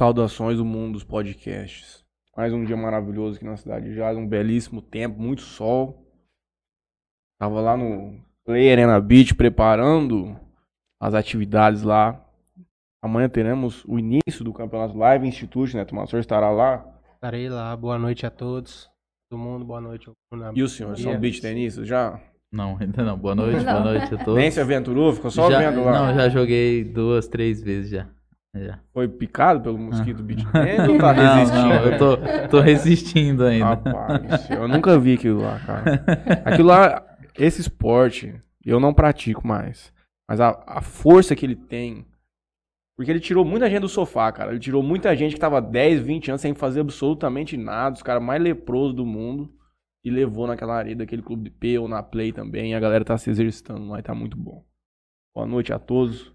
Saudações do mundo dos podcasts. Mais um dia maravilhoso aqui na cidade de Jazz, um belíssimo tempo, muito sol. Tava lá no Play Arena Beach preparando as atividades lá. Amanhã teremos o início do campeonato Live Institute, né? O senhor estará lá. Estarei lá. Boa noite a todos. Todo mundo, boa noite. E o senhor, são beach tenistas já? Não, ainda não. Boa noite, Não. boa noite a todos. Nem se aventurou? Ficou só já, vendo lá? Não, já joguei duas, três vezes já. Já. Foi picado pelo mosquito tennis ou tá Não, resistindo? não, eu tô, tô resistindo ainda. Rapaz, eu nunca vi aquilo lá, cara. Aquilo lá, esse esporte, eu não pratico mais. Mas a, a força que ele tem. Porque ele tirou muita gente do sofá, cara. Ele tirou muita gente que tava 10, 20 anos sem fazer absolutamente nada. Os caras mais leprosos do mundo. E levou naquela areia daquele clube de P ou na Play também. E a galera tá se exercitando lá e tá muito bom. Boa noite a todos.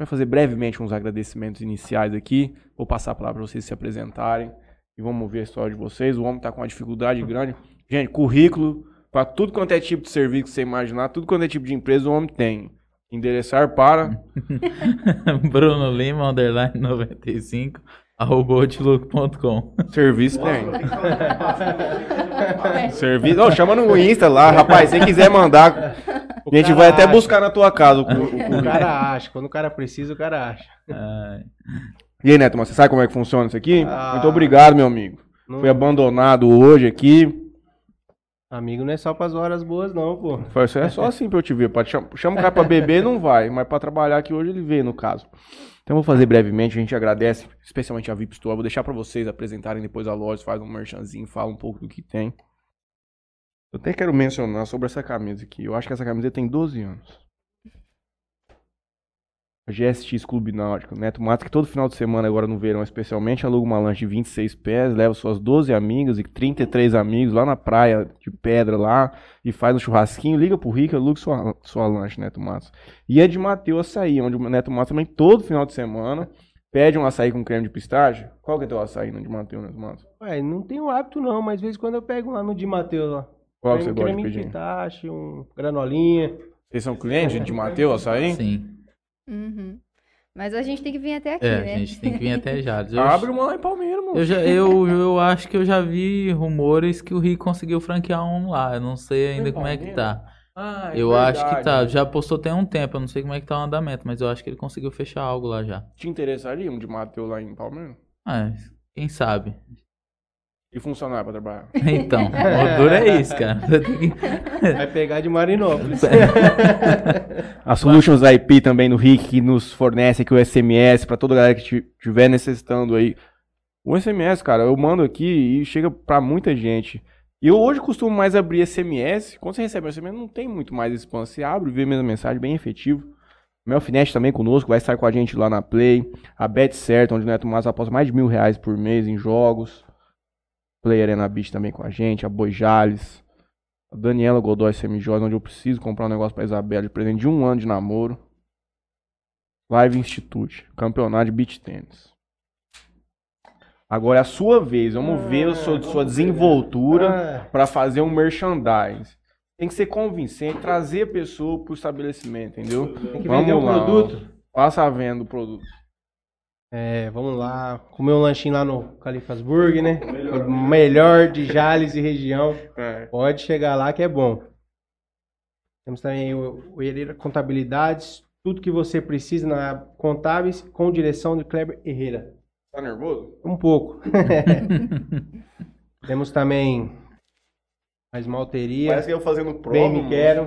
Vai fazer brevemente uns agradecimentos iniciais aqui. Vou passar a palavra para vocês se apresentarem. E vamos ouvir a história de vocês. O homem tá com uma dificuldade grande. Gente, currículo para tudo quanto é tipo de serviço que você imaginar, tudo quanto é tipo de empresa, o homem tem. Endereçar para. Bruno Lima, underline 95, arroba outlook.com. Serviço tem. Serviço. Ô, chama no Insta lá, rapaz. Se quiser mandar, O a gente vai até acha. buscar na tua casa o, o O cara acha. Quando o cara precisa, o cara acha. Ai, E aí, Neto, mas você sabe como é que funciona isso aqui? Ah. Muito obrigado, meu amigo. Não- Fui abandonado hoje aqui. Amigo não é só pras horas boas, não, pô. É só assim pra eu te ver. Chama, chama o cara pra beber, não vai. Mas pra trabalhar aqui hoje ele veio, no caso. Então vou fazer brevemente. A gente agradece, especialmente a VIP Store. Vou deixar pra vocês apresentarem depois a loja. Faz um merchanzinho, fala um pouco do que tem. Eu até quero mencionar sobre essa camisa aqui. Eu acho que essa camisa tem 12 anos. GSX Clube Náutico. Neto Matos, que todo final de semana, agora no verão especialmente, aluga uma lanche de 26 pés, leva suas 12 amigas e 33 amigos lá na praia de pedra lá e faz um churrasquinho, liga pro Rico, aluga sua, sua lanche, Neto Matos. E é de Mateus Açaí, onde o Neto Matos também todo final de semana pede um açaí com creme de pistache. Qual que é teu açaí no de Mateus, Neto Matos? Ué, não tenho hábito não, mas de vez em quando eu pego lá no de Mateus lá. Qual que você Creme- gosta de creme pedir? pitache, um granolinha. Vocês são clientes de Mateus Açaí? sim. Uhum. Mas a gente tem que vir até aqui, É, né? a gente tem que vir até Jales. Eu, Abre uma lá em Palmeiras, mano. eu, já, eu, eu acho que eu já vi rumores que o Rick conseguiu franquear um lá. Eu não sei ainda como é que tá. Ah, é Eu acho que tá. verdade. Já postou tem um tempo. Eu não sei como é que tá o andamento, mas eu acho que ele conseguiu fechar algo lá já. Te interessaria um de Mateus lá em Palmeiras? Ah, quem sabe? E funcionar pra trabalhar? Então, o duro é isso, cara. Vai pegar de Marinópolis. A Solutions IP também no RIC que nos fornece aqui o SMS pra toda a galera que estiver necessitando aí. O SMS, cara, eu mando aqui e chega pra muita gente. E eu hoje costumo mais abrir SMS. Quando você recebe um SMS, não tem muito mais spam. Você abre e vê a mesma mensagem, bem efetivo. O Melfinet também conosco, vai estar com a gente lá na Play. A Bet Certo, onde o Neto Massa aposta mais de mil reais por mês em jogos. Play Arena Beach também com a gente. A Boi Jales. A Daniela Godoy Semijóia, onde eu preciso comprar um negócio pra Isabela de presente de um ano de namoro. Live Institute, campeonato de beach tênis. Agora é a sua vez, vamos ver a sua, sua desenvoltura Ah, pra fazer um merchandise. Tem que ser convincente, trazer a pessoa pro estabelecimento, entendeu? tem que Vamos vender o lá. produto. Passa a venda do produto. É, vamos lá. Comer um lanchinho lá no Califasburg, né? O melhor de Jales e região. É. Pode chegar lá que é bom. Temos também o, o Herreira Contabilidades. Tudo que você precisa na Contábeis com direção de Kleber Herrera. Tá nervoso? Um pouco. Temos também a esmalteria. Parece que eu fazendo prova. Bem me quero.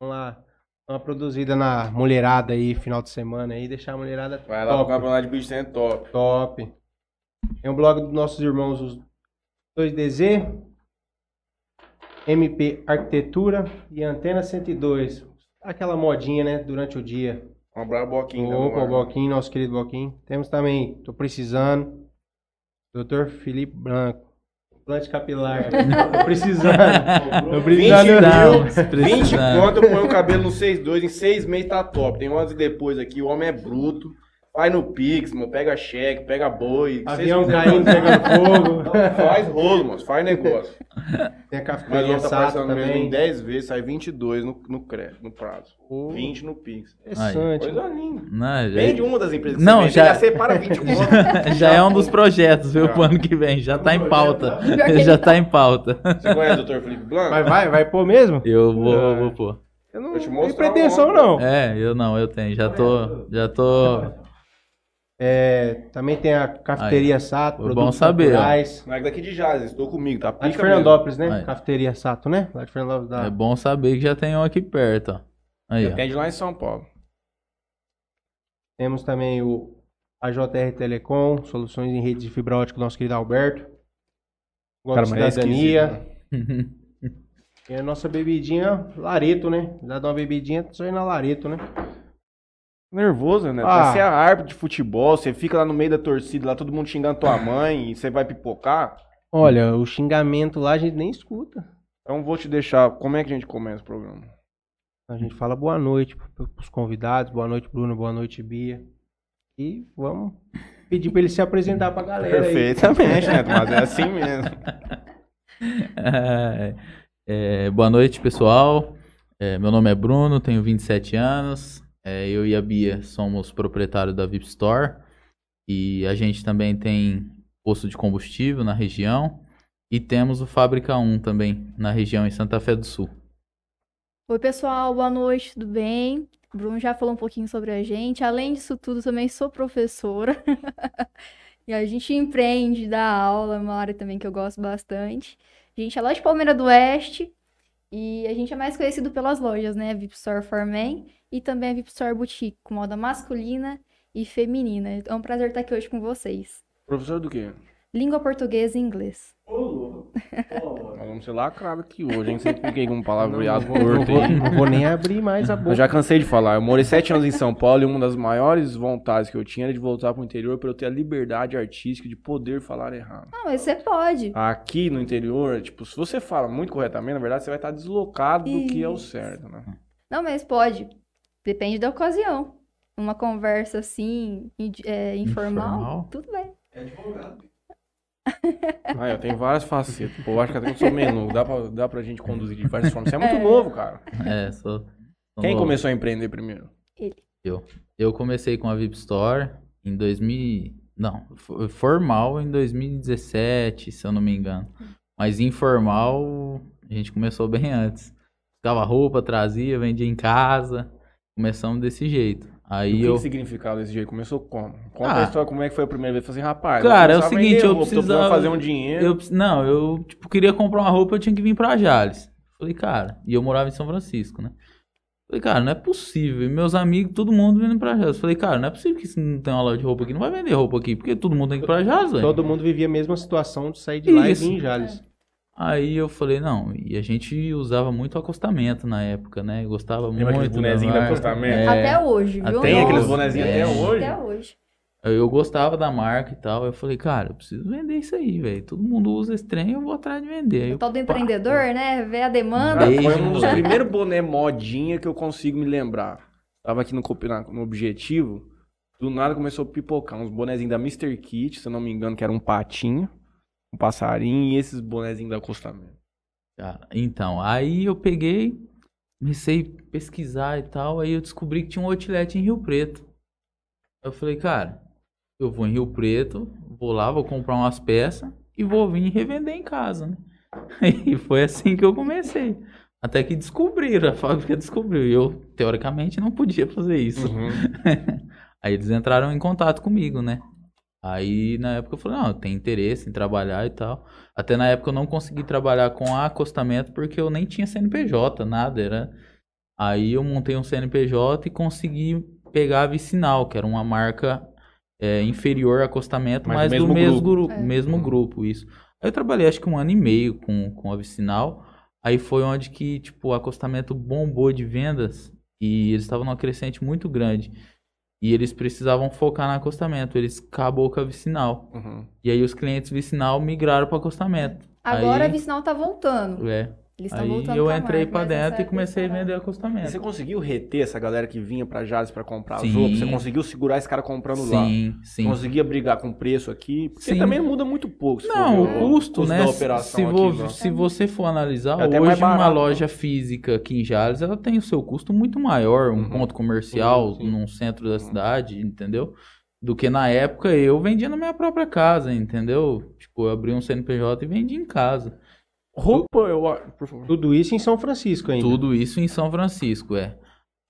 Vamos lá. Uma produzida na mulherada aí, final de semana aí. Deixar a mulherada Vai lá pro top. campeonato de beach tênis top. Top. Tem o blog dos nossos irmãos, os 2DZ, MP Arquitetura e Antena 102. Aquela modinha, né, durante o dia. Um abraço, Boquinha. Opa, o Boquinho, nosso querido Boquinho. Temos também, tô precisando, Dr. Felipe Branco. Implante capilar. tô precisando. 20 precisando. mil, Precisando, 20 precisando. conto, eu ponho o cabelo no 6,2, em 6 meses tá top. Tem um antes e depois aqui, o homem é bruto. Faz no Pix, mano. Pega cheque, pega boi. Avião caindo, pegando fogo. fizeram- Faz rolo, mano. Faz negócio. Tem a Mas cafeteria outra Sato parcela mesmo em também. 10 vezes, sai 22 no, no crédito, no prazo. Oh. 20 no Pix. Interessante. Coisa linda. Não, já, Vende uma das empresas. que Não, você vende, já- já separa 20 conto. já é um dos projetos, viu, Já. pro ano que vem. Já tá em pauta. Ele Já tá. tá em pauta. Você conhece o Dr. Felipe Blanco? Mas vai, vai pôr mesmo? Eu vou, É. vou pôr. Eu não te tenho pretensão, não. É, eu não, eu tenho. Já tô. Já tô. É, também tem a cafeteria Sato, Foi bom produtos saber, naturais. Não é daqui de Jazz, estou comigo, tá? Lá de Fernandópolis, né? Aí. Cafeteria Sato, né? Lá de Fernandópolis. Da... É bom saber que já tem um aqui perto, ó. Aí, mesmo. ó. Atende lá em São Paulo. Temos também o AJR Telecom, soluções em rede de fibra ótica do nosso querido Alberto. Gosto de é cidadania. esquisito, né? E a nossa bebidinha Lareto, né? Dá de uma bebidinha, só ir na Lareto, né? Nervoso, né? Ah. Você é árbitro de futebol, você fica lá no meio da torcida, lá todo mundo xingando tua mãe e você vai pipocar. Olha, o xingamento lá a gente nem escuta. Então vou te deixar. Como é que a gente começa o programa? A gente fala boa noite pro- pros convidados, boa noite, Bruno, boa noite, Bia. E vamos pedir pra ele se apresentar pra galera aí. Perfeitamente, né? Mas é assim mesmo. É, boa noite, pessoal. É, meu nome é Bruno, tenho 27 anos. É, eu e a Bia somos proprietários da VIP Store. E a gente também tem posto de combustível na região. E temos o Fábrica 1 também, na região em Santa Fé do Sul. Oi, pessoal, boa noite, tudo bem? O Bruno já falou um pouquinho sobre a gente. Além disso tudo, também sou professora. E a gente empreende, dá aula, é uma área também que eu gosto bastante. A gente é lá de Palmeira do Oeste e a gente é mais conhecido pelas lojas, né? VIP Store for Men e também a VIP Store Boutique, com moda masculina e feminina. É um prazer estar aqui hoje com vocês. Professor do quê? Língua portuguesa e inglês. Nós vamos ser lacrado aqui hoje, hein? Sempre fiquei com um Não, palavreado não, vou, não, vou, não vou nem abrir mais a boca. Eu já cansei de falar. Eu morei sete anos em São Paulo e uma das maiores vontades que eu tinha era de voltar pro interior para eu ter a liberdade artística de poder falar errado. Não, mas você pode. Aqui no interior, tipo, se você fala muito corretamente, na verdade você vai estar deslocado do que é o Isso. certo, né? Não, mas pode. Depende da ocasião. Uma conversa assim, é, informal, Informal? tudo bem. Ah, eu tenho várias facetas. Pô, eu acho que até que eu sou menos. Dá pra, dá pra gente conduzir de várias formas. Você é muito É. novo, cara. É, sou. sou Quem novo. começou a empreender primeiro? Eu. Eu comecei com a VIP Store em 2000. Não, formal em 2017, se eu não me engano. Mas informal, a gente começou bem antes. Ficava roupa, trazia, vendia em casa. Começamos desse jeito. E o Aí que, eu. que significava desse jeito? Começou como? Conta Ah. a história, como é que foi a primeira vez. Falei assim, rapaz, Cara, é o seguinte, eu precisava- fazer um dinheiro. eu não, eu tipo, queria comprar uma roupa, eu tinha que vir pra Jales. Falei, cara, e eu morava em São Francisco, né? Falei, cara, não é possível. E meus amigos, todo mundo vindo pra Jales. Falei, cara, não é possível que se não tem uma loja de roupa aqui, não vai vender roupa aqui, porque todo mundo tem que ir pra Jales, velho. Todo mundo vivia a mesma situação de sair de lá e Isso. vir em Jales. Aí eu falei, não, e a gente usava muito acostamento na época, né? Gostava Lembra aqueles muito. bonezinhos da do marca. acostamento? É, Até hoje, viu? Tem aqueles bonezinhos é. até hoje? Até hoje. eu gostava da marca e tal. Eu falei, cara, eu preciso vender isso aí, velho. Todo mundo usa esse trem, eu vou atrás de vender. Aí O eu, tal do pá, empreendedor, né? Vê a demanda. Desde foi um dos primeiros boné modinha que eu consigo me lembrar. Tava aqui no, no Objetivo, do nada começou a pipocar uns bonezinhos da Mr. Kit, se eu não me engano, que era um patinho, um passarinho e esses bonezinhos da acostamento. Cara, então, aí eu peguei, comecei a pesquisar e tal, aí eu descobri que tinha um outlet em Rio Preto. Eu falei, cara, eu vou em Rio Preto, vou lá, vou comprar umas peças e vou vir revender em casa, né? E foi assim que eu comecei. Até que descobriram, a fábrica descobriu. E eu, teoricamente, não podia fazer isso. Uhum. Aí eles entraram em contato comigo, né? Aí na época eu falei, não, eu tenho interesse em trabalhar e tal. Até na época eu não consegui trabalhar com acostamento porque eu nem tinha CNPJ, nada, era. Aí eu montei um CNPJ e consegui pegar a Vicinal, que era uma marca é, inferior a acostamento, Mas mas, do do mesmo mesmo grupo. É. mesmo Uhum. grupo, isso. Aí eu trabalhei acho que um ano e meio com, com a Vicinal. Aí foi onde que, tipo, o acostamento bombou de vendas e eles estavam numa crescente muito grande. E eles precisavam focar no acostamento. Eles acabou com a vicinal. Uhum. E aí os clientes vicinal migraram para acostamento. Agora Aí- a Vicinal tá voltando. É. Eles estão Aí voltando eu entrei mas dentro e comecei a vender E acostamento. você conseguiu reter essa galera que vinha pra Jales pra comprar as Sim. roupas? Você conseguiu segurar esse cara comprando lá? Sim, sim. Conseguia brigar com o preço aqui? Porque Sim. também muda muito pouco. se Não, for o ver custo, né? da se, aqui, né? se você for analisar, É hoje barato, uma né? loja física aqui em Jales, ela tem o seu custo muito maior, um Uhum. ponto comercial Sim, sim. num centro da cidade, entendeu? Do que na época eu vendia na minha própria casa, entendeu? Tipo, eu abri um CNPJ e vendia em casa. Roupa, eu... Por favor. Tudo isso em São Francisco ainda. Tudo isso em São Francisco, é.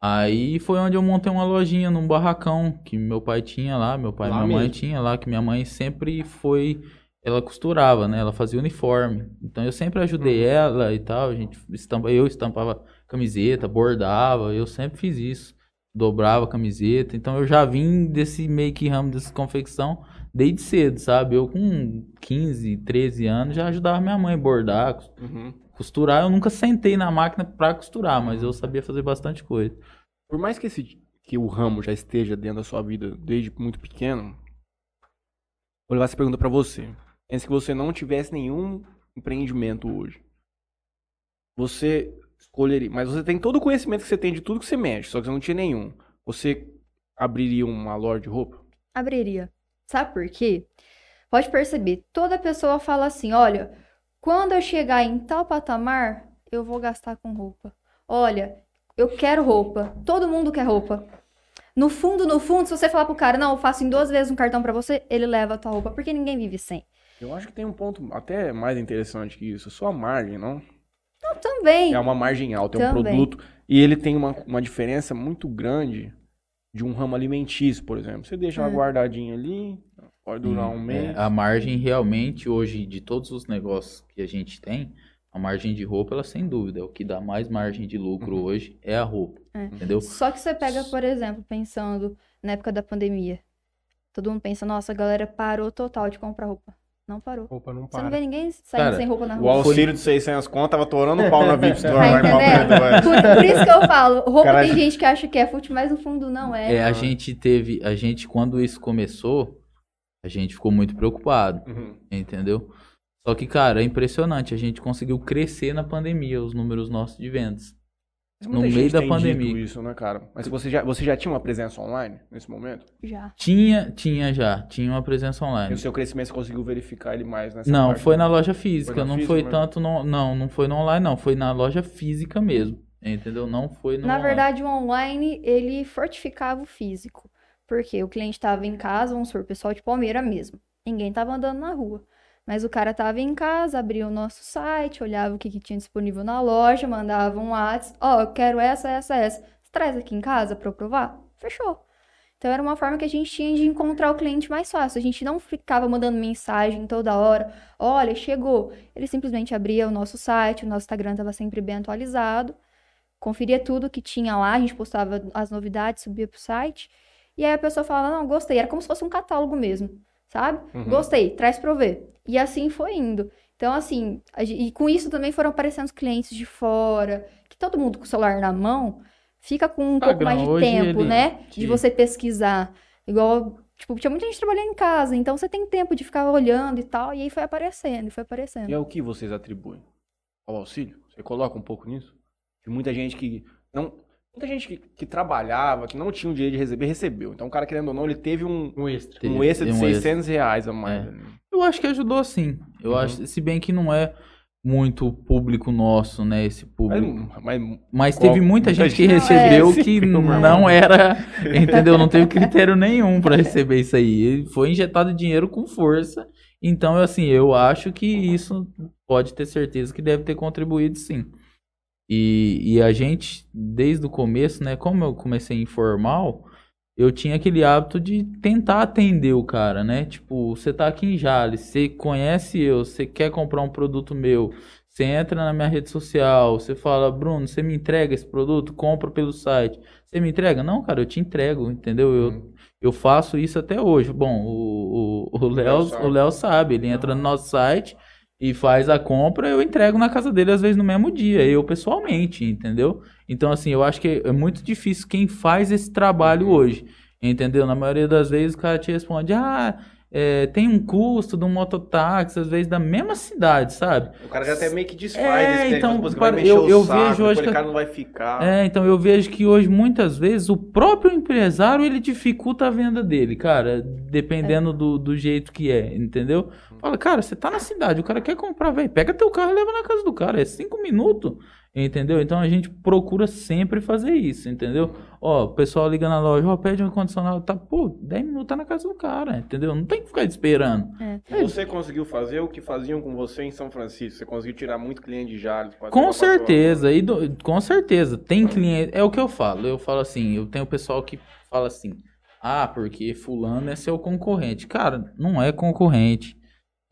Aí foi onde eu montei uma lojinha num barracão que meu pai tinha lá, meu pai e minha mãe mesmo. tinha lá, que minha mãe sempre foi, ela costurava, né? Ela fazia uniforme. Então eu sempre ajudei Uhum. ela e tal, a gente estampa, eu estampava camiseta, bordava, eu sempre fiz isso. Dobrava camiseta, então eu já vim desse meio que ramo dessa confecção desde cedo, sabe? Eu com 15, 13 anos já ajudava minha mãe a bordar, Uhum. costurar. Eu nunca sentei na máquina pra costurar, mas eu sabia fazer bastante coisa. Por mais que, esse, que o ramo já esteja dentro da sua vida desde muito pequeno, vou levar essa pergunta pra você. Pensa que você não tivesse nenhum empreendimento hoje. Você escolheria. Mas você tem todo o conhecimento que você tem de tudo que você mexe, só que você não tinha nenhum. Você abriria uma loja de roupa? Abriria. Sabe por quê? Pode perceber, toda pessoa fala assim: olha, quando eu chegar em tal patamar, eu vou gastar com roupa. Olha, eu quero roupa. Todo mundo quer roupa. No fundo, no fundo, se você falar pro cara, não, eu faço em duas vezes um cartão pra você, ele leva a tua roupa, porque ninguém vive sem. Eu acho que tem um ponto até mais interessante que isso. A sua margem, não? Eu também. É uma margem alta, é um Também. produto. E ele tem uma, uma diferença muito grande de um ramo alimentício, por exemplo. Você deixa ela É. guardadinha ali, pode durar um É, mês. a margem realmente hoje de todos os negócios que a gente tem, a margem de roupa, ela sem dúvida, é o que dá mais margem de lucro Uhum. hoje é a roupa, É. entendeu? Só que você pega, por exemplo, pensando na época da pandemia. Todo mundo pensa, nossa, a galera parou total de comprar roupa. Não parou. Roupa não Você não para. vê ninguém saindo Cara, sem roupa na O rua. auxílio de 600 conto tava torando o pau na VIP Store. Tá entendendo? Por, por isso que eu falo, roupa Cara, tem gente que acha que é fútil, mas no fundo não é. É, a gente teve, a gente quando isso começou, a gente ficou muito preocupado, Uhum. entendeu? Só que, cara, é impressionante, a gente conseguiu crescer na pandemia os números nossos de vendas. Mas No meio da pandemia. dito isso, né, cara? Mas você já, você já tinha uma presença online nesse momento? Já. Tinha, tinha já, tinha uma presença E online. o seu crescimento você conseguiu verificar ele mais nessa Não, parte? foi na loja física, Foi na não física foi mesmo? tanto no, não, não foi no online não, foi na loja física mesmo, entendeu? Não foi no Na online. verdade, o online, ele fortificava o físico. Porque o cliente estava em casa, vamos supor, o pessoal de Palmeira mesmo. Ninguém estava andando na rua. Mas o cara estava em casa, abria o nosso site, olhava o que, que tinha disponível na loja, mandava um WhatsApp. Ó, eu quero essa, essa, essa. Traz aqui em casa para eu provar? Fechou. Então era uma forma que a gente tinha de encontrar o cliente mais fácil. A gente não ficava mandando mensagem toda hora. Olha, chegou. Ele simplesmente abria o nosso site, o nosso Instagram estava sempre bem atualizado conferia tudo que tinha lá, a gente postava as novidades, subia pro site, e aí a pessoa falava, não, gostei, era como se fosse um catálogo mesmo, sabe? Uhum. Gostei, traz pra eu ver. E assim foi indo. Então, assim, e com isso também foram aparecendo os clientes de fora, que todo mundo com o celular na mão fica com um pouco Instagram, mais de tempo, ele- né? De você pesquisar. Igual, tipo, tinha muita gente trabalhando em casa, então você tem tempo de ficar olhando e tal, e aí foi aparecendo, e foi aparecendo. E é o que vocês atribuem ao auxílio? Você coloca um pouco nisso? De muita gente que não. Muita gente que, que trabalhava, que não tinha o direito de receber, recebeu. Então o cara, querendo ou não, ele teve um, Um extra. Teve- um extra de um extra. 600 reais a mais. É. Eu acho que ajudou sim. Eu Uhum. acho, se bem que não é muito público nosso, né, esse público. Mas, mas Mas Qual- teve muita muita gente que recebeu é, que não era, entendeu? Não teve critério nenhum pra receber isso aí. Ele Foi injetado dinheiro com força. Então, assim, eu acho que isso pode ter certeza que deve ter contribuído sim. E, e a gente, desde o começo, né, como eu comecei informal, eu tinha aquele hábito de tentar atender o cara, né? Tipo, você tá aqui em Jales, você conhece eu, você quer comprar um produto meu, você entra na minha rede social, você fala, Bruno, você me entrega esse produto? Compra pelo site. Você me entrega? Não, cara, eu te entrego, entendeu? Eu, Uhum. eu faço isso até hoje. Bom, o, o, o Léo sabe. o Léo sabe, ele entra no nosso site e faz a compra, eu entrego na casa dele às vezes no mesmo dia, eu pessoalmente, entendeu? Então, assim, eu acho que é muito difícil quem faz esse trabalho hoje, entendeu? Na maioria das vezes o cara te responde, ah, é, tem um custo de um mototáxi, às vezes, da mesma cidade, sabe? O cara já até meio que desfaz É, desse então, para- vai mexer eu- o eu saco, vejo hoje o que- cara não vai ficar. É, então eu vejo que hoje, muitas vezes, o próprio empresário, ele dificulta a venda dele, cara, dependendo do, do jeito que é, entendeu? Fala, cara, você tá na cidade, o cara quer comprar, velho, pega teu carro e leva na casa do cara, é cinco minutos, entendeu? Então a gente procura sempre fazer isso, entendeu? Ó, o pessoal liga na loja, ó, pede um ar-condicionado, tá, pô, 10 minutos tá na casa do cara, entendeu? Não tem que ficar esperando. E Você conseguiu fazer o que faziam com você em São Francisco? Você conseguiu tirar muito cliente de Jales? Com certeza, e do- com certeza. Tem cliente. É o que eu falo. Eu falo assim, eu tenho pessoal que fala assim, ah, porque fulano é seu concorrente. Cara, não é concorrente.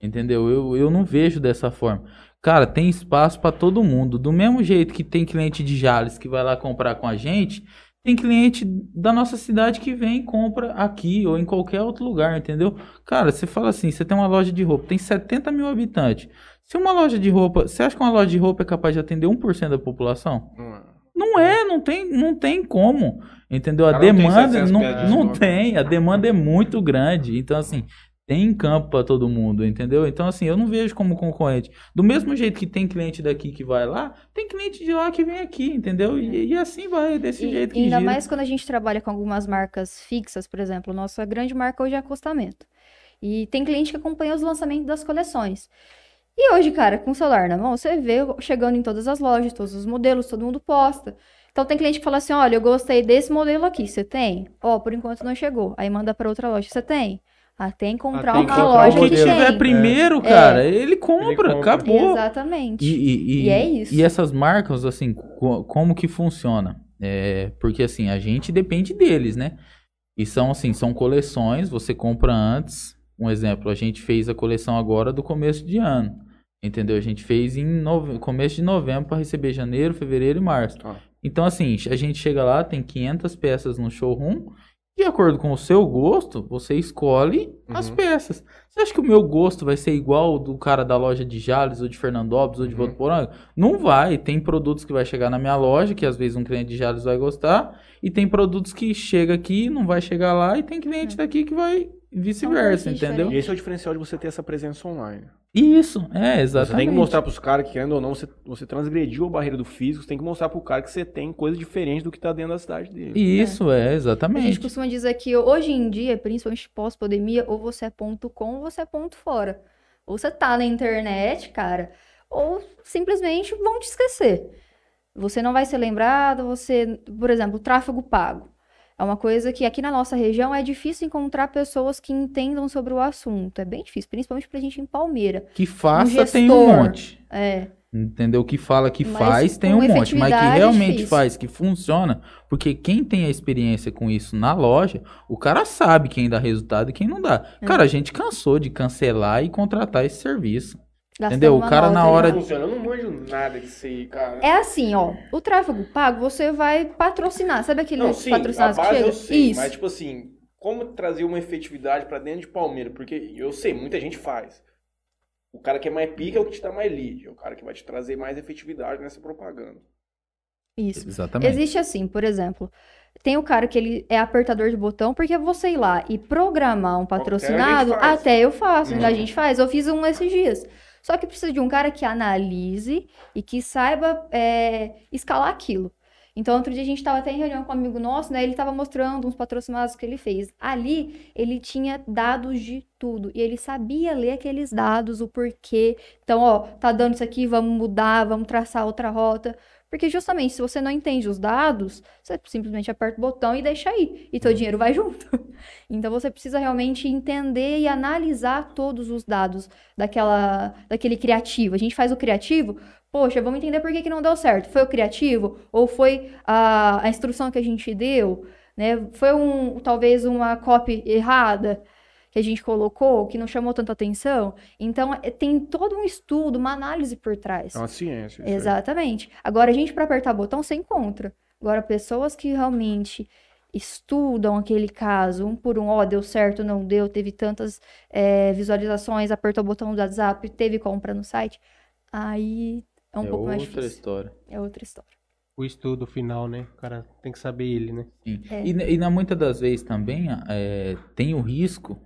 Entendeu? Eu, eu não vejo dessa forma. Cara, tem espaço pra todo mundo. Do mesmo jeito que tem cliente de Jales que vai lá comprar com a gente, tem cliente da nossa cidade que vem e compra aqui ou em qualquer outro lugar, entendeu? Cara, você fala assim, você tem uma loja de roupa, tem 70 mil habitantes. Se uma loja de roupa, você acha que uma loja de roupa é capaz de atender 1% da população? Não é. Não é, não tem, não tem como. Entendeu? A Cara, não tem demanda 700 não, de não estoque. tem, a demanda é muito grande. Então, assim, tem campo para todo mundo, entendeu? Então, assim, eu não vejo como concorrente. Do mesmo jeito que tem cliente daqui que vai lá, tem cliente de lá que vem aqui, entendeu? E, e assim vai, desse E jeito que ainda gira. mais quando a gente trabalha com algumas marcas fixas, por exemplo, nossa grande marca hoje é acostamento. E tem cliente que acompanha os lançamentos das coleções. E hoje, cara, com o celular na mão, você vê chegando em todas as lojas, todos os modelos, todo mundo posta. Então tem cliente que fala assim: olha, eu gostei desse modelo aqui, você tem? Ó, por enquanto não chegou. Aí manda para outra loja, você tem? Até encontrar Até uma encontrar o loja que tiver primeiro, cara, ele compra, compra. acabou. Exatamente. E, e- E é isso. E essas marcas, assim, co- como que funciona? É, porque, assim, a gente depende deles, né? E são, assim, são coleções, você compra antes. Um exemplo, a gente fez a coleção agora do começo de ano. Entendeu? A gente fez em nove... começo de novembro para receber janeiro, fevereiro e março. Tá. Então, assim, a gente chega lá, tem 500 peças no showroom. De acordo com o seu gosto, você escolhe as Uhum. peças. Você acha que o meu gosto vai ser igual ao do cara da loja de Jales, ou de Fernandópolis, ou de Uhum. Votuporanga? Não vai. Tem produtos que vai chegar na minha loja, que às vezes um cliente de Jales vai gostar. E tem produtos que chega aqui e não vai chegar lá. E tem cliente daqui que vai vice-versa, entendeu? E esse é o diferencial de você ter essa presença online. Isso, é, exatamente. Você tem que mostrar pros caras que, querendo ou não, você, você transgrediu a barreira do físico, você tem que mostrar pro cara que você tem coisa diferente do que tá dentro da cidade dele. Isso, é, A gente exatamente. costuma dizer que hoje em dia, principalmente pós-pandemia, ou você é ponto com ou você é ponto fora. Ou você tá na internet, cara, ou simplesmente vão te esquecer. Você não vai ser lembrado, você, por exemplo, tráfego pago. É uma coisa que aqui na nossa região é difícil encontrar pessoas que entendam sobre o assunto. É bem difícil, principalmente pra gente em Palmeira. Que faça tem um gestor. monte. É, Entendeu? Que fala que Mas faz tem um monte, mas que é realmente difícil. faz, que funciona, porque quem tem a experiência com isso na loja, o cara sabe quem dá resultado e quem não dá. É. Cara, a gente cansou de cancelar e contratar esse serviço. Entendeu? O cara na hora né? Funciona, eu não manjo nada disso aí, cara. É assim, ó. O tráfego pago, você vai patrocinar. Sabe aqueles Não, sim, a patrocinados que base chegam? eu sei, Isso. mas tipo assim, como trazer uma efetividade pra dentro de Palmeiras? Porque eu sei, muita gente faz. O cara que é mais pica é o que te dá mais lead, é o cara que vai te trazer mais efetividade nessa propaganda. Isso. Exatamente. Existe assim, por exemplo, tem o cara que ele é apertador de botão, porque é você ir lá e programar um patrocinado, até eu faço, ainda a Uhum. gente faz. Eu fiz um esses dias. Só que precisa de um cara que analise e que saiba é, escalar aquilo. Então, outro dia a gente estava até em reunião com um amigo nosso, né? Ele estava mostrando uns patrocinados que ele fez. Ali, ele tinha dados de tudo. E ele sabia ler aqueles dados, o porquê. Então, ó, tá dando isso aqui, vamos mudar, vamos traçar outra rota. Porque justamente, se você não entende os dados, você simplesmente aperta o botão e deixa aí. E teu dinheiro vai junto. Então, você precisa realmente entender e analisar todos os dados daquela, daquele criativo. A gente faz o criativo, poxa, vamos entender por que que não deu certo. Foi o criativo? Ou foi a, a instrução que a gente deu? Né? Foi um, talvez uma copy errada que a gente colocou, que não chamou tanta atenção? Então, é- tem todo um estudo, uma análise por trás. É uma ciência. isso aí. Exatamente. Agora, a gente, para apertar botão, você encontra. Agora, pessoas que realmente estudam aquele caso, um por um, ó, deu certo, não deu, teve tantas é, visualizações, apertou o botão do WhatsApp, teve compra no site, aí é um é pouco mais outra difícil. história. É outra história. O estudo final, né? O cara tem que saber ele, né? Sim. É. E, e na muitas das vezes também é, tem o risco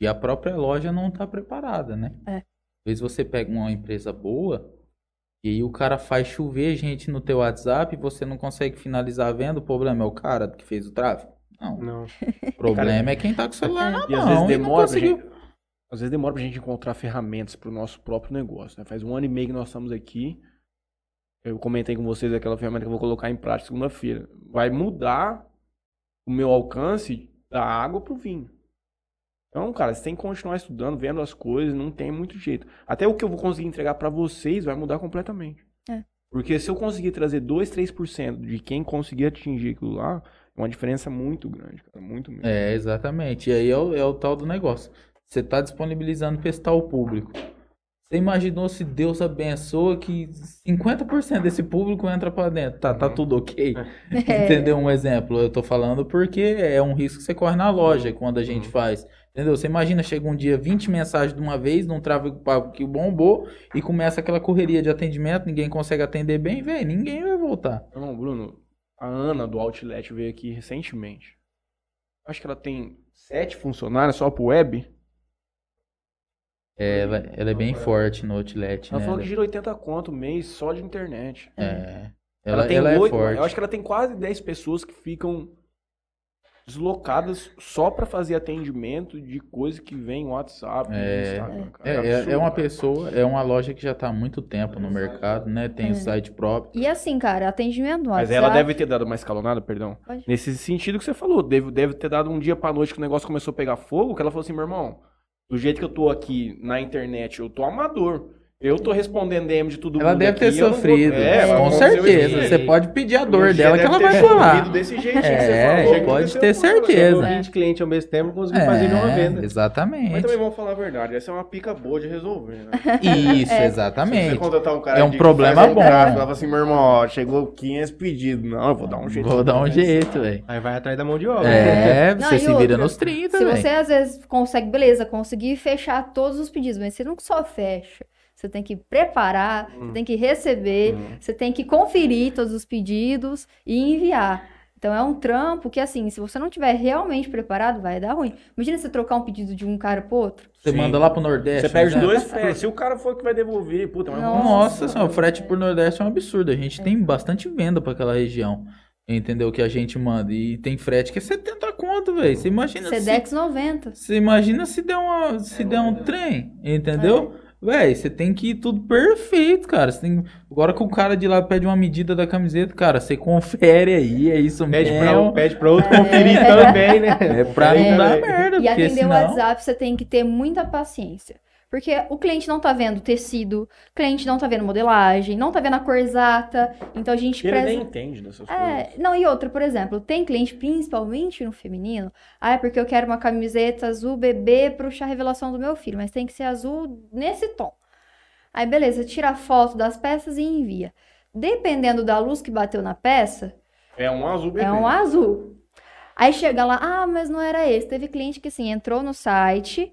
E a própria loja não tá preparada, né? É. Às vezes você pega uma empresa boa e aí o cara faz chover gente no teu WhatsApp e você não consegue finalizar a venda, o problema é o cara que fez o tráfego? Não. Não. O problema é quem tá com o celular na E às mão vezes e não demora conseguiu. gente, às vezes demora pra gente encontrar ferramentas pro nosso próprio negócio, né? Faz um ano e meio que nós estamos aqui. Eu comentei com vocês aquela ferramenta que eu vou colocar em prática segunda-feira. Vai mudar o meu alcance da água pro vinho. Então, cara, você tem que continuar estudando, vendo as coisas, não tem muito jeito. Até o que eu vou conseguir entregar pra vocês vai mudar completamente. É. Porque se eu conseguir trazer 2, 3% de quem conseguir atingir aquilo lá, é uma diferença muito grande, cara, muito mesmo. É, exatamente. E aí é o, é o tal do negócio. Você tá disponibilizando para estar o público. Você imaginou se Deus abençoa que 50% desse público entra para dentro? Tá, tá Uhum. tudo ok? É. Entendeu? Um exemplo. Eu tô falando porque é um risco que você corre na loja quando a gente Uhum. faz. Entendeu? Você imagina, chega um dia 20 mensagens de uma vez, num tráfego pago que bombou, e começa aquela correria de atendimento, ninguém consegue atender bem, velho, ninguém vai voltar. Não, Bruno, a Ana do Outlet veio aqui recentemente. Acho que ela tem sete funcionários só pro web. É, ela, ela é bem forte no outlet, Ela né? falou que gira 80 conto mês só de internet. É. Ela, Ela, tem ela é oito, forte. eu acho que ela tem quase 10 pessoas que ficam deslocadas só pra fazer atendimento de coisa que vem no WhatsApp, no É. Instagram, cara. É, é, absurdo, é uma cara. pessoa, é uma loja que já tá há muito tempo no mercado, né? Tem o É. site próprio. E assim, cara, atendimento no Mas WhatsApp. ela deve ter dado uma escalonada, perdão. Pode. Nesse sentido que você falou, deve, deve ter dado um dia pra noite que o negócio começou a pegar fogo, que ela falou assim, meu irmão, do jeito que eu tô aqui na internet, eu tô amador. Eu tô respondendo DM de todo Ela mundo deve ter aqui, não vou- sofrido, É, com certeza. Você pode pedir a dor dela que ela vai sofrido falar. desse que É, você falou. pode ter certeza. né? 20 clientes ao mesmo tempo, conseguiu fazer uma É, venda. Mas exatamente. também vamos falar a verdade, essa é uma pica boa de resolver, né? Isso, Se você exatamente. contratar um cara É um de- que problema faz bom. tráfego, Ela fala assim, meu irmão, ó, chegou 500 pedidos. Não, eu vou dar um jeito. Vou dar um jeito, velho. Aí vai atrás da mão de obra. É, Não, você se vira nos 30, Se você às vezes consegue, beleza, conseguir fechar todos os pedidos, mas você não só fecha. Você tem que preparar, Hum. você tem que receber, você tem que conferir todos os pedidos e enviar. Então é um trampo que, assim, se você não tiver realmente preparado, vai dar ruim. Imagina você trocar um pedido de um cara pro outro. Você Sim. manda lá pro Nordeste. Você perde né? dois fretes. Se o cara for que vai devolver, puta, mas Nossa. Nossa senhora, o frete por Nordeste é um absurdo. A gente tem bastante venda pra aquela região. Entendeu? Que a gente manda. E tem frete que é 70 conto, velho. Você imagina se. Sedex 90. Você imagina se der, uma, se der um trem, entendeu? Véi, você tem que ir tudo perfeito, cara. Você tem... Agora que o cara de lá pede uma medida da camiseta, cara, você confere aí, é isso Pede pra, mesmo. um, pede pra outro conferir também, né? É pra É. não dar merda, E atender senão... o WhatsApp, você tem que ter muita paciência. Porque o cliente não tá vendo tecido, o cliente não tá vendo modelagem, não tá vendo a cor exata. Então a gente Ele preza. nem entende dessas É, coisas. não, e outra, por exemplo, tem cliente, principalmente no feminino, ah, é porque eu quero uma camiseta azul bebê pro chá revelação do meu filho, mas tem que ser azul nesse tom. Aí, beleza, tira a foto das peças e envia. Dependendo da luz que bateu na peça, É um azul bebê. é um azul. Aí chega lá, ah, mas não era esse. Teve cliente que, assim, entrou no site,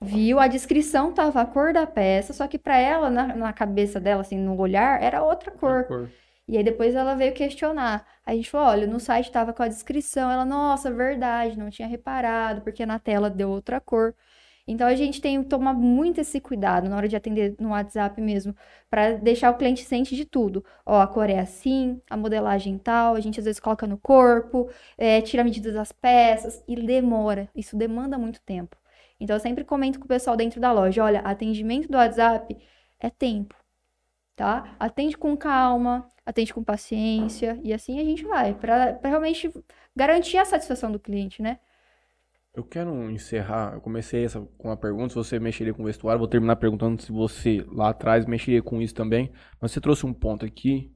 viu, a descrição tava a cor da peça, só que pra ela, na, na cabeça dela, assim, no olhar, era outra cor. E aí depois ela veio questionar. Aí a gente falou, olha, no site tava com a descrição. Ela, nossa, verdade, não tinha reparado, porque na tela deu outra cor. Então a gente tem que tomar muito esse cuidado na hora de atender no WhatsApp mesmo, para deixar o cliente ciente de tudo. Ó, a cor é assim, a modelagem tal, a gente às vezes coloca no corpo, é, tira a medida das peças e demora. Isso demanda muito tempo. Então eu sempre comento com o pessoal dentro da loja, olha, atendimento do WhatsApp é tempo, tá? Atende com calma, atende com paciência e assim a gente vai, para realmente garantir a satisfação do cliente, né? Eu quero encerrar. Eu comecei essa com uma pergunta: se você mexeria com vestuário. Vou terminar perguntando se você lá atrás mexeria com isso também. Mas você trouxe um ponto aqui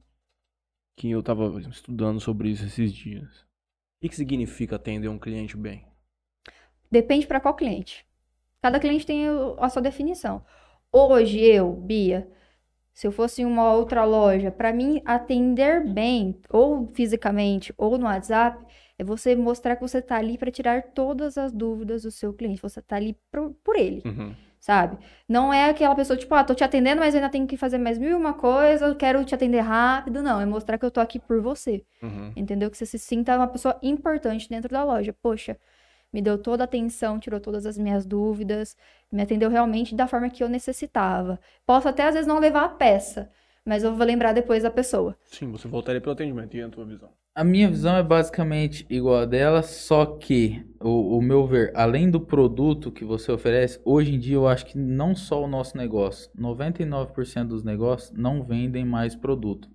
que eu tava estudando sobre isso esses dias. O que, que significa atender um cliente bem? Depende para qual cliente. Cada cliente tem a sua definição. Hoje eu, Bia, se eu fosse em uma outra loja, para mim atender bem, ou fisicamente ou no WhatsApp, é você mostrar que você tá ali para tirar todas as dúvidas do seu cliente. Você tá ali por, por ele, Uhum. sabe? Não é aquela pessoa tipo, ah, tô te atendendo, mas ainda tenho que fazer mais mil e uma coisa, eu quero te atender rápido. Não, é mostrar que eu tô aqui por você. Uhum. Entendeu? Que você se sinta uma pessoa importante dentro da loja. Poxa, me deu toda a atenção, tirou todas as minhas dúvidas, me atendeu realmente da forma que eu necessitava. Posso até às vezes não levar a peça, mas eu vou lembrar depois da pessoa. Sim, você voltaria pelo atendimento. E a tua visão? A minha visão é basicamente igual a dela, só que o, o meu ver, além do produto que você oferece, hoje em dia eu acho que não só o nosso negócio, 99% dos negócios não vendem mais produto.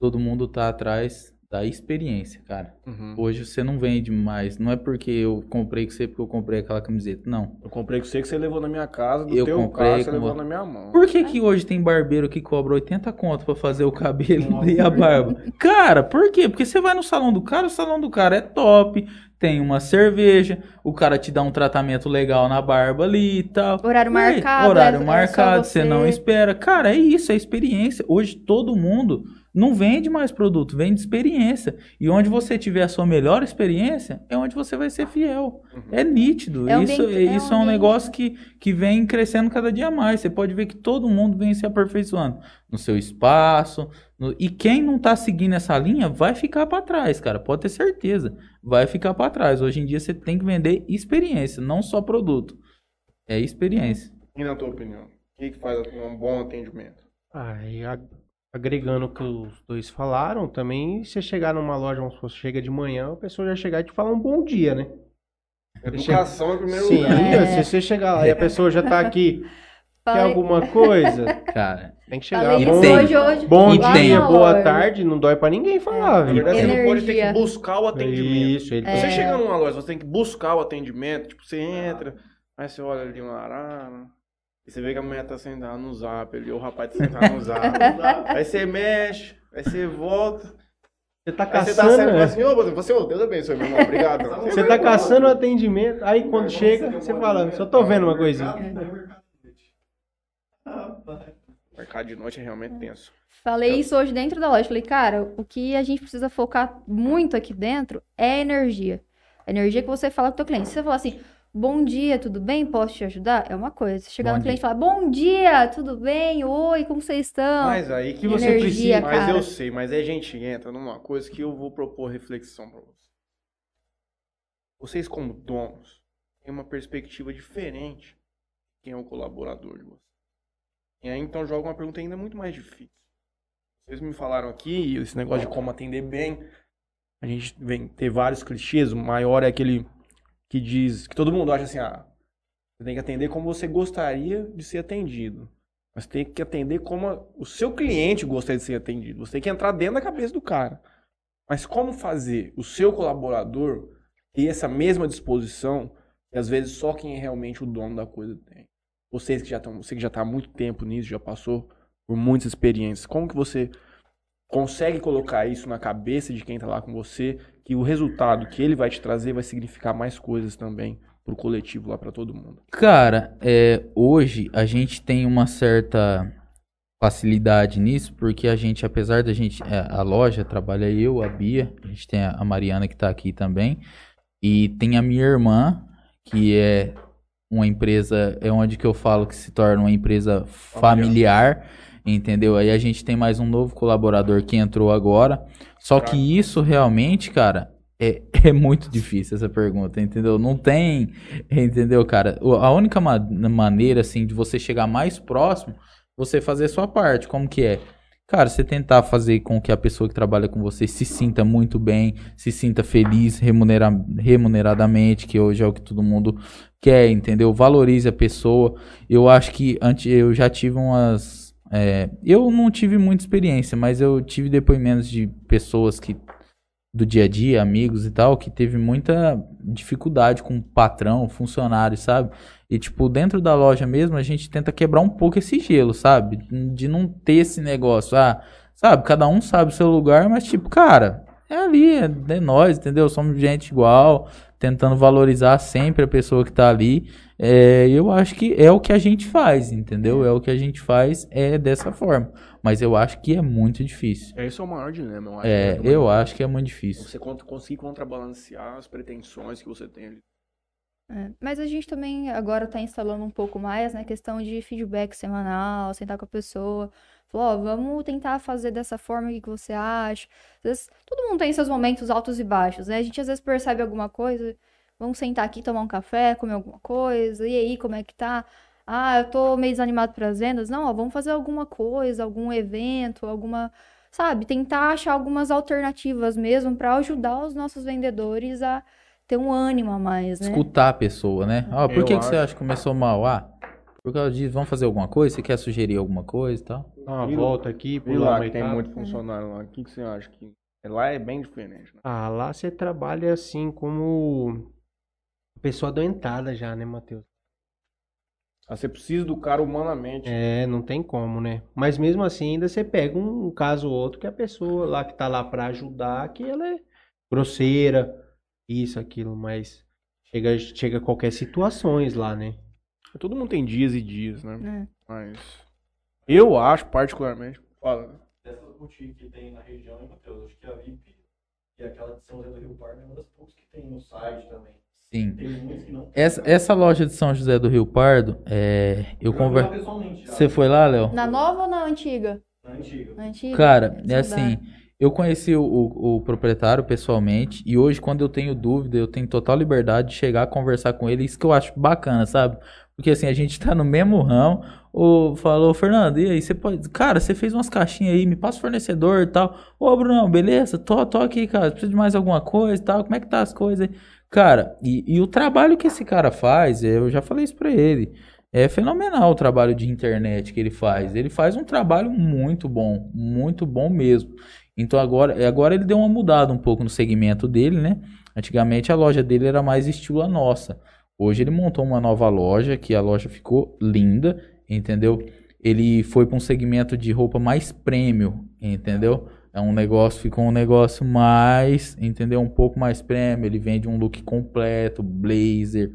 Todo mundo tá atrás da experiência, cara. Uhum. Hoje você não vende mais, não é porque eu comprei com você porque eu comprei aquela camiseta, não. Eu comprei com você que você levou na minha casa, do Eu teu comprei carro você com levou vo- na minha mão. Por que que hoje tem barbeiro que cobra 80 conto pra fazer o cabelo e a barba? Cara, por quê? Porque você vai no salão do cara, o salão do cara é top, tem uma cerveja, o cara te dá um tratamento legal na barba ali e tal. Horário E marcado, Horário é- é marcado, você você. não espera. Cara, é isso, é experiência. Hoje todo mundo não vende mais produto, vende experiência. E onde você tiver a sua melhor experiência, é onde você vai ser fiel. É nítido. É isso ambiente- é um isso é um negócio que, que vem crescendo cada dia mais. Você pode ver que todo mundo vem se aperfeiçoando no seu espaço. no- E quem não tá seguindo essa linha vai ficar para trás, cara. Pode ter certeza. Vai ficar para trás. Hoje em dia você tem que vender experiência, não só produto. É experiência. E na tua opinião? O que, que faz um bom atendimento? Ah, e a- agregando o que os dois falaram, também você chegar numa loja, vamos supor, você chega de manhã, a pessoa já chegar e te falar um bom dia, né? Educação em primeiro Sim, lugar. se você chegar lá e a pessoa já tá aqui, quer Falei, alguma coisa, Cara, tem que chegar. falei Bom, tem. hoje, hoje. bom dia, na boa tarde, não dói pra ninguém falar, Na viu? verdade, você não pode ter que buscar o atendimento. Isso, ele Você É. chega numa loja, você tem que buscar o atendimento. Tipo, você entra, aí você olha ali uma arara. E você vê que a mulher tá sentada no zap ali, ou o rapaz tá sentado no zap. aí você mexe, aí você volta. Você tá Aí você tá caçando, fala né? assim, ô, você, ô, Deus abençoe, meu irmão, obrigado. Você tá caçando o atendimento, aí quando chega, você fala, só tô vendo uma coisinha. Mercado de noite é realmente tenso. Falei isso hoje dentro da loja. Falei, cara, o que a gente precisa focar muito aqui dentro é a energia. A energia que você fala com o teu cliente. Se você falar assim, bom dia, tudo bem? Posso te ajudar? É uma coisa. Chegar Bom no cliente e falar, bom dia, tudo bem? Oi, como vocês estão? Mas aí que você energia, precisa, Mas cara. eu sei, mas aí a gente entra numa coisa que eu vou propor reflexão pra vocês. Vocês, como donos, têm uma perspectiva diferente de quem é o colaborador de vocês. E aí então joga uma pergunta ainda muito mais difícil. Vocês me falaram aqui, esse negócio de como atender bem. A gente vem ter vários clichês. O maior é aquele que diz que todo mundo acha assim: ah, você tem que atender como você gostaria de ser atendido. Mas tem que atender como a- o seu cliente gostaria de ser atendido. Você tem que entrar dentro da cabeça do cara. Mas como fazer o seu colaborador ter essa mesma disposição que às vezes só quem é realmente o dono da coisa tem? Vocês que já estão, você que já está há muito tempo nisso, já passou por muitas experiências, como que você consegue colocar isso na cabeça de quem está lá com você, que o resultado que ele vai te trazer vai significar mais coisas também pro coletivo lá para todo mundo? Cara, é, hoje a gente tem uma certa facilidade nisso, porque a gente, apesar da gente, é, a loja trabalha eu, a Bia, a gente tem a Mariana que tá aqui também, e tem a minha irmã, que é uma empresa, é onde que eu falo que se torna uma empresa familiar, entendeu? Aí a gente tem mais um novo colaborador que entrou agora, só que isso realmente, cara, é, é muito difícil essa pergunta, entendeu? Não tem, entendeu, cara? A única ma- maneira, assim, de você chegar mais próximo, você fazer a sua parte. Como que é? Cara, você tentar fazer com que a pessoa que trabalha com você se sinta muito bem, se sinta feliz remunera remuneradamente, que hoje é o que todo mundo quer, entendeu? Valorize a pessoa. Eu acho que antes eu já tive umas. É, eu não tive muita experiência, mas eu tive depoimentos de pessoas que do dia a dia, amigos e tal, que teve muita dificuldade com o patrão, funcionário, sabe? E, tipo, dentro da loja mesmo, a gente tenta quebrar um pouco esse gelo, sabe? De não ter esse negócio, ah, sabe? Cada um sabe o seu lugar, mas, tipo, cara, é ali, é, é nós, entendeu? Somos gente igual, tentando valorizar sempre a pessoa que tá ali. É, eu acho que é o que a gente faz, entendeu? É o que a gente faz, é dessa forma. Mas eu acho que é muito difícil. Esse é o maior dilema, eu acho. É, né? eu acho que é muito difícil. Você con- conseguir contrabalancear as pretensões que você tem ali. É, Mas a gente também agora tá instalando um pouco mais, né? Questão de feedback semanal, sentar com a pessoa. Falar, ó, vamos tentar fazer dessa forma, o que que você acha? Às vezes, todo mundo tem seus momentos altos e baixos, né? A gente às vezes percebe alguma coisa, Vamos sentar aqui, tomar um café, comer alguma coisa. E aí, como é que tá? Ah, eu tô meio desanimado para as vendas. Não, ó, vamos fazer alguma coisa, algum evento, alguma, sabe, tentar achar algumas alternativas mesmo para ajudar os nossos vendedores a ter um ânimo a mais, né? Escutar a pessoa, né? Ó, por Eu que, que você acha que começou mal? Ah, por causa disso, vamos fazer alguma coisa? Você quer sugerir alguma coisa e tal? Dá uma E volta aqui, E pular lá uma que tem muito funcionário lá. O que, que você acha que. Lá é bem diferente, né? Ah, lá você trabalha assim como pessoa adoentada já, né, Matheus? Ah, Você precisa do cara humanamente. É, não tem como, né? Mas mesmo assim, ainda você pega um, caso ou outro que a pessoa lá que tá lá pra ajudar, que ela é grosseira, isso, aquilo, mas chega, chega a qualquer situações lá, né? Todo mundo tem dias e dias, né? É. Mas. Eu acho, particularmente. Fala. dessas boutiques que tem na região, hein, Matheus? Acho que a VIP e aquela de São José do Rio Pardo é uma das poucas que tem no site também. Sim. Tem muitas que não. Essa, essa loja de São José do Rio Pardo, é, eu já fui lá conver... pessoalmente já, Você foi lá, Léo? Na nova ou na antiga? na antiga. Na antiga? Cara, é assim, eu conheci o, o- o proprietário pessoalmente e hoje quando eu tenho dúvida, eu tenho total liberdade de chegar a conversar com ele, isso que eu acho bacana, sabe? Porque assim, a gente tá no mesmo ramo, o falou, Fernando, e aí, você pode, cara, você fez umas caixinhas aí, me passa o fornecedor e tal. Ô, Brunão, beleza? Tô, tô aqui, cara, precisa de mais alguma coisa e tal, como é que tá as coisas aí? Cara, e, e o trabalho que esse cara faz, eu já falei isso pra ele, é fenomenal o trabalho de internet que ele faz. Ele faz um trabalho muito bom, muito bom mesmo. Então agora, agora ele deu uma mudada um pouco no segmento dele, né? Antigamente a loja dele era mais estilo a nossa. Hoje ele montou uma nova loja, que a loja ficou linda, entendeu? Ele foi para um segmento de roupa mais premium, entendeu? É um negócio, ficou um negócio mais, entendeu? Um pouco mais premium. Ele vende um look completo, blazer,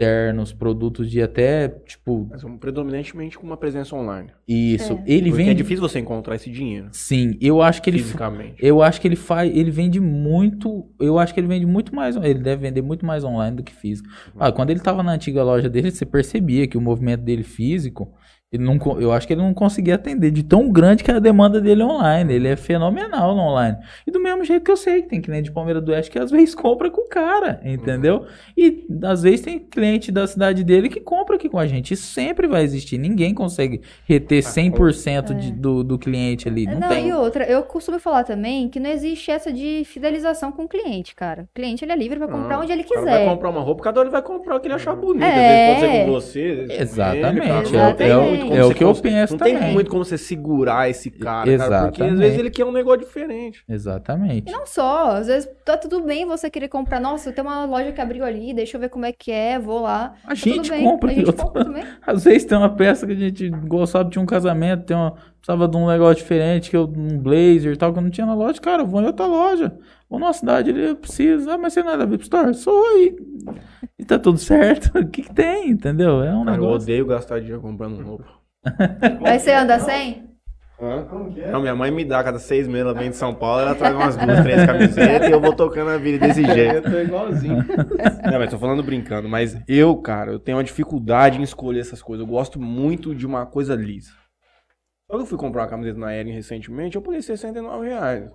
ternos, produtos de até, tipo, Mas um, predominantemente com uma presença online. isso. É. Ele Porque é vende. difícil você encontrar esse dinheiro. Sim, eu acho que ele fisicamente. eu acho que ele faz, ele vende muito, eu acho que ele vende muito mais, ele deve vender muito mais online do que físico. Ah, quando ele tava na antiga loja dele, você percebia que o movimento dele físico, ele não, eu acho que ele não conseguia atender de tão grande que era a demanda dele online. Ele é fenomenal no online. E do mesmo jeito que eu sei que tem cliente de Palmeiras do Oeste que às vezes compra com o cara, entendeu? E às vezes tem cliente da cidade dele que compra aqui com a gente. Isso sempre vai existir. Ninguém consegue reter 100% de, do, do cliente ali. Não, Não, tem. e outra, eu costumo falar também que não existe essa de fidelização com o cliente, cara. O cliente ele é livre pra comprar Não, onde ele O cara vai quiser. comprar uma roupa, cada um ele vai comprar o que ele achar bonito. Às É. vezes pode ser com você. com ele, Exatamente, cara. é Não tem é muito como é o que eu cons- penso Não tem também. muito como você segurar esse cara, cara. Porque às vezes ele quer um negócio diferente. Exatamente. Não só, às vezes tá tudo bem você querer comprar. Nossa, tem uma loja que abriu ali, deixa eu ver como é que é, vou lá. A Tá gente tudo bem, compra. A gente eu- compra também. Às vezes tem uma peça que a gente gostava de um casamento, tem uma, precisava de um negócio diferente, que eu, um blazer e tal, que eu não tinha na loja. Cara, eu vou em outra loja. Vou numa cidade, ele precisa. Ah, mas você não é da VIP Store? Sou aí. E tá tudo certo. O que, que tem, entendeu? É um Cara, eu negócio. odeio gastar dinheiro comprando roupa. Aí você anda sem? Hã? Como que é? Não, minha mãe me dá, cada seis meses ela vem de São Paulo, ela traz umas duas, três camisetas e eu vou tocando a vida desse jeito. tô igualzinho. Não, mas tô falando brincando, mas eu, cara, eu tenho uma dificuldade em escolher essas coisas. Eu gosto muito de uma coisa lisa. Quando eu fui comprar uma camiseta na Ering recentemente, eu paguei 69 reais.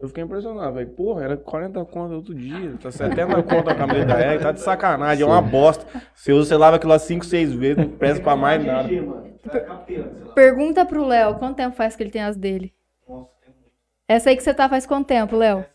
Eu fiquei impressionado, velho. Porra, era 40 conto outro dia. Tá 70 conto a camiseta da Ering, tá de sacanagem, é uma bosta. Você usa, você lava aquilo lá 5, 6 vezes, não presta pra mais nada. Tá. Pergunta pro Léo, quanto tempo faz que ele tem as dele? Nossa, tem muito. Essa aí que você tá faz quanto tempo, Léo?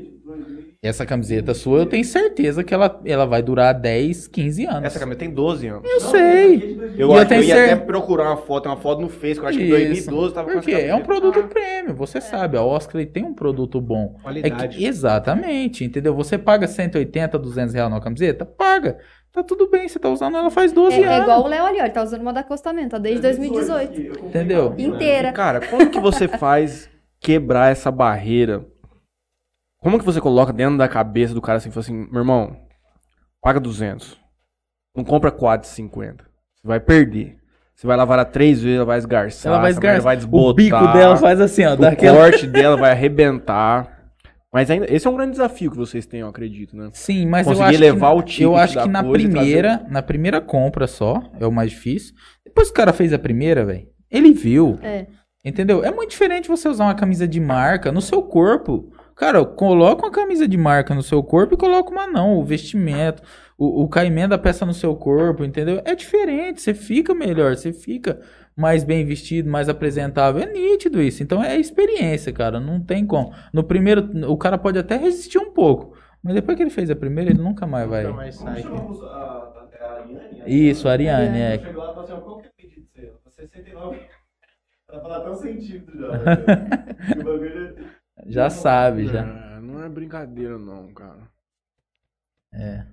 Essa aqui é de 2000. Essa camiseta sua, eu tenho certeza que ela, ela vai durar 10, 15 anos. Essa camiseta tem 12 anos. Eu sei. Eu, eu acho que tenho eu ia cer- até procurar uma foto, uma foto no Face, que eu acho que em Isso. 2012 tava com Porque essa é um camiseta. produto premium, você sabe. A Oscar ele tem um produto bom. É Qualidade. que, exatamente, entendeu? Você paga 180, 200 reais numa camiseta? Paga. Tá tudo bem, você tá usando ela faz 12 É, é anos. igual o Léo ali, ó. Ele tá usando uma da acostamento, ó, desde 2018. Entendeu? Inteira. Cara, como que você faz quebrar essa barreira? Como que você coloca dentro da cabeça do cara assim, fala assim, meu irmão, paga 200. Não compra 450. Você vai perder. Você vai lavar ela três vezes, ela vai esgarçar. Ela vai esgarçar. vai desbotar. O bico dela faz assim, ó. O Daquela... corte dela vai arrebentar. Mas ainda, esse é um grande desafio que vocês têm, eu acredito, né? Sim, mas eu Conseguir acho levar que, o ticket eu acho que na primeira, na primeira compra só, é o mais difícil. Depois que o cara fez a primeira, velho, ele viu. É. Entendeu? É muito diferente você usar uma camisa de marca no seu corpo. Cara, coloca uma camisa de marca no seu corpo e coloca uma não. O vestimento, o, o caimento da peça no seu corpo, entendeu? É diferente, você fica melhor, você fica mais bem vestido, mais apresentável. É nítido isso. Então é experiência, cara. Não tem como. No primeiro, o cara pode até resistir um pouco. Mas depois que ele fez a primeira, ele nunca mais vai. Nunca mais Como sai. chamamos a, a, a Ariane? Isso, a Ariane, é. Chegou lá e falou assim, qual que é o pedido seu? 69. Ela fala até um centímetro já. o bagulho Já sabe, já. É, não é brincadeira, não, cara. É.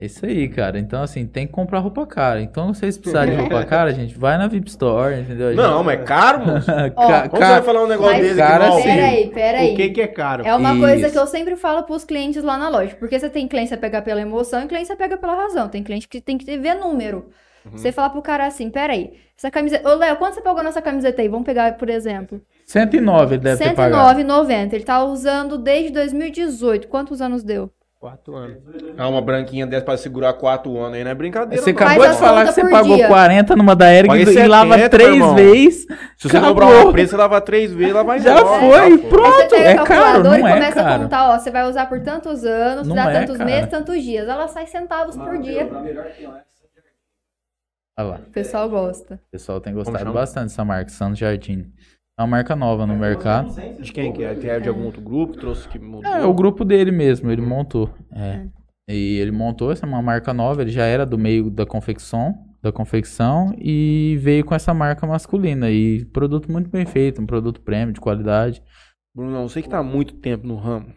Isso aí, cara. Então, assim, tem que comprar roupa cara. Então, se vocês precisarem de roupa cara, gente, vai na VIP Store, entendeu? Não, mas é caro, moço. Ca- Como ca- você vai falar um negócio desse cara, aqui no sim. ao vivo? peraí, peraí. O que que é caro? É uma coisa Isso. que eu sempre falo pros clientes lá na loja. Porque você tem cliente que você pega pela emoção e cliente que você pega pela razão. Tem cliente que tem que ver número. Uhum. Você fala pro cara assim, peraí, essa camiseta... Ô, Léo, quanto você pagou nessa camiseta aí? Vamos pegar, por exemplo. 109 ele deve ter pagado. R$109,90. Ele tá usando desde 2018. Quantos anos deu? Quatro anos. Ah, uma branquinha dessa pra segurar quatro anos aí não é brincadeira. Você não. acabou Faz de a falar que você pagou dia. 40 numa da Eric e 70, lava três vezes. Se você Acabou. comprar uma preta, você lava três vezes, ela vai Já embora. foi, Tá, pronto. pega É a caro, não e é começa a caro. contar, ó, você vai usar por tantos anos, Não dá é, tantos cara. meses, tantos dias. Ela sai centavos por dia. A melhor que lá é Olha lá. O pessoal gosta. O pessoal tem gostado bastante dessa marca, Santos Jardim. É uma marca nova no mercado. De quem que é? Que é de algum outro grupo? Trouxe que mudou? É, o grupo dele mesmo, ele montou. É. E ele montou essa é uma marca nova, ele já era do meio da confecção, da confecção e veio com essa marca masculina e produto muito bem feito, um produto premium de qualidade. Bruno, eu sei que tá há muito tempo no ramo.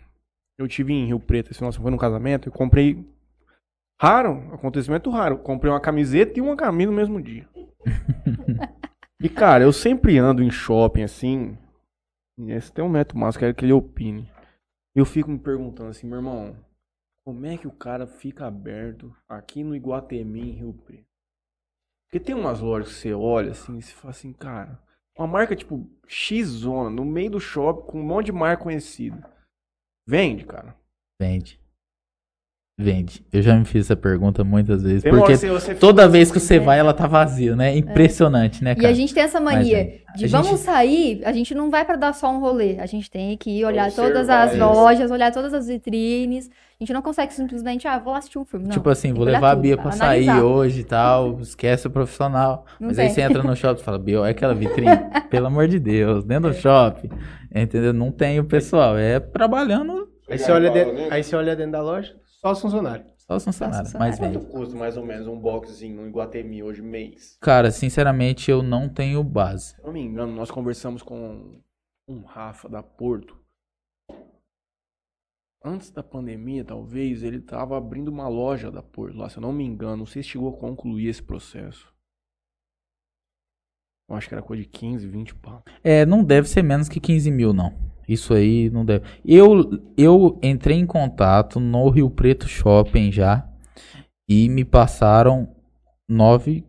Eu tive em Rio Preto, esse nosso foi num casamento, eu comprei raro, acontecimento raro. Comprei uma camiseta e uma camisa no mesmo dia. e cara, eu sempre ando em shopping assim. Esse tem um neto massa, quero que ele opine. Eu fico me perguntando assim, meu irmão, como é que o cara fica aberto aqui no Iguatemi em Rio Preto? Porque tem umas lojas que você olha assim e você fala assim, cara, uma marca tipo X-Zona, no meio do shopping, com um monte de marca conhecida. Vende, cara. Vende. Vende. Eu já me fiz essa pergunta muitas vezes, hora porque toda vez que você vai ela tá vazia, né? Impressionante, né, E cara? a gente tem essa mania Mas, é, de vamos gente- sair, a gente não vai pra dar só um rolê. A gente tem que ir olhar Observar todas as isso. lojas, olhar todas as vitrines. A gente não consegue simplesmente, ah, vou lá assistir um filme. Não, Tipo assim, vou levar a Bia pra sair analisar. hoje e tal, esquece o profissional. Não Mas aí tem. você entra no shopping e fala, Bia, olha aquela vitrine. Pelo amor de Deus, dentro do shopping. Entendeu? Não tem o pessoal. É trabalhando Aí você, olha dentro, né? aí você olha dentro da loja, só os funcionários. só os funcionários. Só vem. Quanto custa mais ou menos um boxzinho no Iguatemi hoje, mês? Cara, sinceramente, eu não tenho base. Se eu não me engano, nós conversamos com um Rafa da Porto. Antes da pandemia, talvez, ele tava abrindo uma loja da Porto lá, se eu não me engano. Não sei se chegou a concluir esse processo. Eu acho que era coisa de 15, 20 pau. É, não deve ser menos que 15 mil, não. Isso aí não deve. Eu, eu entrei em contato no Rio Preto Shopping já e me passaram 9,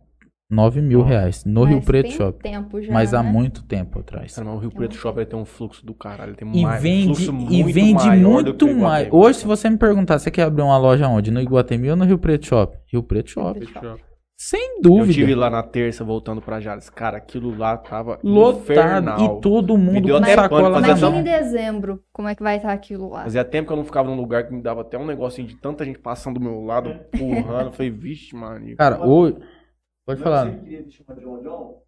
9 mil reais no Mas Rio Preto tem Shopping. tempo já, mas há né? muito tempo atrás. Cara, mas o Rio Preto Shopping tem um fluxo do caralho. Ele tem E mais, um vende, fluxo e muito vende maior do que muito mais. Hoje, se você me perguntar, você quer abrir uma loja onde? No Iguatemi ou no Rio Preto Shopping? Rio Preto Shopping. Sem Eu dúvida. tive lá na terça voltando pra Jales. Cara, aquilo lá tava Lotado. infernal. E todo mundo deu com até sacola na fazer mão. Imagina em dezembro como é que vai estar aquilo lá. Fazia tempo que eu não ficava num lugar que me dava até um negocinho de tanta gente passando do meu lado, empurrando. Eu falei, vixe, mano. Cara, hoje. Pode falar. Você queria vestir uma John John?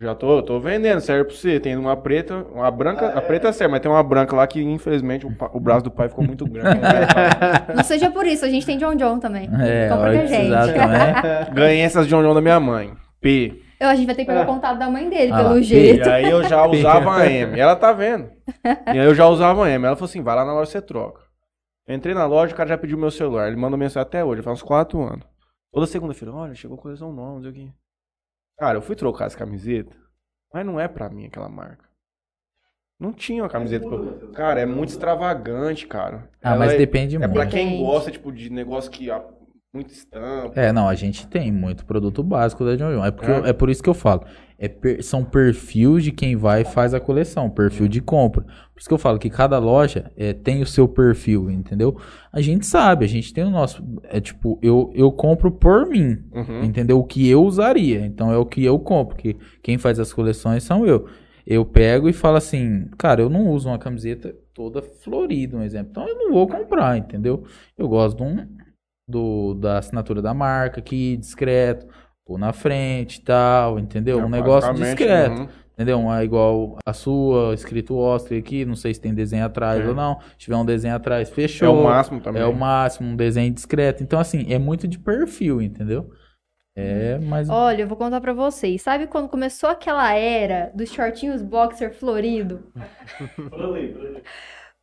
Já tô, tô vendendo, serve pra você. Tem uma preta, uma branca, a preta serve, mas tem uma branca lá que infelizmente o, o braço do pai ficou muito grande. Não seja por isso, a gente tem John John também. É, Compra com a que gente. também. Ganhei essas John John da minha mãe. P. Eu, a gente vai ter que pegar o contato da mãe dele, Ah pelo E jeito. aí eu já usava a M. Ela tá vendo. E aí eu já usava a M. Ela falou assim: vai lá na loja você troca. Eu entrei na loja, o cara já pediu meu celular. Ele manda mensagem até hoje, faz uns 4 anos. Toda segunda-feira, olha, chegou coleção nova, não sei o quê. Cara, eu fui trocar essa camiseta, mas não é pra mim aquela marca. Não tinha uma camiseta. Pra... Cara, é muito extravagante, cara. Ah, Ela mas é, depende é muito. pra quem gosta, tipo, de negócio que há muito estampa. É, não, a gente tem muito produto básico da John John. É, porque É? eu- é por isso que eu falo. É per- são perfis de quem vai e faz a coleção, perfil de compra. Por isso que eu falo que cada loja é, tem o seu perfil, entendeu? A gente sabe, a gente tem o nosso. É tipo, eu, eu compro por mim, Uhum. entendeu? O que eu usaria. Então é o que eu compro, porque quem faz as coleções são eu. eu pego e falo assim, cara, eu não uso uma camiseta toda florida, um exemplo. Então eu não vou comprar, entendeu? Eu gosto de um, do, da assinatura da marca aqui, discreto, pôr na frente e tal, entendeu? Um negócio discreto. uhum. Entendeu? Uma igual a sua, escrito Oscar aqui, não sei se tem desenho atrás Tem. ou não. Se tiver um desenho atrás, É fechou. o máximo também. É o máximo, um desenho discreto. Então, assim, é muito de perfil, entendeu? É, mas. Olha, eu vou contar pra vocês. Sabe quando começou aquela era dos shortinhos boxer florido?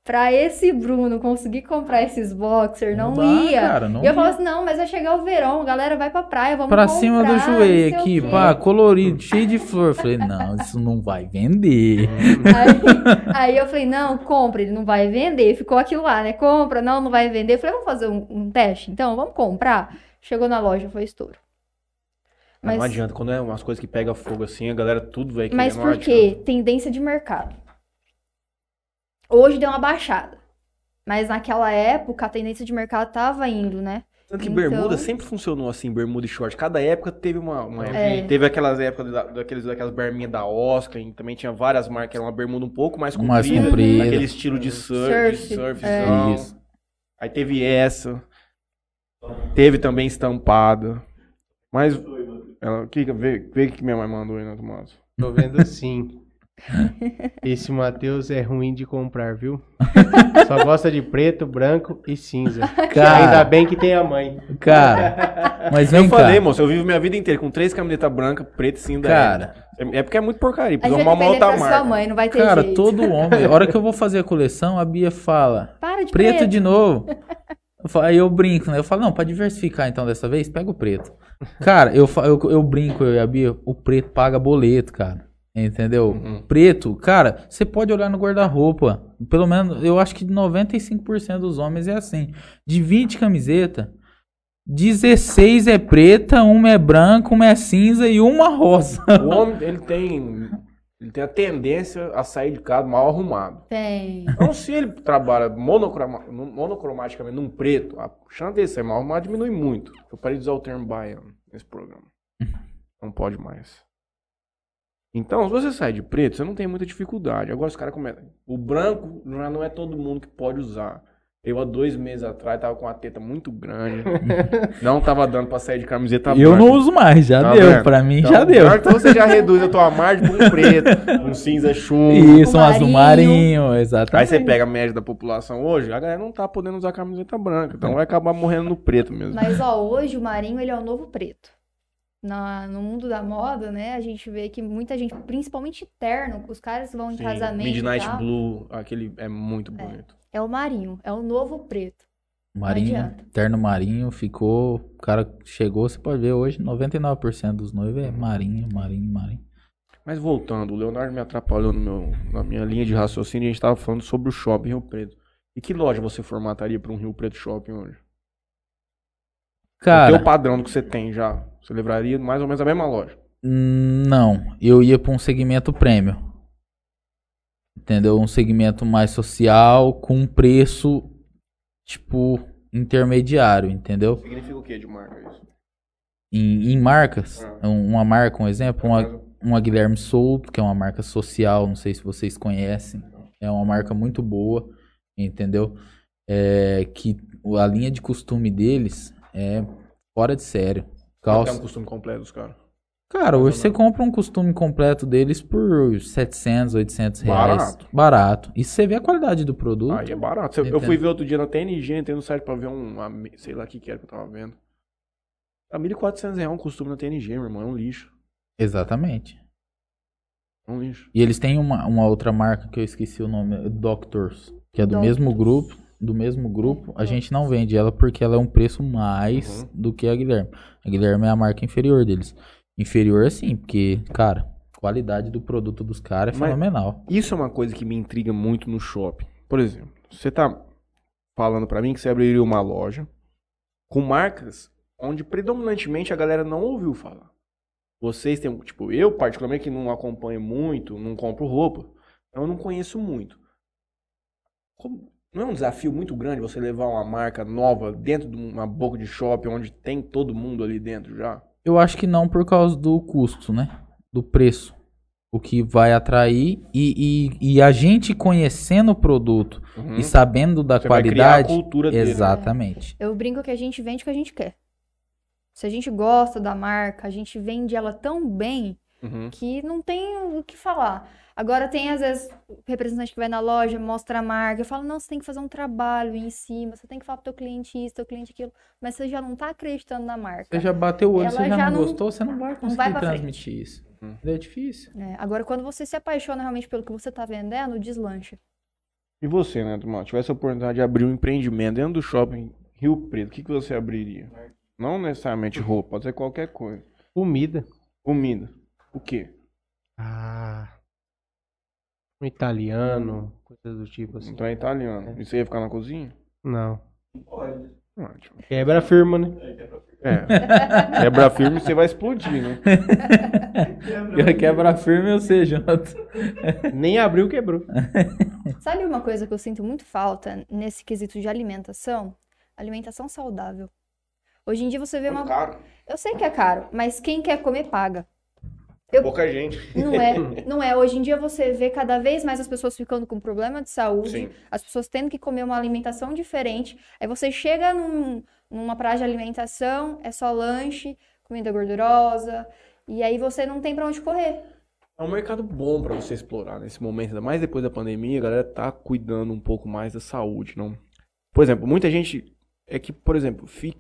Pra esse Bruno conseguir comprar esses boxer, não, dá, ia. Cara, não e eu falo assim, não, mas vai chegar o verão, a galera vai pra praia, vamos Pra comprar, cima do não joelho aqui, quê. pá, colorido, cheio de flor. Eu Falei, não, isso não vai vender. Aí, aí eu falei, não, compra, ele não vai vender. Ficou aquilo lá, né? Compra, não, não vai vender. Eu falei, vamos fazer um, um teste? Então, vamos comprar? Chegou na loja, foi estouro. Mas não adianta, quando é umas coisas que pegam fogo assim, a galera tudo vai querer. mas não por quê? Tendência de mercado. Hoje deu uma baixada. Mas naquela época, a tendência de mercado tava indo, né? Tanto que Então- bermuda sempre funcionou assim, bermuda e short. Cada época teve uma. uma É. Teve aquelas épocas da, daqueles, daquelas berminhas da Oscar, e também tinha várias marcas, que era uma bermuda um pouco mais comprida. Mais comprida. Aquele estilo de surf, Surf, surfzão. é. Isso. Aí teve essa. Teve também estampada. Mas. Ela, Kika, vê, que minha mãe mandou aí na tomada. Tô vendo sim. Esse Matheus é ruim de comprar, viu? Só gosta de preto, branco e cinza. Ainda Cara, bem que tem a mãe. cara. Mas vem Eu cá. falei, moço, eu vivo minha vida inteira com três camisetas brancas, preto e cinza. Cara. É, é porque é muito porcaria. A Precisa gente vai arrumar uma outra marca. sua mãe, não vai ter Cara, jeito. todo homem. A hora que eu vou fazer a coleção, a Bia fala. Para de Preto, preto. de novo. Eu falo- Aí eu brinco, né? Eu falo, não, pra diversificar então dessa vez, pega o preto. Cara, eu, eu, eu brinco, eu e a Bia, o preto paga boleto, cara. Entendeu? Uhum. Preto, cara, você pode olhar no guarda-roupa. Pelo menos, eu acho que 95% dos homens é assim. De 20 camiseta, 16 é preta, uma é branca, uma é cinza e uma rosa. O homem, ele tem. Ele tem a tendência a sair de casa mal arrumado. Tem. Então, se ele trabalha monocroma- monocromaticamente num preto, a chance dele ser mal arrumado diminui muito. Eu parei de usar o termo baiano nesse programa. Não pode mais. Então, se você sai de preto, você não tem muita dificuldade. Agora os caras começam. O branco já não é todo mundo que pode usar. Eu, há dois meses atrás, tava com a teta muito grande. não tava dando pra sair de camiseta eu branca. não uso mais, já Tá deu. vendo? Pra mim Então, já deu. Então você já reduz a tua margem pra um preto, um cinza chumbo. Isso, um azul marinho. marinho, exatamente. Aí você pega a média da população hoje, a galera não tá podendo usar camiseta branca. Então vai acabar morrendo no preto mesmo. Mas, ó, hoje o marinho, ele é o novo preto. Na, no mundo da moda, né, a gente vê que muita gente, principalmente terno, os caras vão em Sim, casamento e Midnight tal, Blue, aquele é muito bonito. é o marinho, é o novo preto. Marinho, terno marinho, ficou. O cara chegou, você pode ver hoje, 99% dos noivos é marinho, marinho, marinho. Mas voltando, o Leonardo me atrapalhou no meu, na minha linha de raciocínio. A gente tava falando sobre o shopping Rio Preto. E que loja você formataria para um Rio Preto Shopping hoje? o Cara, teu padrão do que você tem já. Você levaria mais ou menos a mesma loja. não. Eu ia pra um segmento prêmio. Entendeu? Um segmento mais social, com um preço, tipo, intermediário, entendeu? Significa o que de marca isso? Em, em marcas, Ah. um- uma marca, um exemplo, uma, uma Guilherme Souto, que é uma marca social, não sei se vocês conhecem. É uma marca muito boa, entendeu? É, que a linha de costume deles é fora de sério. É Calça. um costume completo dos caras? Cara, hoje você compra um costume completo deles por 700, 800 reais. Barato. Barato. E você vê a qualidade do produto. Aí é barato. Eu- Eu fui ver outro dia na TNG, entrei no site pra ver um, uma- sei lá o que que era que eu tava vendo. A 1.400 reais um costume na TNG, meu irmão, é um lixo. Exatamente. É um lixo. E eles têm uma, uma outra marca que eu esqueci o nome, Doctors, que é do Doctors. mesmo grupo. Do mesmo grupo, a gente não vende ela porque ela é um preço mais Uhum. do que a Guilherme. A Guilherme é a marca inferior deles. Inferior sim, porque, cara, qualidade do produto dos caras é Mas- fenomenal. Isso é uma coisa que me intriga muito no shopping. Por exemplo, você tá falando pra mim que você abriria uma loja com marcas onde predominantemente a galera não ouviu falar. Vocês têm, tipo, eu particularmente que não acompanho muito, não compro roupa, eu não conheço muito. Como- não é um desafio muito grande você levar uma marca nova dentro de uma boca de shopping onde tem todo mundo ali dentro já? Eu acho que não por causa do custo, né? Do preço. o que vai atrair e, e, e a gente conhecendo o produto Uhum. e sabendo da Você vai criar a qualidade. cultura dele. Exatamente. Eu brinco que a gente vende o que a gente quer. Se a gente gosta da marca, a gente vende ela tão bem Uhum. que não tem o que falar. Agora tem, às vezes, representante que vai na loja, mostra a marca, eu falo, não, você tem que fazer um trabalho em cima, você tem que falar pro teu cliente isso, teu cliente aquilo, mas você já não tá acreditando na marca. Você já bateu o olho, Ela você já, já não não- gostou, você não vai conseguir vai pra transmitir isso. Uhum. É difícil. É, agora, quando você se apaixona realmente pelo que você tá vendendo, deslancha. E você, né, Tomás? Tivesse a oportunidade de abrir um empreendimento dentro do shopping Rio Preto, o que, que você abriria? Não necessariamente roupa, pode ser qualquer coisa. Comida. Comida. O quê? Ah. Um italiano, coisa do tipo assim. Então é italiano. E você ia ficar na cozinha? Não. Pode. Ótimo. Quebra firma, né? É, que é pra ficar. É. Quebra firme, você vai explodir, né? Quebra firme ou seja, Nem abriu, quebrou. Sabe uma coisa que eu sinto muito falta nesse quesito de alimentação? Alimentação saudável. Hoje em dia você vê uma. caro. Eu sei que é caro, mas quem quer comer paga. Eu- Pouca gente. Não é, não é. Hoje em dia você vê cada vez mais as pessoas ficando com problema de saúde, Sim. as pessoas tendo que comer uma alimentação diferente. Aí você chega num- numa praia de alimentação, é só lanche, comida gordurosa, e aí você não tem pra onde correr. É um mercado bom pra você explorar nesse momento, ainda mais depois da pandemia, a galera tá cuidando um pouco mais da saúde, não? Por exemplo, muita gente é que, por exemplo, fica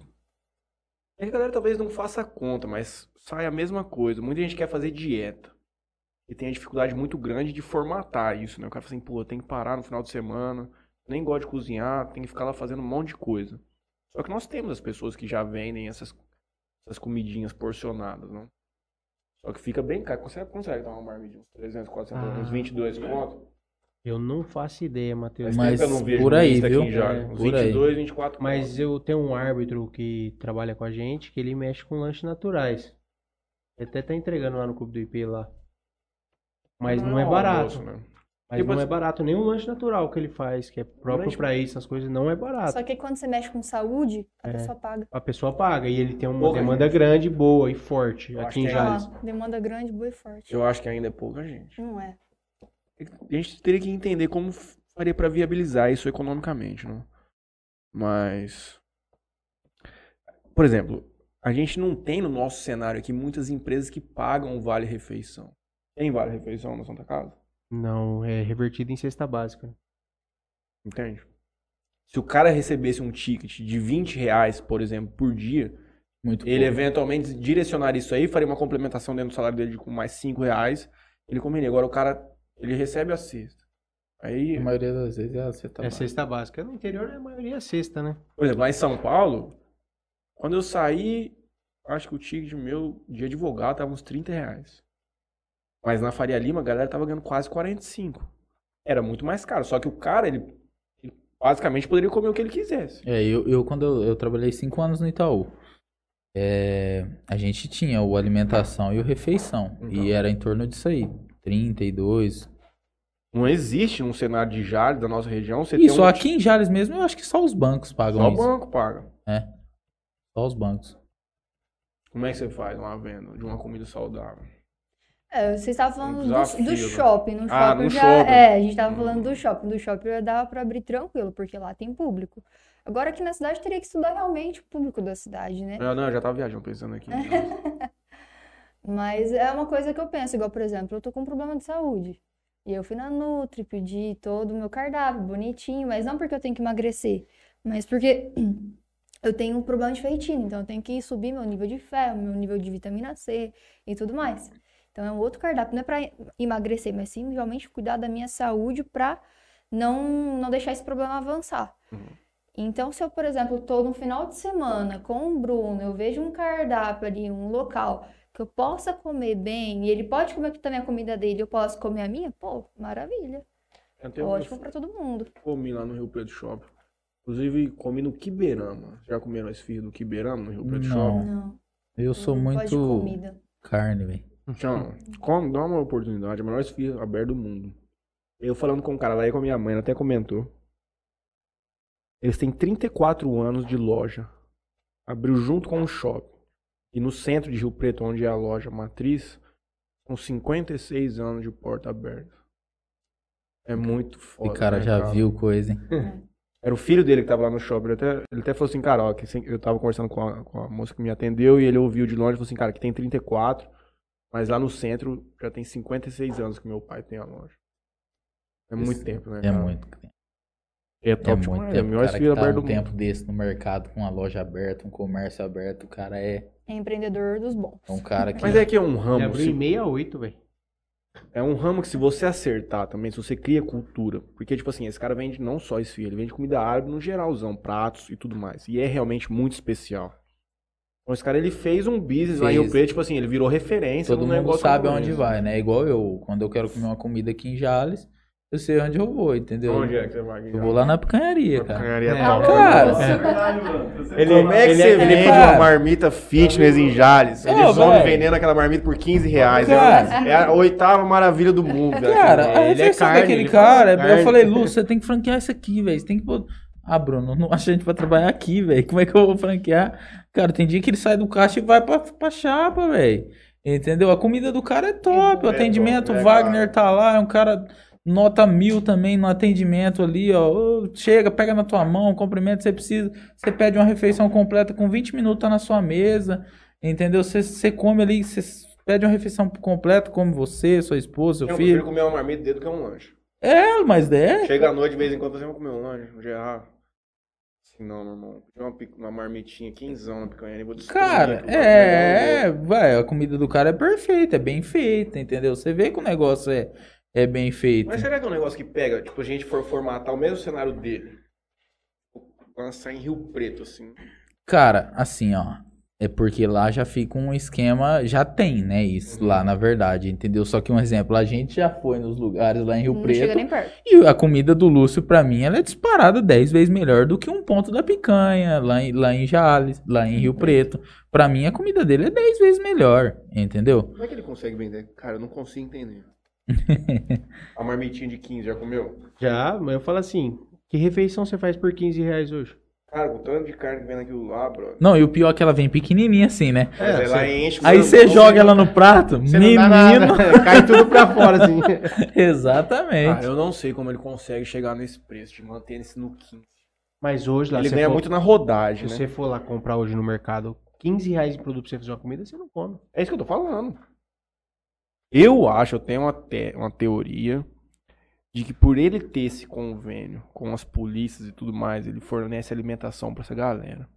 a galera talvez não faça conta, mas sai a mesma coisa. Muita gente quer fazer dieta. E tem a dificuldade muito grande de formatar isso, né? O cara fala assim, pô, tenho que parar no final de semana, nem gosto de cozinhar, tem que ficar lá fazendo um monte de coisa. Só que nós temos as pessoas que já vendem essas, essas comidinhas porcionadas, não? Só que fica bem caro. Você consegue dar uma marmita de uns 300, 400, uns Ah. 22 conto? Eu não faço ideia, Matheus. Mas não por aí, aqui viu? em Jales. É, Uns por aí. 22, 24 Mas eu tenho um árbitro que trabalha com a gente, que ele mexe com lanches naturais. Ele até tá entregando lá no Clube do IP lá. Mas não, é um barato. almoço, né? Mas Tipo não é assim- barato. Nem o lanche natural que ele faz, que é próprio pra isso, as coisas, não é barato. Só que quando você mexe com saúde, a É. pessoa paga. A pessoa paga e ele tem uma Pouca demanda gente. grande, boa e forte Eu aqui em é Jales. Ah, demanda grande, boa e forte. Eu acho que ainda é pouca gente. Não é. A gente teria que entender como faria pra viabilizar isso economicamente, não? Mas. Por exemplo, a gente não tem no nosso cenário aqui muitas empresas que pagam o Vale Refeição. Tem Vale Refeição na Santa Casa? Não, é revertido em cesta básica. Entende? Se o cara recebesse um ticket de 20 reais, por exemplo, por dia, Muito ele pouco. eventualmente direcionaria isso aí, faria uma complementação dentro do salário dele de com mais 5 reais, ele comeria. Agora o cara, ele recebe a cesta. Aí, A maioria das vezes é você tá é cesta básica. No interior a maioria é cesta, né? por exemplo, lá em São Paulo, quando eu saí, acho que o ticket meu de advogado tava uns 30 reais. Mas na Faria Lima, a galera tava ganhando quase 45. Era muito mais caro. Só que o cara, ele, ele basicamente poderia comer o que ele quisesse. É, eu, eu quando eu, eu trabalhei cinco anos no Itaú, é, a gente tinha o alimentação e o refeição. Então. E era em torno disso aí. 32. Não existe um cenário de Jales da nossa região. Você tem só um, aqui em Jales mesmo, eu acho que só os bancos pagam Só o isso. banco paga. Só os bancos. Como é que você faz uma venda de uma comida saudável? É, vocês estavam falando do, desafio, do né? shopping. No Ah, shopping no já. shopping. É, a gente tava Hum. falando do shopping. Do shopping já dava pra abrir tranquilo, porque lá tem público. Agora aqui na cidade teria que estudar realmente o público da cidade, né? Eu, não, eu já tava viajando pensando aqui. Mas é uma coisa que eu penso, igual, por exemplo, eu tô com um problema de saúde. E eu fui na Nutri, pedi todo o meu cardápio, bonitinho, mas não porque eu tenho que emagrecer, mas porque eu tenho um problema de ferritina, então eu tenho que subir meu nível de ferro, meu nível de vitamina C e tudo mais. Então é um outro cardápio, não é pra emagrecer, mas sim realmente cuidar da minha saúde pra não, não deixar esse problema avançar. Então, se eu, por exemplo, tô no final de semana com o Bruno, eu vejo um cardápio ali, um local que eu possa comer bem, e ele pode comer também a comida dele, eu posso comer a minha, pô, maravilha. Ótimo pra todo mundo. comi lá no Rio Preto Shopping. Inclusive, comi no Kiberama. Já comeram esse filho do Kiberama no Rio Preto Não. Shopping? Não, Eu sou não muito carne, velho. Então, dá uma oportunidade. É o melhor esfirra aberto do mundo. Eu falando com um cara lá e com a minha mãe, ela até comentou. Eles têm 34 anos de loja. Abriu junto com o shopping. E no centro de Rio Preto, onde é a loja matriz, Com 56 anos de porta aberta. É muito foda. Esse cara né, já viu coisa, hein? Era o filho dele que tava lá no shopping. Ele até, ele até falou assim, cara, ó, que eu tava conversando com a, com a moça que me atendeu e ele ouviu de longe e falou assim, cara, que tem 34, mas lá no centro já tem 56 anos que meu pai tem a loja. É muito tempo, né? É cara? muito. É É top muito demais. É tempo. o melhor cara que tá aberto um do tempo mundo. desse no mercado com uma loja aberta, um comércio aberto, o cara é É empreendedor dos bons. é um cara que... Mas é que é um Ele ramo. abriu se- em 68, velho. É um ramo que se você acertar também, se você cria cultura. Porque, tipo assim, esse cara vende não só esfirra, ele vende comida árabe no geralzão, pratos e tudo mais. E é realmente muito especial. Então, esse cara, ele fez um business lá em Rio. Preto, tipo assim, ele virou referência Todo no mundo negócio sabe japonês. onde vai, né? Igual eu, quando eu quero comer uma comida aqui em Jales, eu sei onde eu vou, entendeu? Onde é que você vai? Eu vou lá na picanharia, cara. Canharia É, top. cara. É. Você Ele, como é que ele- você ele- vende cara- uma marmita fitness em Jales? Eles vão velho. vendendo aquela marmita por 15 reais. É, Cara. é a oitava maravilha do mundo. velho. Cara, a Ele é carne, daquele ele cara, fala eu carne. falei, Lu, você tem que franquear isso aqui, velho. Você tem que. Ah, Bruno, não acha gente pra trabalhar aqui, velho. Como é que eu vou franquear? Cara, tem dia que ele sai do caixa e vai pra, pra chapa, velho. Entendeu? A comida do cara é top. bom. o É atendimento, é, o Wagner cara. tá lá, é um cara nota mil também no atendimento ali, ó. Chega, pega na tua mão, cumprimento, você precisa. Você pede uma refeição completa com 20 minutos, tá na sua mesa. Entendeu? Você, você come ali, você pede uma refeição completa, come você, sua esposa, seu Eu filho. prefiro comer uma marmita dele do que um lanche. É, mas é. Chega à noite, de vez em quando, você vai comer um lanche, um gerrar. Assim, não, meu irmão. Uma, uma marmitinha, quinzão na picanha e vou. Cara, é, vai, a comida do cara é perfeita, é bem feita, entendeu? Você vê que o negócio é, é bem feito. Mas será que é um negócio que pega, tipo, a gente for formatar o mesmo cenário dele? Lançar em Rio Preto, assim. Cara, assim, ó, é porque lá já fica um esquema, já tem, né, isso Uhum. lá na verdade, entendeu? Só que um exemplo, a gente já foi nos lugares lá em Rio não Preto chega nem perto. e a comida do Lúcio, pra mim, ela é disparada 10 vezes melhor do que um ponto da picanha lá em, lá em Jales, lá em Rio Uhum. Preto. Pra mim, a comida dele é 10 vezes melhor, entendeu? Como é que ele consegue vender? Cara, eu não consigo entender. A marmitinha de 15, já comeu? Já, mas eu falo assim, que refeição você faz por 15 reais hoje? Cara, com o tanto de carne que vem naquilo lá, bro. Não, e o pior é que ela vem pequenininha assim, né? Aí lá enche, Aí você joga ela no prato, Você menino. cai tudo pra fora, assim. Exatamente. Cara, eu não sei como ele consegue chegar nesse preço, de manter esse no 15. Mas hoje lá, Ele você ganha for- muito na rodagem, se né? você for lá comprar hoje no mercado 15 reais em produto pra você fazer uma comida, você não come. É isso que eu tô falando. Eu acho, eu tenho uma, te- uma teoria de que por ele ter esse convênio com as polícias e tudo mais, ele fornece alimentação pra essa galera.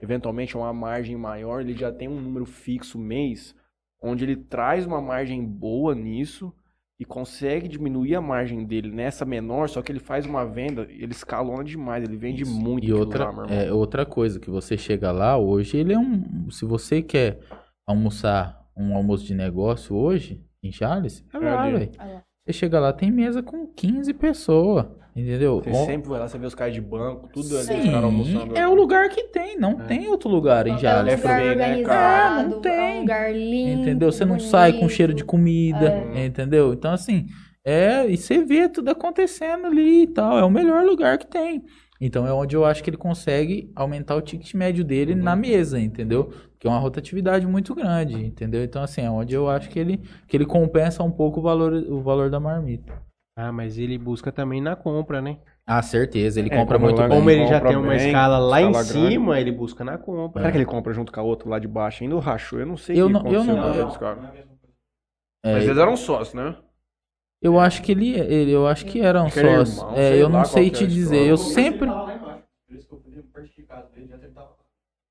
Eventualmente, uma margem maior, ele já tem um número fixo mês, onde ele traz uma margem boa nisso e consegue diminuir a margem dele nessa menor, só que ele faz uma venda, ele escalona demais, ele vende Isso. muito E outra, lá, é, outra coisa, que você chega lá, hoje ele é um. Se você quer almoçar um almoço de negócio hoje, em Jales, é É lá, velho. Lá. Você chega lá, tem mesa com 15 pessoas. Entendeu? Você Ó, sempre vai lá, você vê os caras de banco, tudo ali, os caras almoçando. é o lugar que tem, não É. tem outro lugar em É um Jales. É lugar bem, né? Não é tem. um lugar limpo. Entendeu? Você não sai com bonito. cheiro de comida, É. entendeu? Então, assim, é, e você vê tudo acontecendo ali e tal. É o melhor lugar que tem. Então, é onde eu acho que ele consegue aumentar o ticket médio dele Uhum. na mesa, entendeu? Que é uma rotatividade muito grande, entendeu? Então, assim, é onde eu acho que ele, que ele compensa um pouco o valor, o valor da marmita. Ah, mas ele busca também na compra, né? Ah, certeza, ele É, compra como muito lá- bem. Como ele já tem uma bem, escala lá em grande. cima, ele busca na compra. Será que ele compra junto com a outra lá de baixo? Ainda o rachou, eu não sei Eu o que não- eu não- eu- é. É, Mas eles eram sócios, né? Eu acho que ele, ele eu acho que eram sócios. É, eu não sei te é a dizer. história. Eu sempre,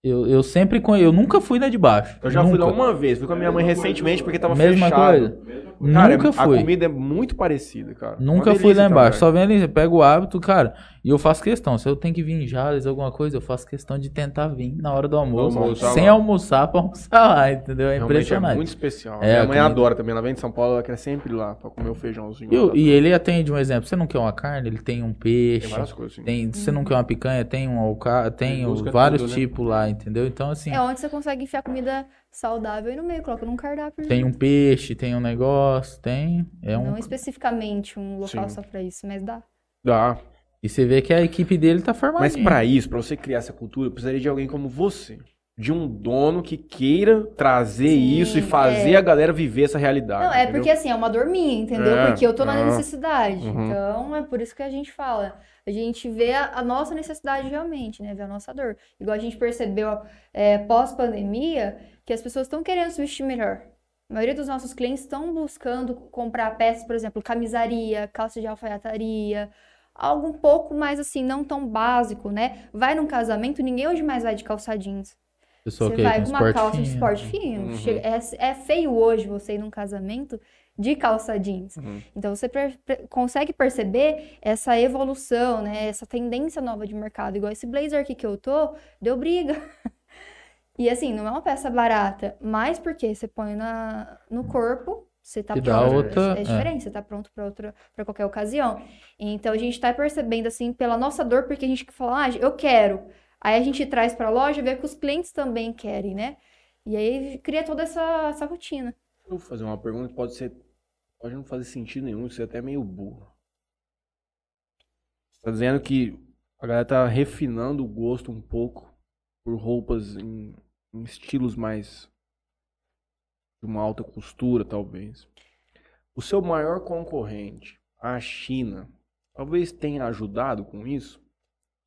eu, eu sempre, eu nunca fui na de baixo. Eu já fui lá Nunca. uma vez, fui com a minha mãe recentemente porque tava Mesma fechado. coisa. Cara, nunca a fui. comida é muito parecida, cara. Nunca fui lá embaixo. Só vem ali, você pega o hábito, cara. E eu faço questão. Se eu tenho que vir em Jales, alguma coisa, eu faço questão de tentar vir na hora do almoço. almoçar sem lá. almoçar pra almoçar lá, entendeu? É Realmente impressionante. É muito especial. É, minha a mãe comida- adora também. Ela vem de São Paulo, ela quer sempre ir lá pra comer o feijãozinho. E, eu- e ele atende um exemplo. Você não quer uma carne? Ele tem um peixe. Tem várias coisas, assim. Tem, você não quer uma picanha? Tem um alca... tem busca vários tudo, né? tipos lá, entendeu? Então, assim, É onde você consegue enfiar comida saudável aí no meio, coloca num cardápio. tem um peixe, tem um negócio, tem. É um... Não especificamente um local Sim. só pra isso, mas dá. Dá. E você vê que a equipe dele tá Mas formadinha. pra isso, pra você criar essa cultura, eu precisaria de alguém como você. de um dono que queira trazer Sim, isso e fazer é. a galera viver essa realidade. Não, é entendeu? porque assim, é uma dor minha, entendeu? É, porque eu tô na ah, necessidade. uhum. Então, é por isso que a gente fala. A gente vê a, a nossa necessidade realmente, né? Vê a nossa dor. Igual a gente percebeu é, pós-pandemia, que as pessoas estão querendo se vestir melhor. A maioria dos nossos clientes estão buscando comprar peças, por exemplo, camisaria, calça de alfaiataria, algo um pouco mais assim, não tão básico, né? Vai num casamento, ninguém hoje mais vai de calça jeans. Pessoal Você que vai com com uma calça de fino. esporte fino. Uhum. Chega- é, é feio hoje você ir num casamento de calça jeans. Uhum. Então você per- per- consegue perceber essa evolução, né? Essa tendência nova de mercado. Igual esse blazer aqui que eu tô, deu briga. E assim, não é uma peça barata, mas porque você põe na, no corpo, você tá pronto. outra- é é. diferente, você tá pronto para outra, para qualquer ocasião. Então a gente tá percebendo assim pela nossa dor, porque a gente fala, ah, eu quero. Aí a gente traz pra loja, vê que os clientes também querem, né? E aí cria toda essa, essa rotina. Eu vou fazer uma pergunta que pode ser. Pode não fazer sentido nenhum, isso é até meio burro. Você tá dizendo que a galera tá refinando o gosto um pouco por roupas em estilos mais. de uma alta costura, talvez. O seu maior concorrente, a China, talvez tenha ajudado com isso.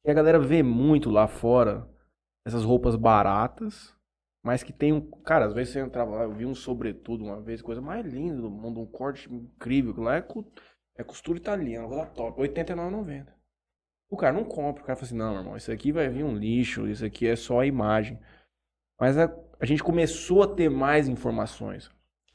E a galera vê muito lá fora essas roupas baratas, mas que tem um. Cara, às vezes você entrava lá, eu vi um sobretudo uma vez, coisa mais linda do mundo, um corte incrível. Lá é, é costura italiana, coisa top, R$ 89,90. O cara não compra, o cara fala assim: não, meu irmão, isso aqui vai vir um lixo, isso aqui é só a imagem. Mas a, a gente começou a ter mais informações.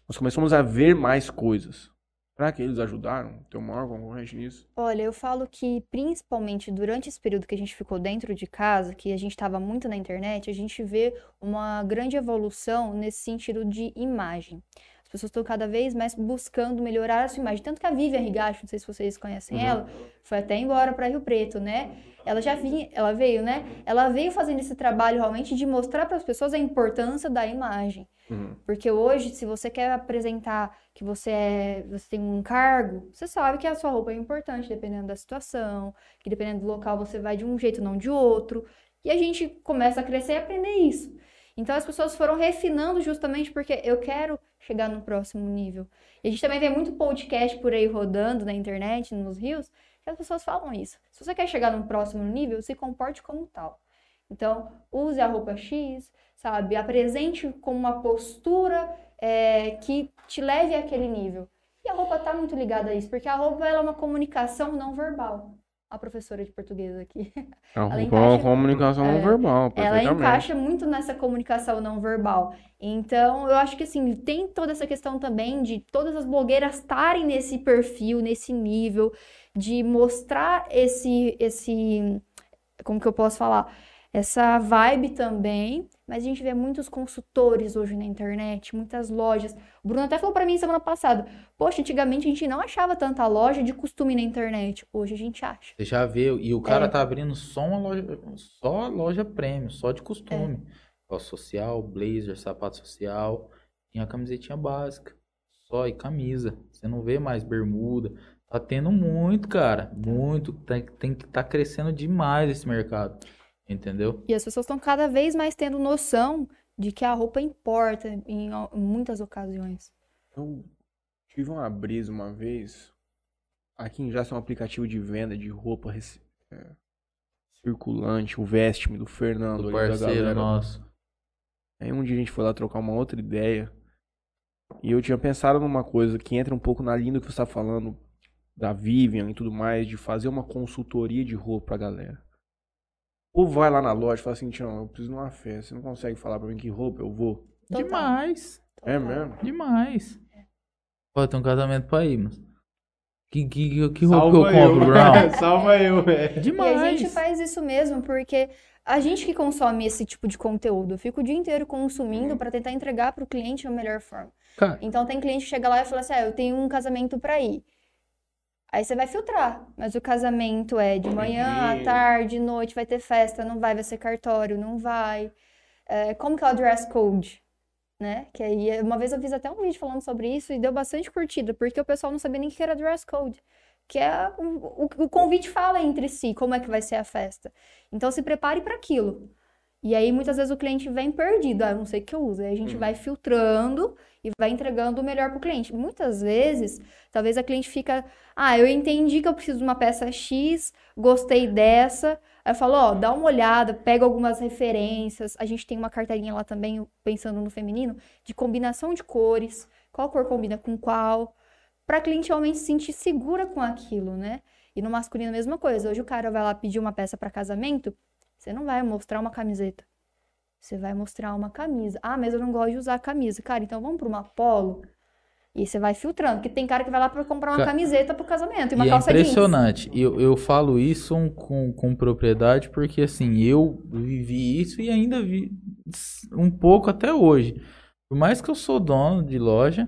Nós começamos a ver mais coisas. Será que eles ajudaram? Tem o maior concorrente nisso? Olha, eu falo que principalmente durante esse período que a gente ficou dentro de casa, que a gente estava muito na internet, a gente vê uma grande evolução nesse sentido de imagem. As pessoas estão cada vez mais buscando melhorar a sua imagem. Tanto que a Vivian Rigacho, não sei se vocês conhecem Uhum. ela, foi até embora para Rio Preto, né? Ela já vinha, ela veio, né? Ela veio fazendo esse trabalho realmente de mostrar para as pessoas a importância da imagem. Uhum. Porque hoje, se você quer apresentar que você é, você tem um cargo, você sabe que a sua roupa é importante, dependendo da situação, que dependendo do local você vai de um jeito, não de outro. E a gente começa a crescer e aprender isso. Então as pessoas foram refinando justamente porque eu quero chegar no próximo nível. E a gente também vê muito podcast por aí rodando na internet, nos rios, que as pessoas falam isso. Se você quer chegar no próximo nível, se comporte como tal. Então, use a roupa X, sabe? Apresente com uma postura é, que te leve àquele nível. E a roupa tá muito ligada a isso, porque a roupa é uma comunicação não verbal. A professora de português aqui. É Ela uma encaixa- comunicação não é, verbal, Ela encaixa muito nessa comunicação não verbal. Então, eu acho que assim, tem toda essa questão também de todas as blogueiras estarem nesse perfil, nesse nível, de mostrar esse, esse, como que eu posso falar? Essa vibe também, mas a gente vê muitos consultores hoje na internet, muitas lojas. O Bruno até falou pra mim semana passada: Poxa, antigamente a gente não achava tanta loja de costume na internet. Hoje a gente acha. Você já vê, e o cara É. tá abrindo só uma loja, só loja premium, só de costume. Ó, social, blazer, sapato social e a camisetinha básica. Só e camisa. Você não vê mais bermuda. Tá tendo muito, cara. Muito. Tem, tem que tá crescendo demais esse mercado. Entendeu? E as pessoas estão cada vez mais tendo noção de que a roupa importa em muitas ocasiões. Eu tive uma brisa uma vez. Aqui em Jaça é um aplicativo de venda de roupa rec- é, circulante, o Veste-me do Fernando, Do parceiro galera. nosso. Aí um dia a gente foi lá trocar uma outra ideia. E eu tinha pensado numa coisa que entra um pouco na linha do que você tá falando da Vivian e tudo mais, de fazer uma consultoria de roupa pra galera. Ou vai lá na loja e fala assim, Tião, eu preciso de uma festa. Você não consegue falar pra mim que roupa eu vou? Total. Demais. É mesmo? Demais. Pô, tem um casamento pra ir, mas. Que, que, que, que roupa Salva que eu compro, eu. Brown? Salva eu, velho. Demais. E a gente faz isso mesmo porque a gente que consome esse tipo de conteúdo fica o dia inteiro consumindo para tentar entregar para o cliente da melhor forma. Cara, Então tem cliente que chega lá e fala assim: ah, eu tenho um casamento para ir. Aí você vai filtrar, mas o casamento é de manhã, à Uhum. tarde, noite, vai ter festa, não vai, vai ser cartório, não vai. É, como que é o dress code? Né? Que aí, uma vez eu fiz até um vídeo falando sobre isso e deu bastante curtida, porque o pessoal não sabia nem o que era dress code. Que é o, o, o convite fala entre si como é que vai ser a festa. Então se prepare para aquilo. E aí, muitas vezes, o cliente vem perdido. Ah, eu não sei o que eu uso. Aí a gente vai filtrando e vai entregando o melhor pro cliente. Muitas vezes, talvez a cliente fica, ah, eu entendi que eu preciso de uma peça X, gostei dessa. Aí eu falo, ó, dá uma olhada, pega algumas referências. A gente tem uma cartelinha lá também, pensando no feminino, de combinação de cores. Qual cor combina com qual? Pra cliente realmente se sentir segura com aquilo, né? E no masculino, a mesma coisa. Hoje o cara vai lá pedir uma peça para casamento, você não vai mostrar uma camiseta. Você vai mostrar uma camisa. Ah, mas eu não gosto de usar camisa. Cara, então vamos para uma polo. E você vai filtrando. Porque tem cara que vai lá para comprar uma Ca- camiseta pro casamento e uma e é calça jeans. impressionante. Eu, eu falo isso com, com propriedade porque, assim, eu vivi isso e ainda vi um pouco até hoje. Por mais que eu sou dono de loja,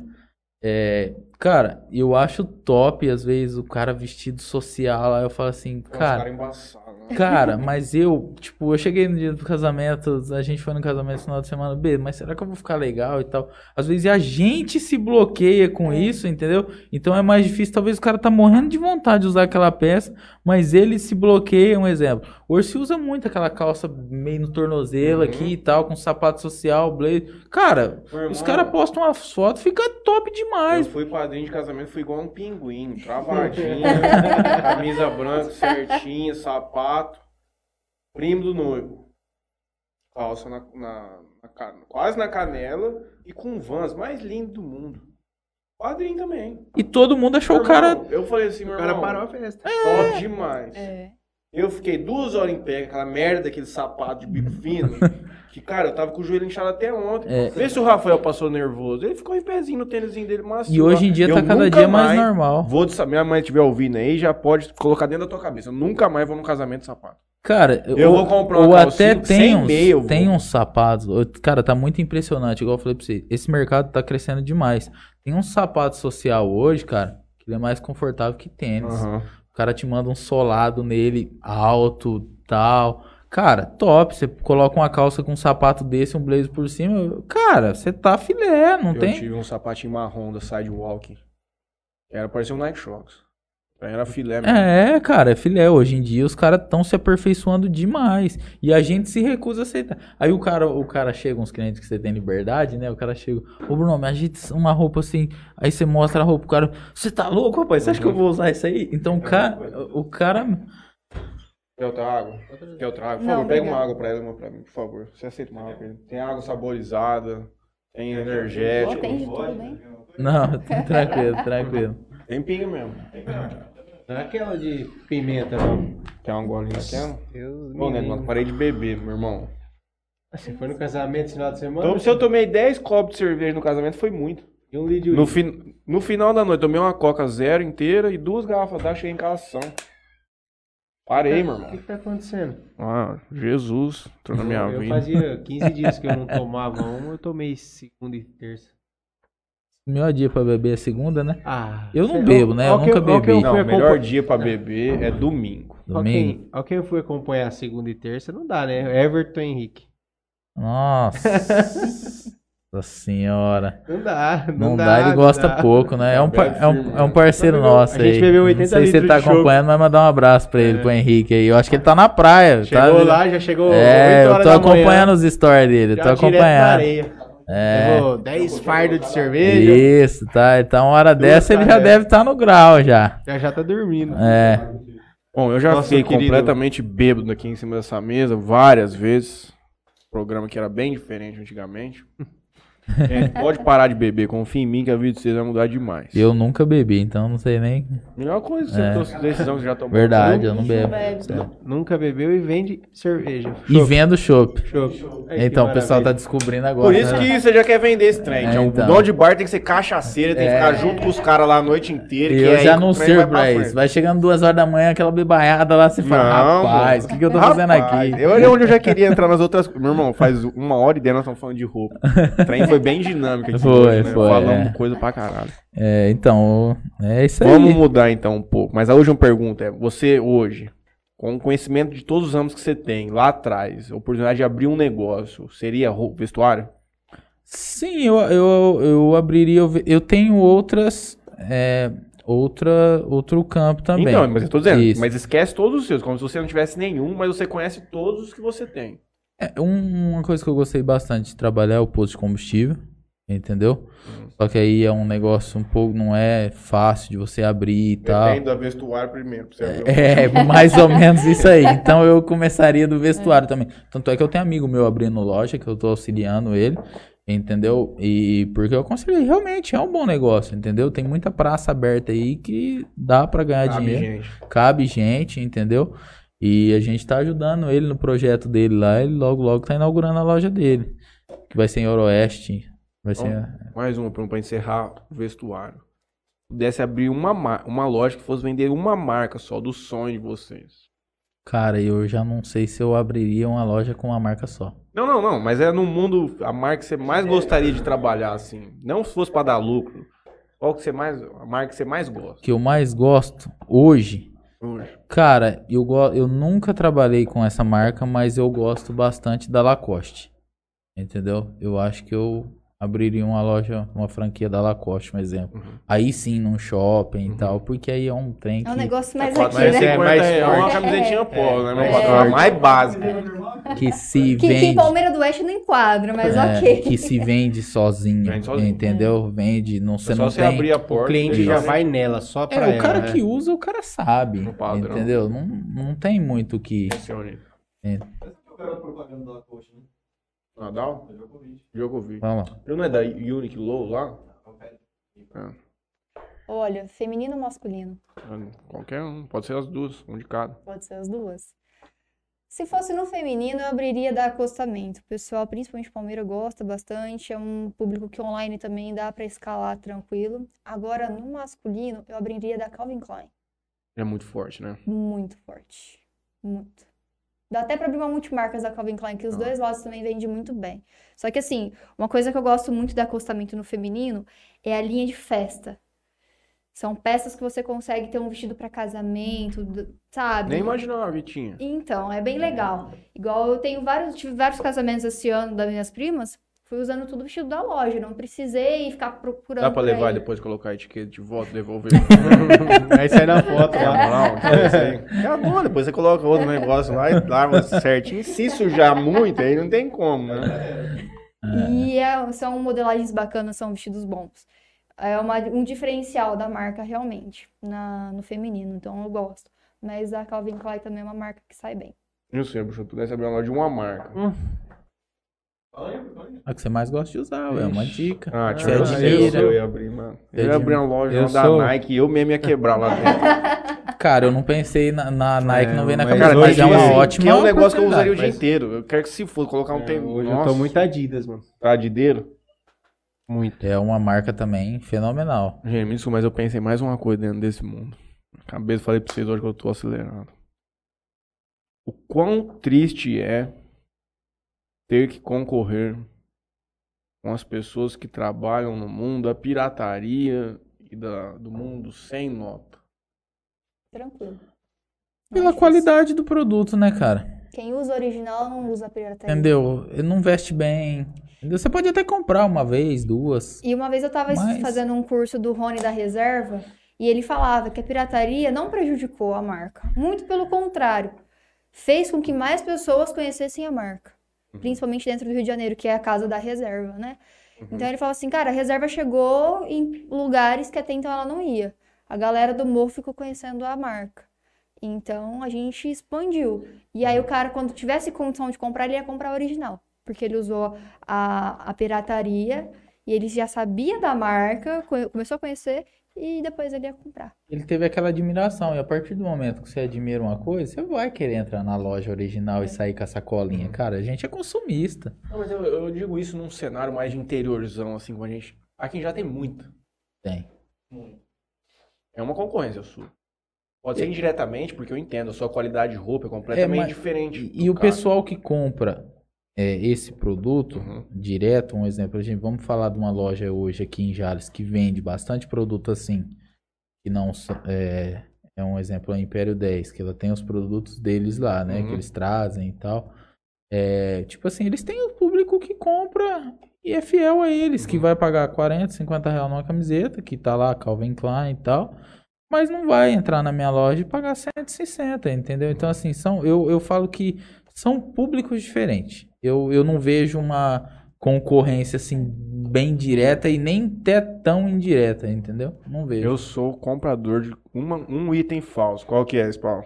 é, cara, eu acho top, às vezes, o cara vestido social lá, eu falo assim, cara, embaçados, né? Cara, mas eu, tipo, eu cheguei no dia do casamento, a gente foi no casamento no final de semana, B, mas será que eu vou ficar legal e tal? Às vezes a gente se bloqueia com isso, entendeu? Então é mais difícil, talvez o cara tá morrendo de vontade de usar aquela peça, mas ele se bloqueia, um exemplo. Hoje se usa muito aquela calça meio no tornozelo aqui e tal, com sapato social, blazer. Cara, Meu os irmão, caras postam uma foto, fica top Eu demais. fui padrinho de casamento, fui igual um pinguim, travadinho, camisa branca certinha, sapato. Primo do noivo. Calça na, na- na quase na canela e com vans mais lindo do mundo. Padrinho também. E todo mundo achou o cara irmão, Eu falei assim, meu O cara irmão, parou a festa. top demais. É. Eu fiquei duas horas em pé, com aquela merda daquele sapato de bico fino. que, cara, eu tava com o joelho inchado até ontem. É. Vê se o Rafael passou nervoso. Ele ficou em pezinho no tênisinho dele, mas E hoje em dia eu tá cada dia mais normal. Vou de, sa- minha mãe estiver ouvindo aí, já pode colocar dentro da tua cabeça. Eu nunca mais vou num casamento de sapato. Cara, Eu ou- vou comprar ou uma até tem uns, vou. tem uns sapatos. Cara, tá muito impressionante, igual eu falei pra você. Esse mercado tá crescendo demais. Tem um sapato social hoje, cara, que ele é mais confortável que tênis. O cara te manda um solado nele alto, tal. Cara, top. Você coloca uma calça com um sapato desse, um blazer por cima. Cara, você tá filé, não eu tem? tive um sapatinho marrom da Sidewalk. Era parecia um Nike Shox. Era filé mesmo. É, cara, é filé. Hoje em dia os caras estão se aperfeiçoando demais. E a gente se recusa a aceitar. Aí o cara, o cara chega, uns clientes que você tem liberdade, né? O cara chega, ô Bruno, me agita uma roupa assim. Aí você mostra a roupa pro cara. Você tá louco, rapaz? Você acha que eu vou usar isso aí? Então o cara. O cara. Quer outra água? Quer outra água? Por Não, favor, pega uma água pra ela, uma pra mim, por favor. Você aceita uma água pra ele? Tem água saborizada, tem energético, Tem de tudo bem. Não, tranquilo, tranquilo. tem pinga mesmo. Não é aquela de pimenta, não. Quer uma golinha daquela? Deus Bom, né, mano, parei de beber, meu irmão. Você foi no casamento esse final de semana? Então, se eu tomei 10 copos de cerveja no casamento, foi muito. E um litro de No, fin... no final da noite, tomei uma coca zero inteira e duas garrafas d'água, cheguei em calação. Parei, meu O que irmão. que tá acontecendo? Ah, Jesus, entrou na minha eu vida. fazia 15 dias que eu não tomava uma, eu tomei segunda e terça. Meu dia pra beber é segunda, né? Ah, Eu não sei- bebo, né? Eu nunca bebi. Não, o melhor acompanhar- dia pra beber é domingo. Domingo. ó, quem eu fui acompanhar segunda e terça, não dá, né? Everton Henrique. Nossa. Nossa senhora. Não dá, não, Não, dá, ele gosta dá. pouco, né? É um, par- é um, é um parceiro nosso a gente aí. bebeu Não 80 sei se ele tá acompanhando, mas mandar um abraço pra ele, É. pro Henrique aí. Eu acho que ele tá na praia. Chegou tá? lá, já chegou É, 8 eu tô da manhã, acompanhando os stories dele, já tô direto na acompanhando. areia. É. Levou 10 fardos de cerveja, Isso, tá. Então, uma hora dessa ele já canelas. deve estar no grau já. já já tá dormindo. É. Bom, eu já Nosso fiquei querido- completamente bêbado aqui em cima dessa mesa várias vezes. Programa que era bem diferente antigamente. É, pode parar de beber, confia em mim que a vida de vocês vai mudar demais. Eu nunca bebi, então não sei nem. Melhor coisa, você É. é. decisão que você já tomou. Verdade, eu não bebo. bebe. Certo. Nunca bebeu e vende cerveja. E vendo chopp. Que Então, o pessoal tá descobrindo agora. Por isso né? que você já quer vender esse trem. É, tchau. então. O dono de bar tem que ser cachaceiro, tem que É. ficar junto com os caras lá a noite inteira. que Eu é já não sirvo vai pra isso. Vai chegando duas horas da manhã, aquela bebaiada lá, você fala, Não, rapaz, o que, que eu tô fazendo Rapaz, aqui? Eu, olha onde eu já queria entrar nas outras coisas. Meu irmão, faz uma hora e dez nós estamos falando de roupa. O trem foi bem dinâmico aqui Foi, hoje, né? foi, Falamos é. coisa pra caralho. É, então, é isso aí. Vamos mudar então um pouco. Mas a última pergunta é: você hoje, com o conhecimento de todos os anos que você tem lá atrás, a oportunidade de abrir um negócio, seria vestuário? Sim, eu, eu, eu abriria. Eu, eu tenho outras. é, outra, outro campo também. Então, mas eu tô dizendo, Isso. mas esquece todos os seus, como se você não tivesse nenhum, mas você conhece todos os que você tem. É, um- uma coisa que eu gostei bastante de trabalhar é o posto de combustível, entendeu? Uhum. Só que aí é um negócio um pouco, não é fácil de você abrir e tal. da vestuário primeiro. Pra você abrir É, mais ou menos isso aí. Então eu começaria do vestuário também. Tanto é que eu tenho amigo meu abrindo loja, que eu tô auxiliando ele, entendeu? E porque eu aconselhei, realmente é um bom negócio, entendeu? Tem muita praça aberta aí que dá pra ganhar Cabe, dinheiro. gente. Cabe gente, entendeu? E a gente tá ajudando ele no projeto dele lá. Ele logo, logo tá inaugurando a loja dele. Que vai ser em Oroeste. Vai ser. Mais uma pra encerrar o vestuário. Pudesse abrir uma, ma- uma loja que fosse vender uma marca só do sonho de vocês. Cara, eu já não sei se eu abriria uma loja com uma marca só. Não, não, não. Mas é no mundo a marca que você mais gostaria de trabalhar, assim. Não se fosse pra dar lucro. Qual que você mais. A marca que você mais gosta? que eu mais gosto hoje, Hoje. cara, eu, eu nunca trabalhei com essa marca, mas eu gosto bastante da Lacoste. Entendeu? Eu acho que eu abriria uma loja, uma franquia da Lacoste, um exemplo. Uhum. Aí sim, num shopping e tal, porque aí é um trem que, É um negócio mais Quatro- aqui, mas né? é mais é uma forte. camisetinha É. polo, né, meu É. A mais básica. Que se Que, que em vende. Palmeiras do Oeste não enquadra, mas é, ok. que se vende sozinho, Vende sozinho. entendeu? Vende, não, você É não você tem... abrir a O porta. cliente deixar já vai nela, só pra É, ela, o cara né? que usa, o cara sabe, No padrão. entendeu? Não, não tem muito o que... É o né? Nadal? Da Djokovic. Djokovic. Vamos lá. Ele não é da Unique Low lá? Olha, feminino ou masculino? Qualquer um. Pode ser as duas. Um de cada. Pode ser as duas. Se fosse no feminino, eu abriria da acostamento. O pessoal, principalmente Palmeira, gosta bastante. É um público que online também dá pra escalar tranquilo. Agora, no masculino, eu abriria da Calvin Klein. É muito forte, né? Muito forte. Muito. Dá até pra abrir uma multimarcas da Calvin Klein, que os Ah. dois lados também vendem muito bem. Só que assim, uma coisa que eu gosto muito da acostamento no feminino é a linha de festa. São peças que você consegue ter um vestido pra casamento, sabe? Nem imaginava, Vitinha. Então, é bem legal. Igual eu tenho vários, tive vários casamentos esse ano das minhas primas, fui usando tudo vestido da loja, não precisei ficar procurando Dá pra levar aí. e depois colocar a etiqueta de volta devolver. Aí sai na foto lá. Não. É bom, depois você coloca outro negócio lá e lava certinho. Se sujar muito, aí não tem como, né? E é- são modelagens bacanas, são vestidos bons. É uma- um diferencial da marca, realmente, na, no feminino. Então, eu gosto. Mas a Calvin Klein também é uma marca que sai bem. Não sei, se eu pudesse abrir uma loja de uma marca. Aí. A que você mais gosta de usar, é uma dica. Ah, Você tinha eu- eu ia abrir, mano. Você Eu ia abrir uma loja Eu da sou- Nike e eu mesmo ia quebrar lá dentro. Cara, eu não pensei na, na Nike, É, não veio na mas cabeça, mas, hoje, é uma assim, ótima Que é um negócio que eu usaria o dia inteiro. Eu quero que se for colocar um É, tempo. hoje eu tô muito Adidas, mano. Adideiro. Muito. É uma marca também fenomenal. Gente, me desculpa, mas eu pensei mais uma coisa dentro desse mundo. Acabei de falar pra vocês hoje que eu tô acelerado. O quão triste é ter que concorrer com as pessoas que trabalham no mundo da pirataria e da, do mundo sem nota. Tranquilo. Não é Pela difícil. qualidade do produto, né, cara? Quem usa original não usa pirataria. Entendeu? Ele não veste bem. Você pode até comprar uma vez, duas. E uma vez eu tava Mas- fazendo um curso do Rony da Reserva e ele falava que a pirataria não prejudicou a marca. Muito pelo contrário. Fez com que mais pessoas conhecessem a marca. Principalmente dentro do Rio de Janeiro, que é a casa da reserva, né? Então ele falou assim, cara, a reserva chegou em lugares que até então ela não ia. A galera do morro ficou conhecendo a marca. Então a gente expandiu. E aí o cara, quando tivesse condição de comprar, ele ia comprar a original. Porque ele usou a, a pirataria e ele já sabia da marca, co- começou a conhecer e depois ele ia comprar. Ele teve aquela admiração. E a partir do momento que você admira uma coisa, você vai querer entrar na loja original e sair com a sacolinha. Cara, a gente é consumista. Não, mas eu, eu digo isso num cenário mais de interiorzão, assim, com a gente. Aqui já tem muito. Tem. É uma concorrência sua. Pode ser indiretamente, porque eu entendo, a sua qualidade de roupa é completamente mas- diferente. E, e o cara. pessoal que compra é, esse produto Uhum. direto, um exemplo, a gente vamos falar de uma loja hoje aqui em Jales que vende bastante produto assim, que não é, é um exemplo a Império 10, que ela tem os produtos deles lá, né, Uhum. que eles trazem e tal. É, tipo assim, eles têm o público que compra e é fiel a eles, que Uhum. vai pagar 40, 50 reais numa camiseta, que tá lá Calvin Klein e tal. Mas não vai entrar na minha loja e pagar 160, entendeu? Então, assim, são, eu, eu falo que são públicos diferentes. Eu, eu não vejo uma concorrência assim bem direta e nem até tão indireta, entendeu? Não vejo. Eu sou comprador de uma, um item falso. Qual que é Paulo?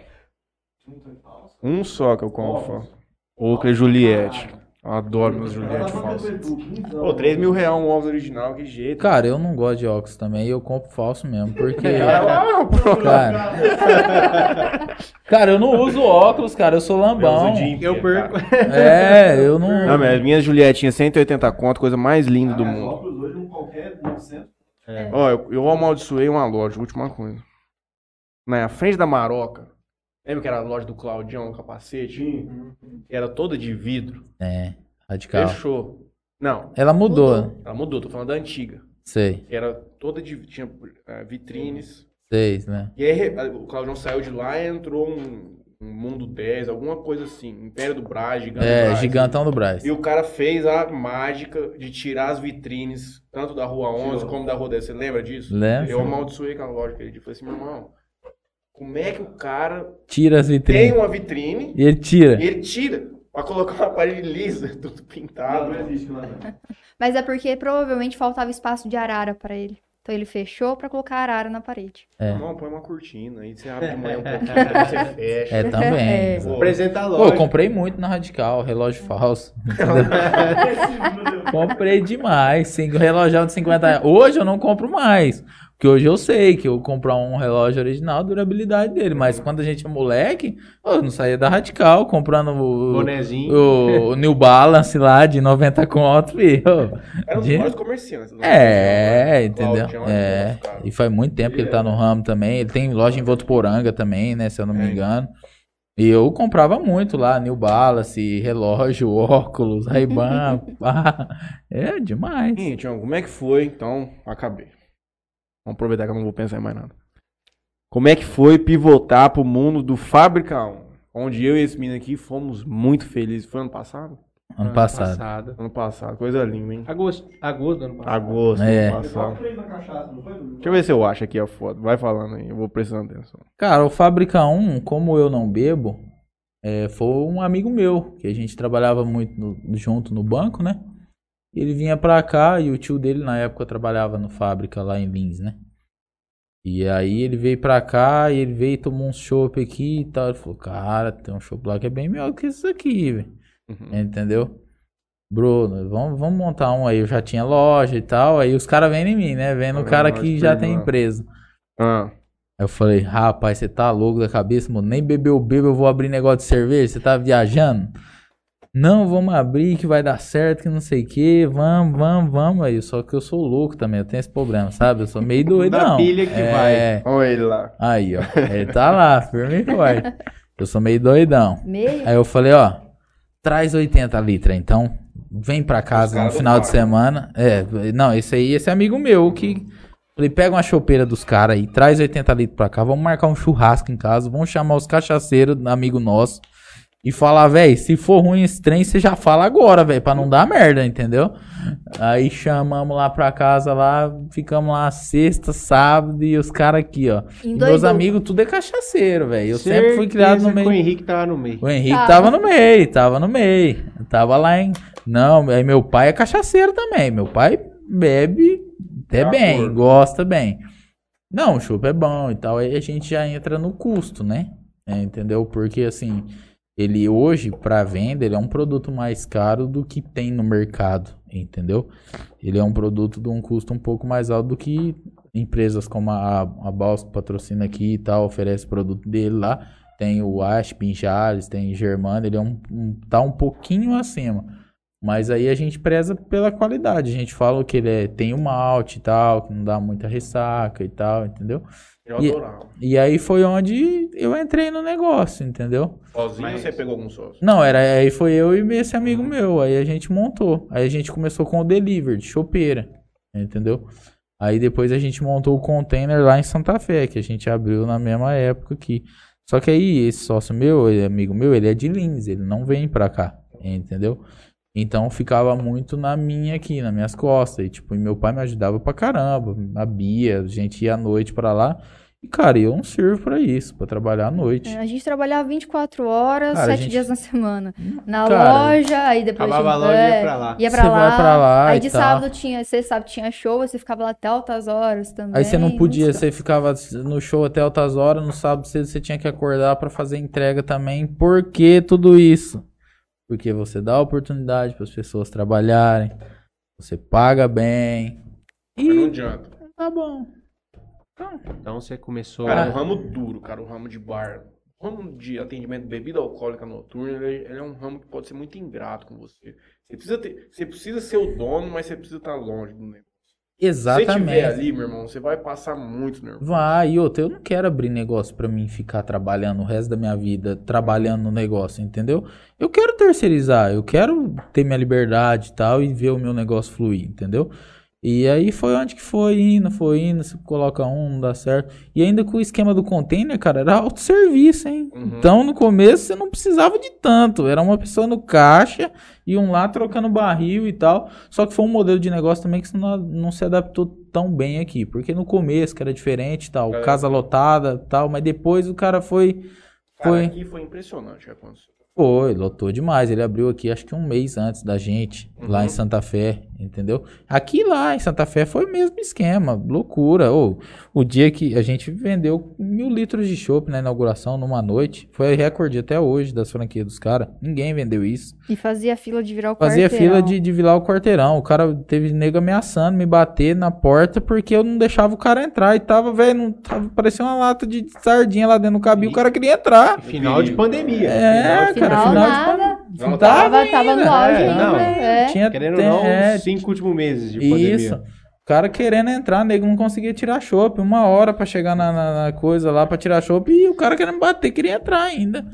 Um só que eu compro falso. Oakley Juliette. Eu adoro meus Juliette falsos. Pô, 3 mil reais um óculos original, que jeito. Cara, eu não gosto de óculos também, eu compro falso mesmo, porque Ah, pô. cara, cara, eu não uso óculos, cara, eu sou lambão. Eu uso Eu perco. É, eu não Não, mas as minhas Julietinhas 180 conto, coisa mais linda do Os mundo. óculos hoje, um qualquer 900. Ó, eu, eu amaldiçoei uma loja, última coisa. Na frente da Maroca. Lembra que era a loja do Claudião, o capacete? Que era toda de vidro. É, radical. Fechou. Não, Ela mudou, ela mudou, tô falando da antiga. sei, Que era toda de. tinha eh, vitrines. sei, né? E aí o Claudião saiu de lá e entrou um, um Mundo 10, alguma coisa assim. Império do Brás, Gigante do É, Brás. gigantão do Braz. E o cara fez a mágica de tirar as vitrines, tanto da Rua 11 como da Rua 10. Você lembra disso? Lembro. Eu amaldiçoei aquela loja aquele dia. Falei assim, meu irmão, como é que o cara Tira as tem vitrines. uma vitrine E ele tira. e ele tira pra colocar uma parede lisa, tudo pintado? Não existe lá, né? Mas é porque provavelmente faltava espaço de arara pra ele. Então ele fechou pra colocar arara na parede. É. Não, põe uma cortina, aí você abre de manhã um pouquinho, depois você fecha. É também. É. Pô, Apresenta a Pô, eu loja. comprei muito na Radical, relógio falso. comprei demais. Cinco, relógio de 50 reais. Hoje eu não compro mais. Porque hoje eu sei que eu comprar um relógio original, a durabilidade dele. Mas quando a gente é moleque, eu não saía da Radical comprando o, Bonezinho. o, o New Balance lá de 90 conto? Era um dos De- maiores comerciantes. né? É, entendeu? É. E faz muito tempo que ele tá no ramo também. Ele tem loja em Votuporanga também, né? Se eu não me É. engano. E eu comprava muito lá, New Balance, relógio, óculos, Ray-Ban. é demais. Tião, como é que foi? Então, acabei. Vamos aproveitar que eu não vou pensar em mais nada. Como é que foi pivotar pro mundo do Fábrica 1? Onde eu e esse menino aqui fomos muito felizes. Foi ano passado? Ano passado. Ano passado, coisa linda, hein? Agosto. Agosto do ano passado. Agosto, É. ano passado. Deixa eu ver se eu acho aqui a foto. Vai falando aí, eu vou prestando atenção. Cara, o Fábrica 1, como eu não bebo, é, foi um amigo meu, que a gente trabalhava muito no- junto no banco, né? Ele vinha pra cá e o tio dele na época trabalhava no Fábrica lá em Lins, né? E aí ele veio pra cá e ele veio e tomou um chopp aqui e tal. Ele falou, cara, tem um chopp lá que é bem melhor que isso aqui, velho. Uhum. Entendeu? Bruno, vamos, vamos montar um aí. Eu já tinha loja e tal. Aí os caras vêm em mim, né? Vendo o cara que já tem empresa. Ah, Aí eu falei, rapaz, você tá louco da cabeça, mano? Nem bebeu bebo, eu vou abrir negócio de cerveja, você tá viajando? Não, vamos abrir que vai dar certo, que não sei o que, vamos, vamos, vamos aí. Só que eu sou louco também, eu tenho esse problema, sabe? Eu sou meio doidão. pilha que é... olha ele lá. Aí, ó, ele tá lá, firme e forte. Eu sou meio doidão. Meio. Aí eu falei, ó, traz 80 litros, então. Vem pra casa no final de semana. É, não, esse aí, esse é amigo meu que. Falei, pega uma chopeira dos caras aí, traz 80 litros pra cá, vamos marcar um churrasco em casa, vamos chamar os cachaceiros, amigo nosso, e falar, velho, se for ruim esse trem, você já fala agora, velho, pra não dar merda, entendeu? Aí chamamos lá pra casa lá, ficamos lá sexta, sábado, e os caras aqui, ó. E Endoidou. meus amigos, tudo é cachaceiro, velho. Eu sempre fui criado no Certeza meio. O Henrique tava no meio. O Henrique Tava. tava no meio, tava no meio. Tava lá em. Não, aí meu pai é cachaceiro também. Meu pai bebe até De bem, acordo. gosta bem. Não, o chopp é bom e tal. Aí a gente já entra no custo, né? É, entendeu? Porque assim, ele hoje, pra venda, ele é um produto mais caro do que tem no mercado, entendeu? Ele é um produto de um custo um pouco mais alto do que empresas como a, a que patrocina aqui e tal, oferece produto dele lá. Tem o Asp, Jales, tem Germano, ele é um, um- tá um pouquinho acima. Mas aí a gente preza pela qualidade. A gente fala que ele é- tem o malte e tal, que não dá muita ressaca e tal, entendeu? Eu E- adorava. E aí foi onde eu entrei no negócio, entendeu? Sozinho Mas- você pegou algum sócio? Não, era aí foi eu e esse amigo meu. Aí a gente montou. Aí a gente começou com o delivery, de chopeira, entendeu? Aí depois a gente montou o container lá em Santa Fé, que a gente abriu na mesma época aqui. Só que aí esse sócio meu, ele é amigo meu, ele é de Lins, ele não vem pra cá, entendeu? Então ficava muito na minha aqui, nas minhas costas. E tipo, e meu pai me ajudava pra caramba. A Bia, a gente ia à noite pra lá. E, cara, eu não sirvo pra isso, pra trabalhar à noite. É, A gente trabalhava 24 horas, Cara, a 7 gente- dias na semana. Na Cara, loja, aí depois Acabava a gente- loja e ia é, pra lá. Ia pra Você lá. vai pra lá Aí e de tal. sábado tinha, sexta sábado tinha show, você ficava lá até altas horas também. Aí você não podia, você ficava no show até altas horas, no sábado cedo você tinha que acordar pra fazer entrega também. Por que tudo isso? Porque você dá oportunidade para as pessoas trabalharem, você paga bem. Mas não E adianta. tá bom. Então você começou. Cara, é um ramo duro, cara, o ramo de bar. O ramo de atendimento de bebida alcoólica noturna, ele, ele é um ramo que pode ser muito ingrato com você. Você precisa, ter, você precisa ser o dono, mas você precisa estar longe do negócio. Se você estiver Exatamente. ali, meu irmão, você vai passar muito nervoso. Vai, e outra, eu não quero abrir negócio pra mim ficar trabalhando o resto da minha vida, trabalhando no negócio, entendeu? Eu quero terceirizar, eu quero ter minha liberdade e tal e ver o meu negócio fluir, entendeu? E aí foi onde que foi indo, foi indo, você coloca um, não dá certo. E ainda com o esquema do container, cara, era autosserviço, hein? Uhum. Então no começo você não precisava de tanto, era uma pessoa no caixa e um lá trocando barril e tal. Só que foi um modelo de negócio também que não, não se adaptou tão bem aqui, porque no começo que era diferente tal, É. casa lotada e tal, mas depois o cara foi Cara, foi. aqui foi impressionante o que aconteceu. Foi, lotou demais. Ele abriu aqui acho que um mês antes da gente, lá Uhum. em Santa Fé, entendeu? Aqui lá em Santa Fé foi o mesmo esquema, loucura. Ô, o dia que a gente vendeu mil litros de chopp na inauguração numa noite, foi recorde até hoje das franquias dos caras. Ninguém vendeu isso. E fazia fila de virar o Fazia quarteirão. fila de, de virar o quarteirão. O cara teve nego ameaçando me bater na porta porque eu não deixava o cara entrar. E tava, velho, não tava parecia uma lata de sardinha lá dentro do cabinho. O cara queria entrar. Final de pandemia. É, Final cara, Final final de nada. Não, Tava, tava no auge É, ainda. não. É. Tinha, Querendo ou não, é, cinco últimos meses de pandemia. isso. O cara querendo entrar, nego não conseguia tirar chopp. Uma hora pra chegar na, na- na coisa lá pra tirar chopp. E o cara querendo bater, queria entrar ainda.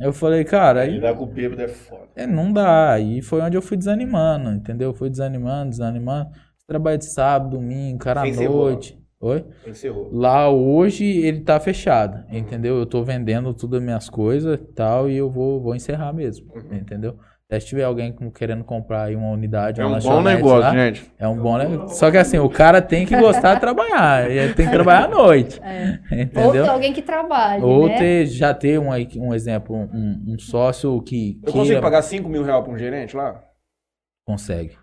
Eu falei, cara, aí Lidar com o bêbado é foda. é, não dá. Aí foi onde eu fui desanimando, entendeu? Fui desanimando, desanimando. Trabalho de sábado, domingo, cara à noite. Oi? Encerrou. Lá hoje ele tá fechado, entendeu? Eu tô vendendo tudo as minhas coisas e tal, e eu vou, vou encerrar mesmo, entendeu? Até se tiver alguém querendo comprar aí uma unidade, É uma um bom negócio, lá, gente. É um bom negócio. Só que assim, o cara tem que gostar de trabalhar, e ele tem que trabalhar à noite, Ou entendeu? ter alguém que trabalhe, Ou né? ter, já ter um, um exemplo, um, um sócio que Eu queira- consigo pagar 5 mil reais pra um gerente lá? Consegue,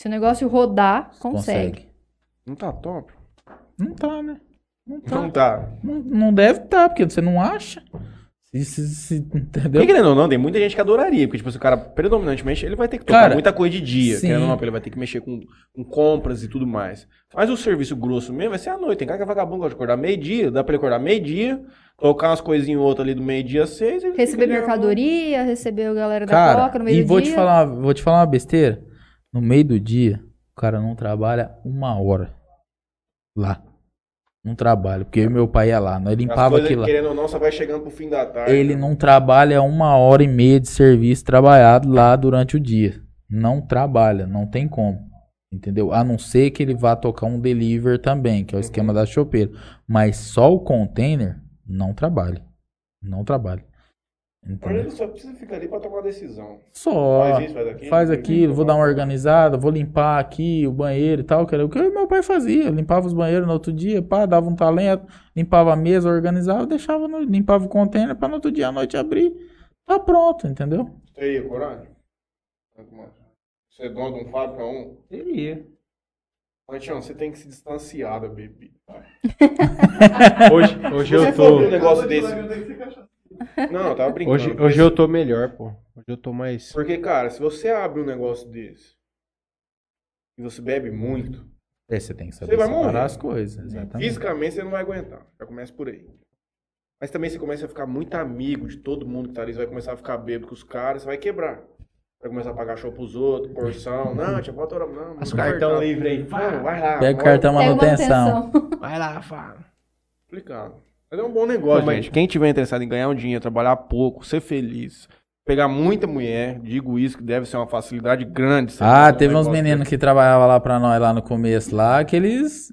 Se o negócio rodar, consegue. consegue. Não tá top. Não tá, né? Não tá. Não tá. Não, não deve estar, porque você não acha. Se, se, se- entendeu? Porque, querendo ou não, tem muita gente que adoraria. Porque, tipo, se o cara, predominantemente, ele vai ter que tocar Cara, muita coisa de dia. sim. Querendo ou não, porque ele vai ter que mexer com, com compras e tudo mais. Mas o serviço grosso mesmo vai ser à noite. Tem cara que é vagabundo, gosta de acordar meio-dia. Dá pra ele acordar meio-dia, tocar umas coisinhas ou outras ali do meio-dia às seis. ele Receber fica ali, mercadoria, receber a galera da Cara, Coca no meio e vou dia. te falar, vou te falar uma besteira. No meio do dia, o cara não trabalha uma hora lá. Não trabalha, porque eu meu pai ia lá, nós limpava aquilo lá. querendo ou não, só vai chegando pro fim da tarde. Ele não trabalha uma hora e meia de serviço trabalhado lá durante o dia. Não trabalha, não tem como. Entendeu? A não ser que ele vá tocar um deliver também, que é o esquema da chopeira. Mas só o container não trabalha. Não trabalha. Entendeu? ele só precisa ficar ali pra tomar decisão. Só Faz isso, faz aquilo. faz aquilo, vou dar uma organizada, vou limpar aqui o banheiro e tal, que era o que meu pai fazia. Limpava os banheiros no outro dia, pá, dava um talento, limpava a mesa, organizava, deixava, no, limpava o container para no outro dia à noite abrir. Tá pronto, entendeu? Você teria coragem? Você é dono de um fábrica um? Teria. Mas, Tião, você tem que se distanciar da bebida. Hoje, hoje eu abrir um tô. negócio desse. Não, eu tava brincando. Hoje, hoje eu tô melhor, pô. Hoje eu tô mais. Porque, cara, se você abre um negócio desse e você bebe muito, É, você tem que saber Você vai morrer. as coisas, exatamente. fisicamente você não vai aguentar. Já começa por aí. Mas também você começa a ficar muito amigo de todo mundo que tá ali. Você vai começar a ficar bêbado com os caras, você vai quebrar. Vai começar a pagar show pros outros, porção. Não, tinha bota hora. Não, Os não cartão livre aí. Vai lá. Pega o cartão manutenção. Vai lá, fala. Complicado. Mas é um bom negócio, Não, mas- gente. Quem tiver interessado em ganhar um dinheiro, trabalhar pouco, ser feliz, pegar muita mulher, digo isso, que deve ser uma facilidade grande. Ah, um teve uns meninos desse. que trabalhavam lá pra nós lá no começo lá, que eles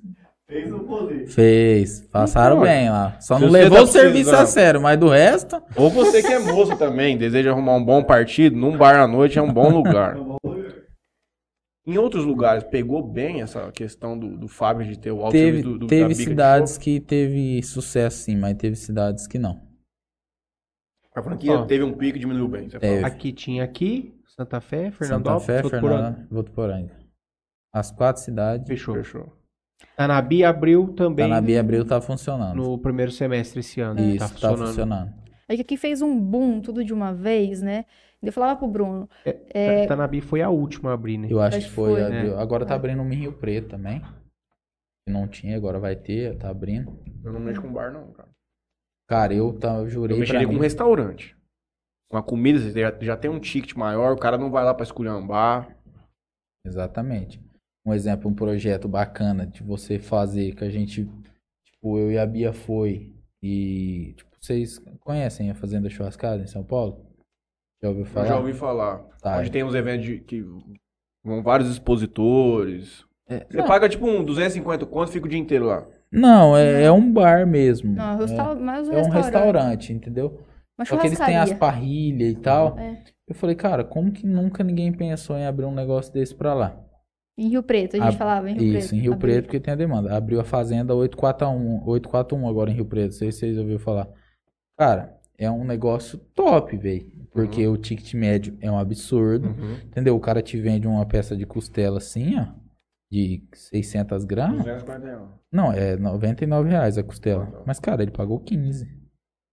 Fez o rolê. fez, passaram Então, bem lá. Só não levou tá o serviço a sério, mas do resto, Ou você que é moço também, deseja arrumar um bom partido, num bar à noite é um bom lugar. Em outros lugares, pegou bem essa questão do, do Fábio de ter o alto Teve, do, do, teve cidades que teve sucesso sim, mas teve cidades que não. A franquia Ó. teve um pico e diminuiu bem. Você Teve. fala. Aqui tinha aqui, Santa Fé, Santa Fernandópolis, Fé. Fernanda, Votuporanga. As quatro cidades. Fechou. Fechou. Tanabi abriu também Tanabi Abril tá funcionando. no primeiro semestre esse ano. Isso, tá tá funcionando. Funcionando. É que aqui fez um boom, tudo de uma vez, né? Eu falava pro Bruno, É, Tanabi foi a última a abrir, né? Eu acho Acho que foi. foi, né? Agora tá É. abrindo um em Rio Preto também. Que não tinha, agora vai ter, tá abrindo. Eu não mexo com bar, não, cara. Cara, eu, tá, eu jurei Eu mexeria com um restaurante. Com a comida, você já, já tem um ticket maior, o cara não vai lá pra esculhambar. Exatamente. Um exemplo, um projeto bacana de você fazer, que a gente, tipo, eu e a Bia foi. E, tipo, vocês conhecem a Fazenda Churrascada em São Paulo? Já ouviu Eu falar? já ouvi falar. Tá. Onde tem uns eventos de, que vão vários expositores. É, Você não, paga tipo um 250 conto e fica o dia inteiro lá. não, é, é um bar mesmo. não, resta... mais um é, é um restaurante. restaurante, entendeu? Uma Só que eles têm as parrilhas e tal. É. Eu falei, cara, como que nunca ninguém pensou em abrir um negócio desse pra lá? Em Rio Preto, a gente Ab- falava em Rio Preto. Isso, em Rio Abriu. Preto, porque tem a demanda. Abriu a fazenda 841, 841 agora em Rio Preto, não sei se vocês ouviram falar. Cara, é um negócio top, velho. Porque o ticket médio é um absurdo, Uhum. entendeu? O cara te vende uma peça de costela assim, ó, de 600 gramas. 240 reais. Não, é 99 reais a costela. Tá. Mas, cara, ele pagou 15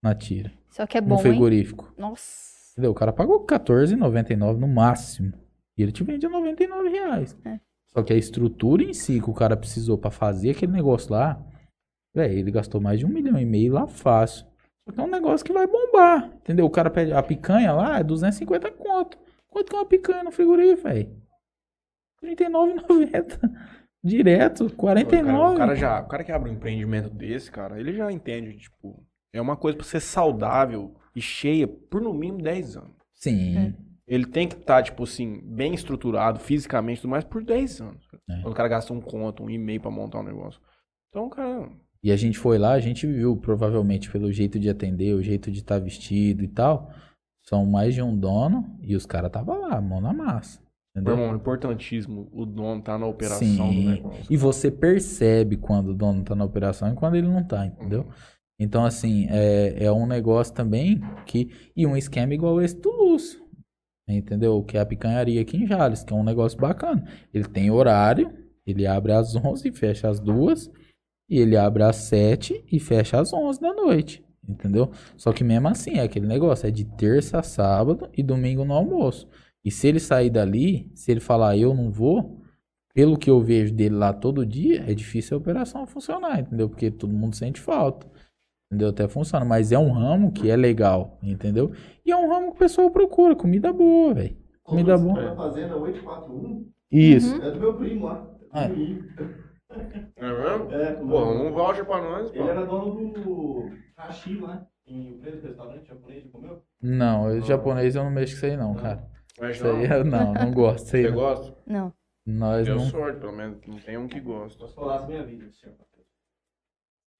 na tira, Só que é no bom, hein? frigorífico. Nossa. Entendeu? O cara pagou 14,99 no máximo. E ele te vende a 99 reais. É. Só que a estrutura em si que o cara precisou pra fazer aquele negócio lá, velho, ele gastou mais de um milhão e meio lá fácil. Só que é um negócio que vai bombar. Entendeu? O cara pede a picanha lá é 250 conto. Quanto que é uma picanha no frigorífico, velho? R$ 39,90. Direto, O cara, 49. o cara já, o cara que abre um empreendimento desse, cara, ele já entende, tipo, é uma coisa pra ser saudável e cheia por no mínimo 10 anos. Sim. É. Ele tem que estar, tipo assim, bem estruturado, fisicamente e tudo mais, por 10 anos. É. Quando o cara gasta um conto, um e-mail pra montar um negócio. Então, cara, E a gente foi lá, a gente viu, provavelmente pelo jeito de atender, o jeito de estar vestido e tal. São mais de um dono e os caras tava lá, mão na massa. Entendeu? irmão, importantíssimo o dono tá na operação Sim. do negócio. E você percebe quando o dono tá na operação e quando ele não tá, entendeu? Então, assim, é, é um negócio também que. E um esquema igual esse do Lúcio. Entendeu? Que é a picanharia aqui em Jales, que é um negócio bacana. Ele tem horário, ele abre às 11 e fecha às 2. E ele abre às 7 e fecha às 11 da noite. Entendeu? Só que mesmo assim, é aquele negócio, é de terça a sábado e domingo no almoço. E se ele sair dali, se ele falar eu não vou, pelo que eu vejo dele lá todo dia, é difícil a operação funcionar, entendeu? Porque todo mundo sente falta. Entendeu? Até funciona. Mas é um ramo que é legal, entendeu? E é um ramo que o pessoal procura. Comida boa, velho. Comida Você boa. Fazenda 841 Isso. Uhum. é do meu primo lá. Ah. É. Rio. É mesmo? É, Pô, um voucher pra nós, pô. Ele era dono do Hashi lá, em um restaurante japonês, já comeu? Não, eu, japonês eu não mexo com isso aí não, cara. Mas Isso aí eu não, não gosto. Isso aí Você não. gosta? Não. Nós Deu não. sorte, pelo menos. Não tem um que gosta. Posso falar a minha vida, senhor.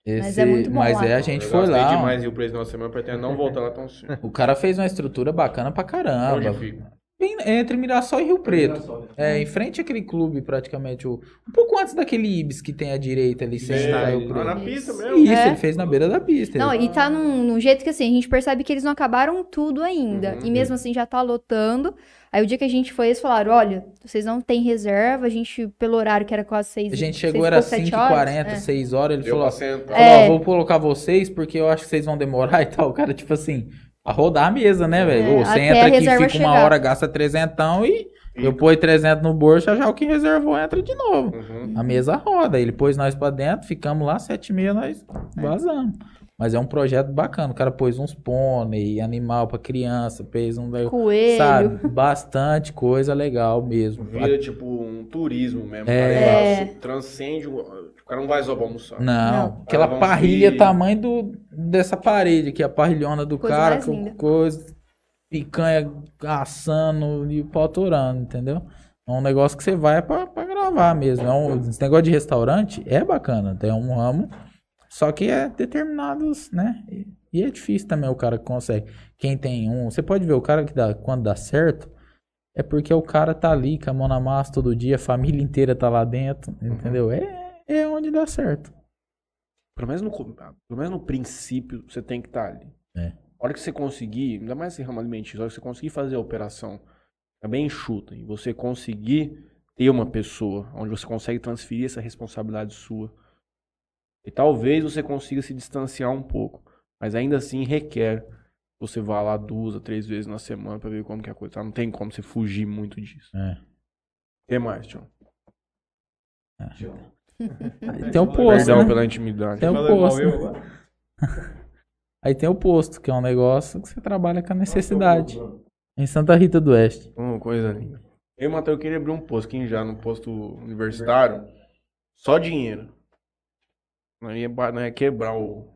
Esse, é muito bom mas lá. é, a gente Eu foi gastei lá. demais e o preço da nossa semana pretendo não voltar lá tão cedo. O cara fez uma estrutura bacana pra caramba. Onde fica? Bem entre Mirassol e Rio Preto. Mirassol, né? É, em frente àquele clube, praticamente. O, um pouco antes daquele Ibis que tem à direita ali, sem É, entrar Rio Preto. na pista Isso. mesmo? Isso, É. ele fez na beira da pista. Não, ele- e tá num, num jeito que assim, a gente percebe que eles não acabaram tudo ainda. Uhum. E mesmo assim já tá lotando. Aí o dia que a gente foi, eles falaram: olha, vocês não têm reserva, a gente, pelo horário que era quase seis A gente chegou, era pouco, sete horas, 5h40, é. 6 horas. Ele Deu falou: falou, É. ó, vou colocar vocês porque eu acho que vocês vão demorar e tal. O cara, tipo assim, a rodar a mesa, né, velho? É, Você entra a aqui, fica uma chegar. hora, gasta trezentão e eu põe 300 no bolso, já já o que reservou entra de novo. Uhum. A mesa roda. Ele pôs nós pra dentro, ficamos lá, sete e meia, nós vazamos. Mas é um projeto bacana. O cara pôs uns pônei, animal pra criança, fez um. Coelho. Sabe? Bastante coisa legal mesmo. Vira tipo um turismo mesmo. É. Cara, É. Isso transcende. O o cara não vai só pra almoçar. Não, Não. aquela parrilha tamanho do, dessa parede aqui, a parrilhona do Coisa cara, mais com linda. coisa, picanha assando e o pau torando, entendeu? É um negócio que você vai pra, pra gravar mesmo. É um, esse negócio de restaurante é bacana, tem um ramo, só que é determinados, né? E, é difícil também o cara que consegue. Quem tem um, você pode ver o cara que dá, quando dá certo, é porque o cara tá ali com a mão na massa todo dia, a família inteira tá lá dentro, entendeu? É, é onde dá certo. Pelo menos, no, pelo menos no princípio, você tem que estar ali. É. A hora que você conseguir, ainda mais esse ramo alimentício, a hora que você conseguir fazer a operação é bem enxuta e você conseguir ter uma pessoa onde você consegue transferir essa responsabilidade sua. E talvez você consiga se distanciar um pouco, mas ainda assim requer que você vá lá duas a três vezes na semana pra ver como que é a coisa tá. Não tem como você fugir muito disso. É. O que mais, Tio? Aí tem o posto, Perdão né? pela intimidade. Tem o posto. eu né? Aí tem o posto, que é um negócio que você trabalha com a necessidade. Em Santa Rita do Oeste. Uma coisa linda. Eu o Matheus queria abrir um posto aqui já no posto universitário. Só dinheiro. Não ia, não ia quebrar o-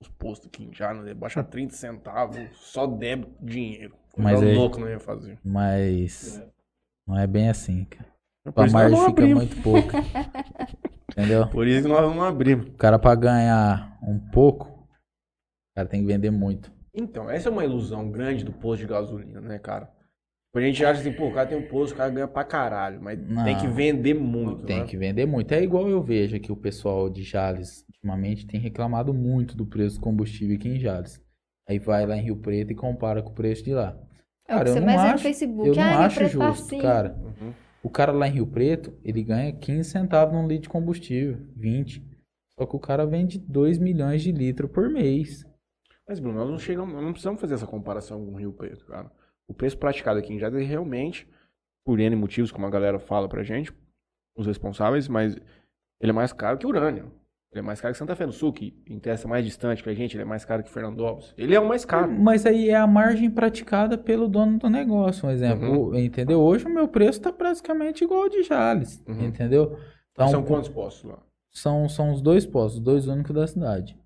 os postos aqui já, não ia baixar 30 centavos, só débito, dinheiro. Mas é- louco não ia fazer. Mas não é bem assim, cara. Por A margem fica abrimos. muito pouca. Entendeu? Por isso que nós não abrimos. O cara pra ganhar um pouco, o cara tem que vender muito. Então, essa é uma ilusão grande do posto de gasolina, né, cara? A gente acha assim, pô, o cara tem um posto, o cara ganha pra caralho, mas Não. tem que vender muito, Tem né? que vender muito. É igual eu vejo que o pessoal de Jales, ultimamente, tem reclamado muito do preço do combustível aqui em Jales. Aí vai lá em Rio Preto e compara com o preço de lá. É o Cara, eu você não mais no acho, Facebook. eu não Ah, Rio acho Preto tá justo, assim. cara. Uhum. O cara lá em Rio Preto, ele ganha 15 centavos num litro de combustível, 20. Só que o cara vende 2 milhões de litros por mês. Mas, Bruno, nós não chegamos, nós não precisamos fazer essa comparação com o Rio Preto, cara. O preço praticado aqui em Jales é realmente, por N motivos, como a galera fala pra gente, os responsáveis, mas ele é mais caro que Urânio. Ele é mais caro que Santa Fé do Sul, que interessa mais distante pra gente, ele é mais caro que Fernandópolis. Ele é o mais caro. Mas aí é a margem praticada pelo dono do negócio, um exemplo. O- Entendeu? Hoje o meu preço tá praticamente igual ao de Jales. Uhum. Entendeu? Então, São quantos postos lá? são, são os dois postos, os dois únicos da cidade.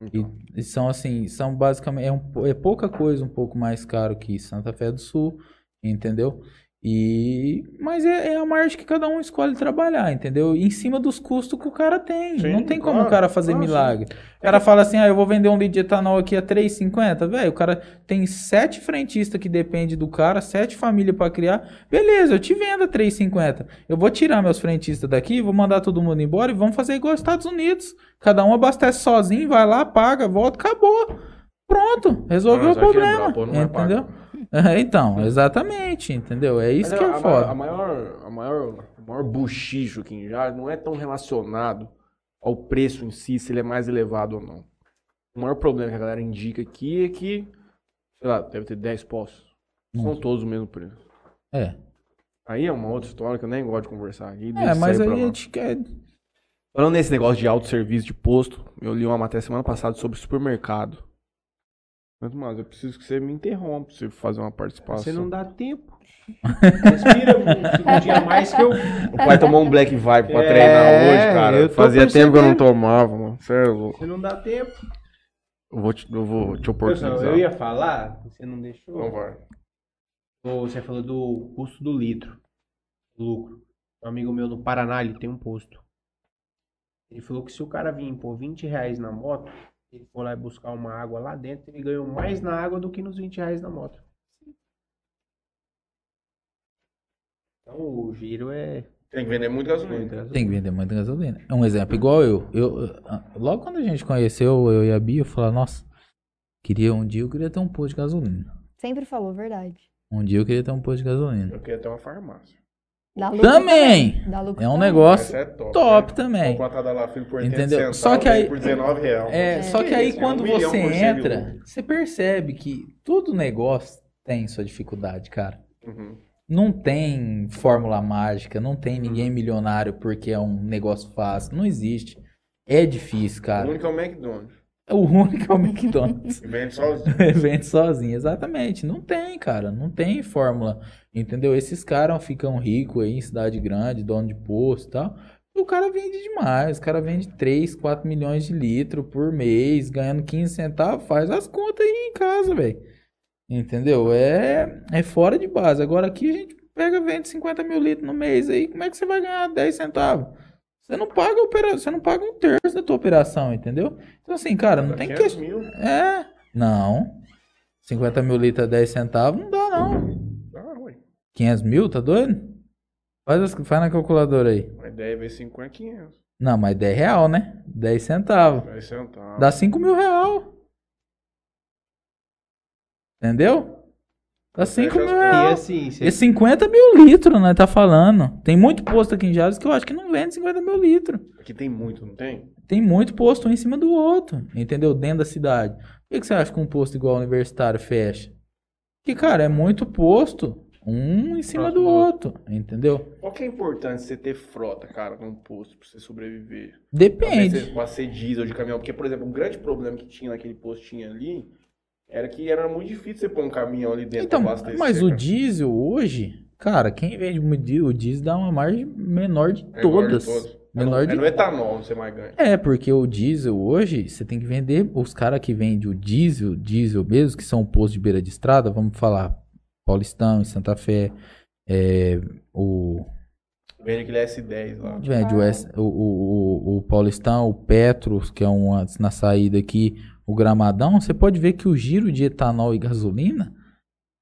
Então, E são assim, são basicamente, é, um é pouca coisa um pouco mais caro que Santa Fé do Sul, entendeu? E, mas é, é a margem que cada um escolhe trabalhar, entendeu? Em cima dos custos que o cara tem. Sim, Não tem como claro. o cara fazer sim. milagre. O cara fala assim, ah, eu vou vender um litro de etanol aqui a 3,50. Velho, o cara tem sete frentistas que depende do cara, sete famílias pra criar. Beleza, eu te vendo a 3,50. Eu vou tirar meus frentistas daqui, vou mandar todo mundo embora e vamos fazer igual aos Estados Unidos. Cada um abastece sozinho, vai lá, paga, volta, acabou. Pronto, resolveu o vai problema. quebrar, não vai entendeu? É, então, exatamente, entendeu? É isso Mas que é a, foda. A maior, a maior, o maior buchicho aqui em Jales não é tão relacionado ao preço em si, se ele é mais elevado ou não. O maior problema que a galera indica aqui é que, sei lá, deve ter 10 postos. São todos o mesmo preço. É. Aí é uma outra história que eu nem gosto de conversar aqui. É, mas aí a gente quer. Falando nesse negócio de autosserviço de posto, eu li uma matéria semana passada sobre supermercado. Mas, mas eu preciso que você me interrompa pra você fazer uma participação. Você não dá tempo. Respira um segundinho a mais que eu. O pai tomou um Black Vibe pra É, treinar hoje, cara. Fazia tempo que eu não tomava, mano. Você é louco. Você não dá tempo. Eu vou te, eu vou te oportunizar. eu ia falar, você não deixou. Não vai. Você falou do custo do litro. Lucro. Um amigo meu no Paraná, ele tem um posto. Ele falou que se o cara vir por 20 reais na moto, ele for lá e buscar uma água lá dentro, ele ganhou mais na água do que nos 20 reais na moto. Então o giro é. Tem que vender muito gasolina. Tem que vender muita gasolina. É um exemplo, igual eu. eu. Logo quando a gente conheceu, eu e a Bia, eu falei, nossa, queria um dia eu queria ter um posto de gasolina. Sempre falou, verdade. Um dia eu queria ter um posto de gasolina. Eu queria ter uma farmácia. Dá lucro Também! Dá lucro É um também. negócio Essa é top. top né? também. Contratar lá filho por 80 Entendeu? centavos, Só que aí- por 19 reais. É, só que aí é um quando milhão você entra, você percebe que todo negócio tem sua dificuldade, cara. Uhum. Não tem fórmula mágica, não tem ninguém milionário porque é um negócio fácil. Não existe. É difícil, O cara. único é o McDonald's. O único é o McDonald's. Vende sozinho. Vende sozinho, exatamente. Não tem, cara. Não tem fórmula. Entendeu? Esses caras ficam ricos aí em cidade grande, dono de posto e tal. O cara vende demais. O cara vende 3, 4 milhões de litros por mês, ganhando 15 centavos. Faz as contas aí em casa, velho. Entendeu? É, é fora de base. Agora aqui a gente pega, vende 50 mil litros no mês aí. Como é que você vai ganhar 10 centavos? Você não paga opera... você não paga um terço da tua operação, entendeu? Então assim, cara, não tem que 500 mil. é, não. 50 mil litros a 10 centavos não dá, não. Ah, ué. 500 mil, tá doido? Faz, as- faz na calculadora aí. Mas 10 vezes 5 é 500. Não, mas 10 real, né? 10 centavos. 10 centavos. Dá 5 mil real. Entendeu? Dá 5 fecha as mil contas. E assim, você E 50 mil litros, né? Tá falando. Tem muito posto aqui em Jales que eu acho que não vende 50 mil litros. Aqui tem muito, não tem? Tem muito posto um em cima do outro. Entendeu? Dentro da cidade. Por que, que você acha que um posto igual ao universitário fecha? Porque, cara, é muito posto. Um em cima Próximo do do outro. Entendeu? Qual que é a importância de você ter frota, cara, num posto pra você sobreviver? Depende. você Pode ser diesel de caminhão. Porque, por exemplo, um grande problema que tinha naquele postinho ali era que era muito difícil você pôr um caminhão ali dentro Então, abastecer. mas o cara. diesel hoje, cara, quem vende o diesel dá uma margem menor de É todas. menor de todos. Menor é, de no, é no etanol você mais ganha. É, porque o diesel hoje, você tem que vender. Os caras que vendem o diesel, diesel mesmo, que são postos de beira de estrada, vamos falar Paulistão, em Santa Fé, é, o. Vende aquele S10 lá. Vende o, S- o, o, o, o Paulistão, o Petros, que é um antes na saída aqui, o Gramadão, você pode ver que o giro de etanol e gasolina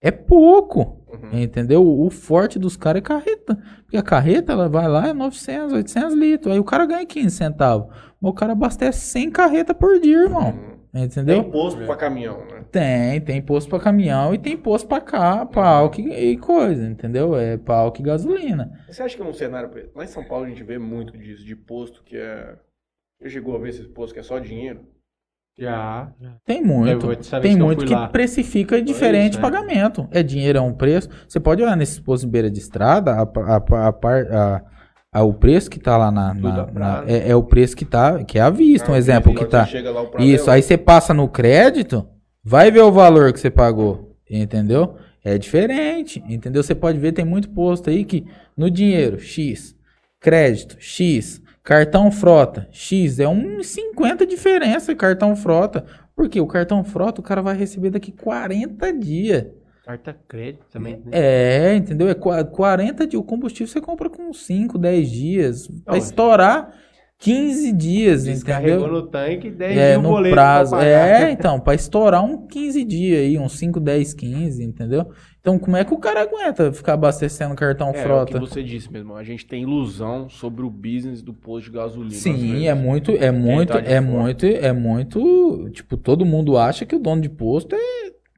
é pouco. Uhum. Entendeu? O forte dos caras é carreta. Porque a carreta, ela vai lá, é 900, 800 litros. Aí o cara ganha 15 centavos. Mas o cara abastece 100 carreta por dia, irmão. Uhum. Entendeu? Tem posto pra caminhão, né? Tem, tem posto pra caminhão e tem posto pra cá, pra álcool e coisa, entendeu? É pra álcool e gasolina. Você acha que é um cenário. Lá em São Paulo a gente vê muito disso, de posto que é. Você chegou a ver esses postos que é só dinheiro? Já. Tem muito. Tem muito que precifica diferente isso, né? pagamento. É dinheiro, é um preço. Você pode olhar nesses postos de beira de estrada, a, a, a, a- o preço que tá lá na. Na- na- é, é o preço que tá, que é à vista. Um Ah, exemplo que tá. Lá, prazo Isso, é aí você passa no crédito, vai ver o valor que você pagou, entendeu? É diferente, entendeu? Você pode ver, tem muito posto aí que no dinheiro, X, crédito, X, cartão frota, X, é 1,50 diferença cartão frota. Porque o cartão frota o cara vai receber daqui 40 dias. Carta crédito também. né? É, entendeu? É qua- 40 dias. O combustível você compra com 5, 10 dias. Vai estourar 15 dias, Descarregou entendeu? no tanque, 10 É, no boleto prazo. pra pagar. É, então, pra estourar uns 15 dias aí, uns 5, 10, 15, entendeu? Então, como é que o cara aguenta ficar abastecendo cartão É, é o que frota? você disse mesmo. A gente tem ilusão sobre o business do posto de gasolina. Sim, é muito, é muito, tá de é fora. muito, é muito, tipo, todo mundo acha que o dono de posto é,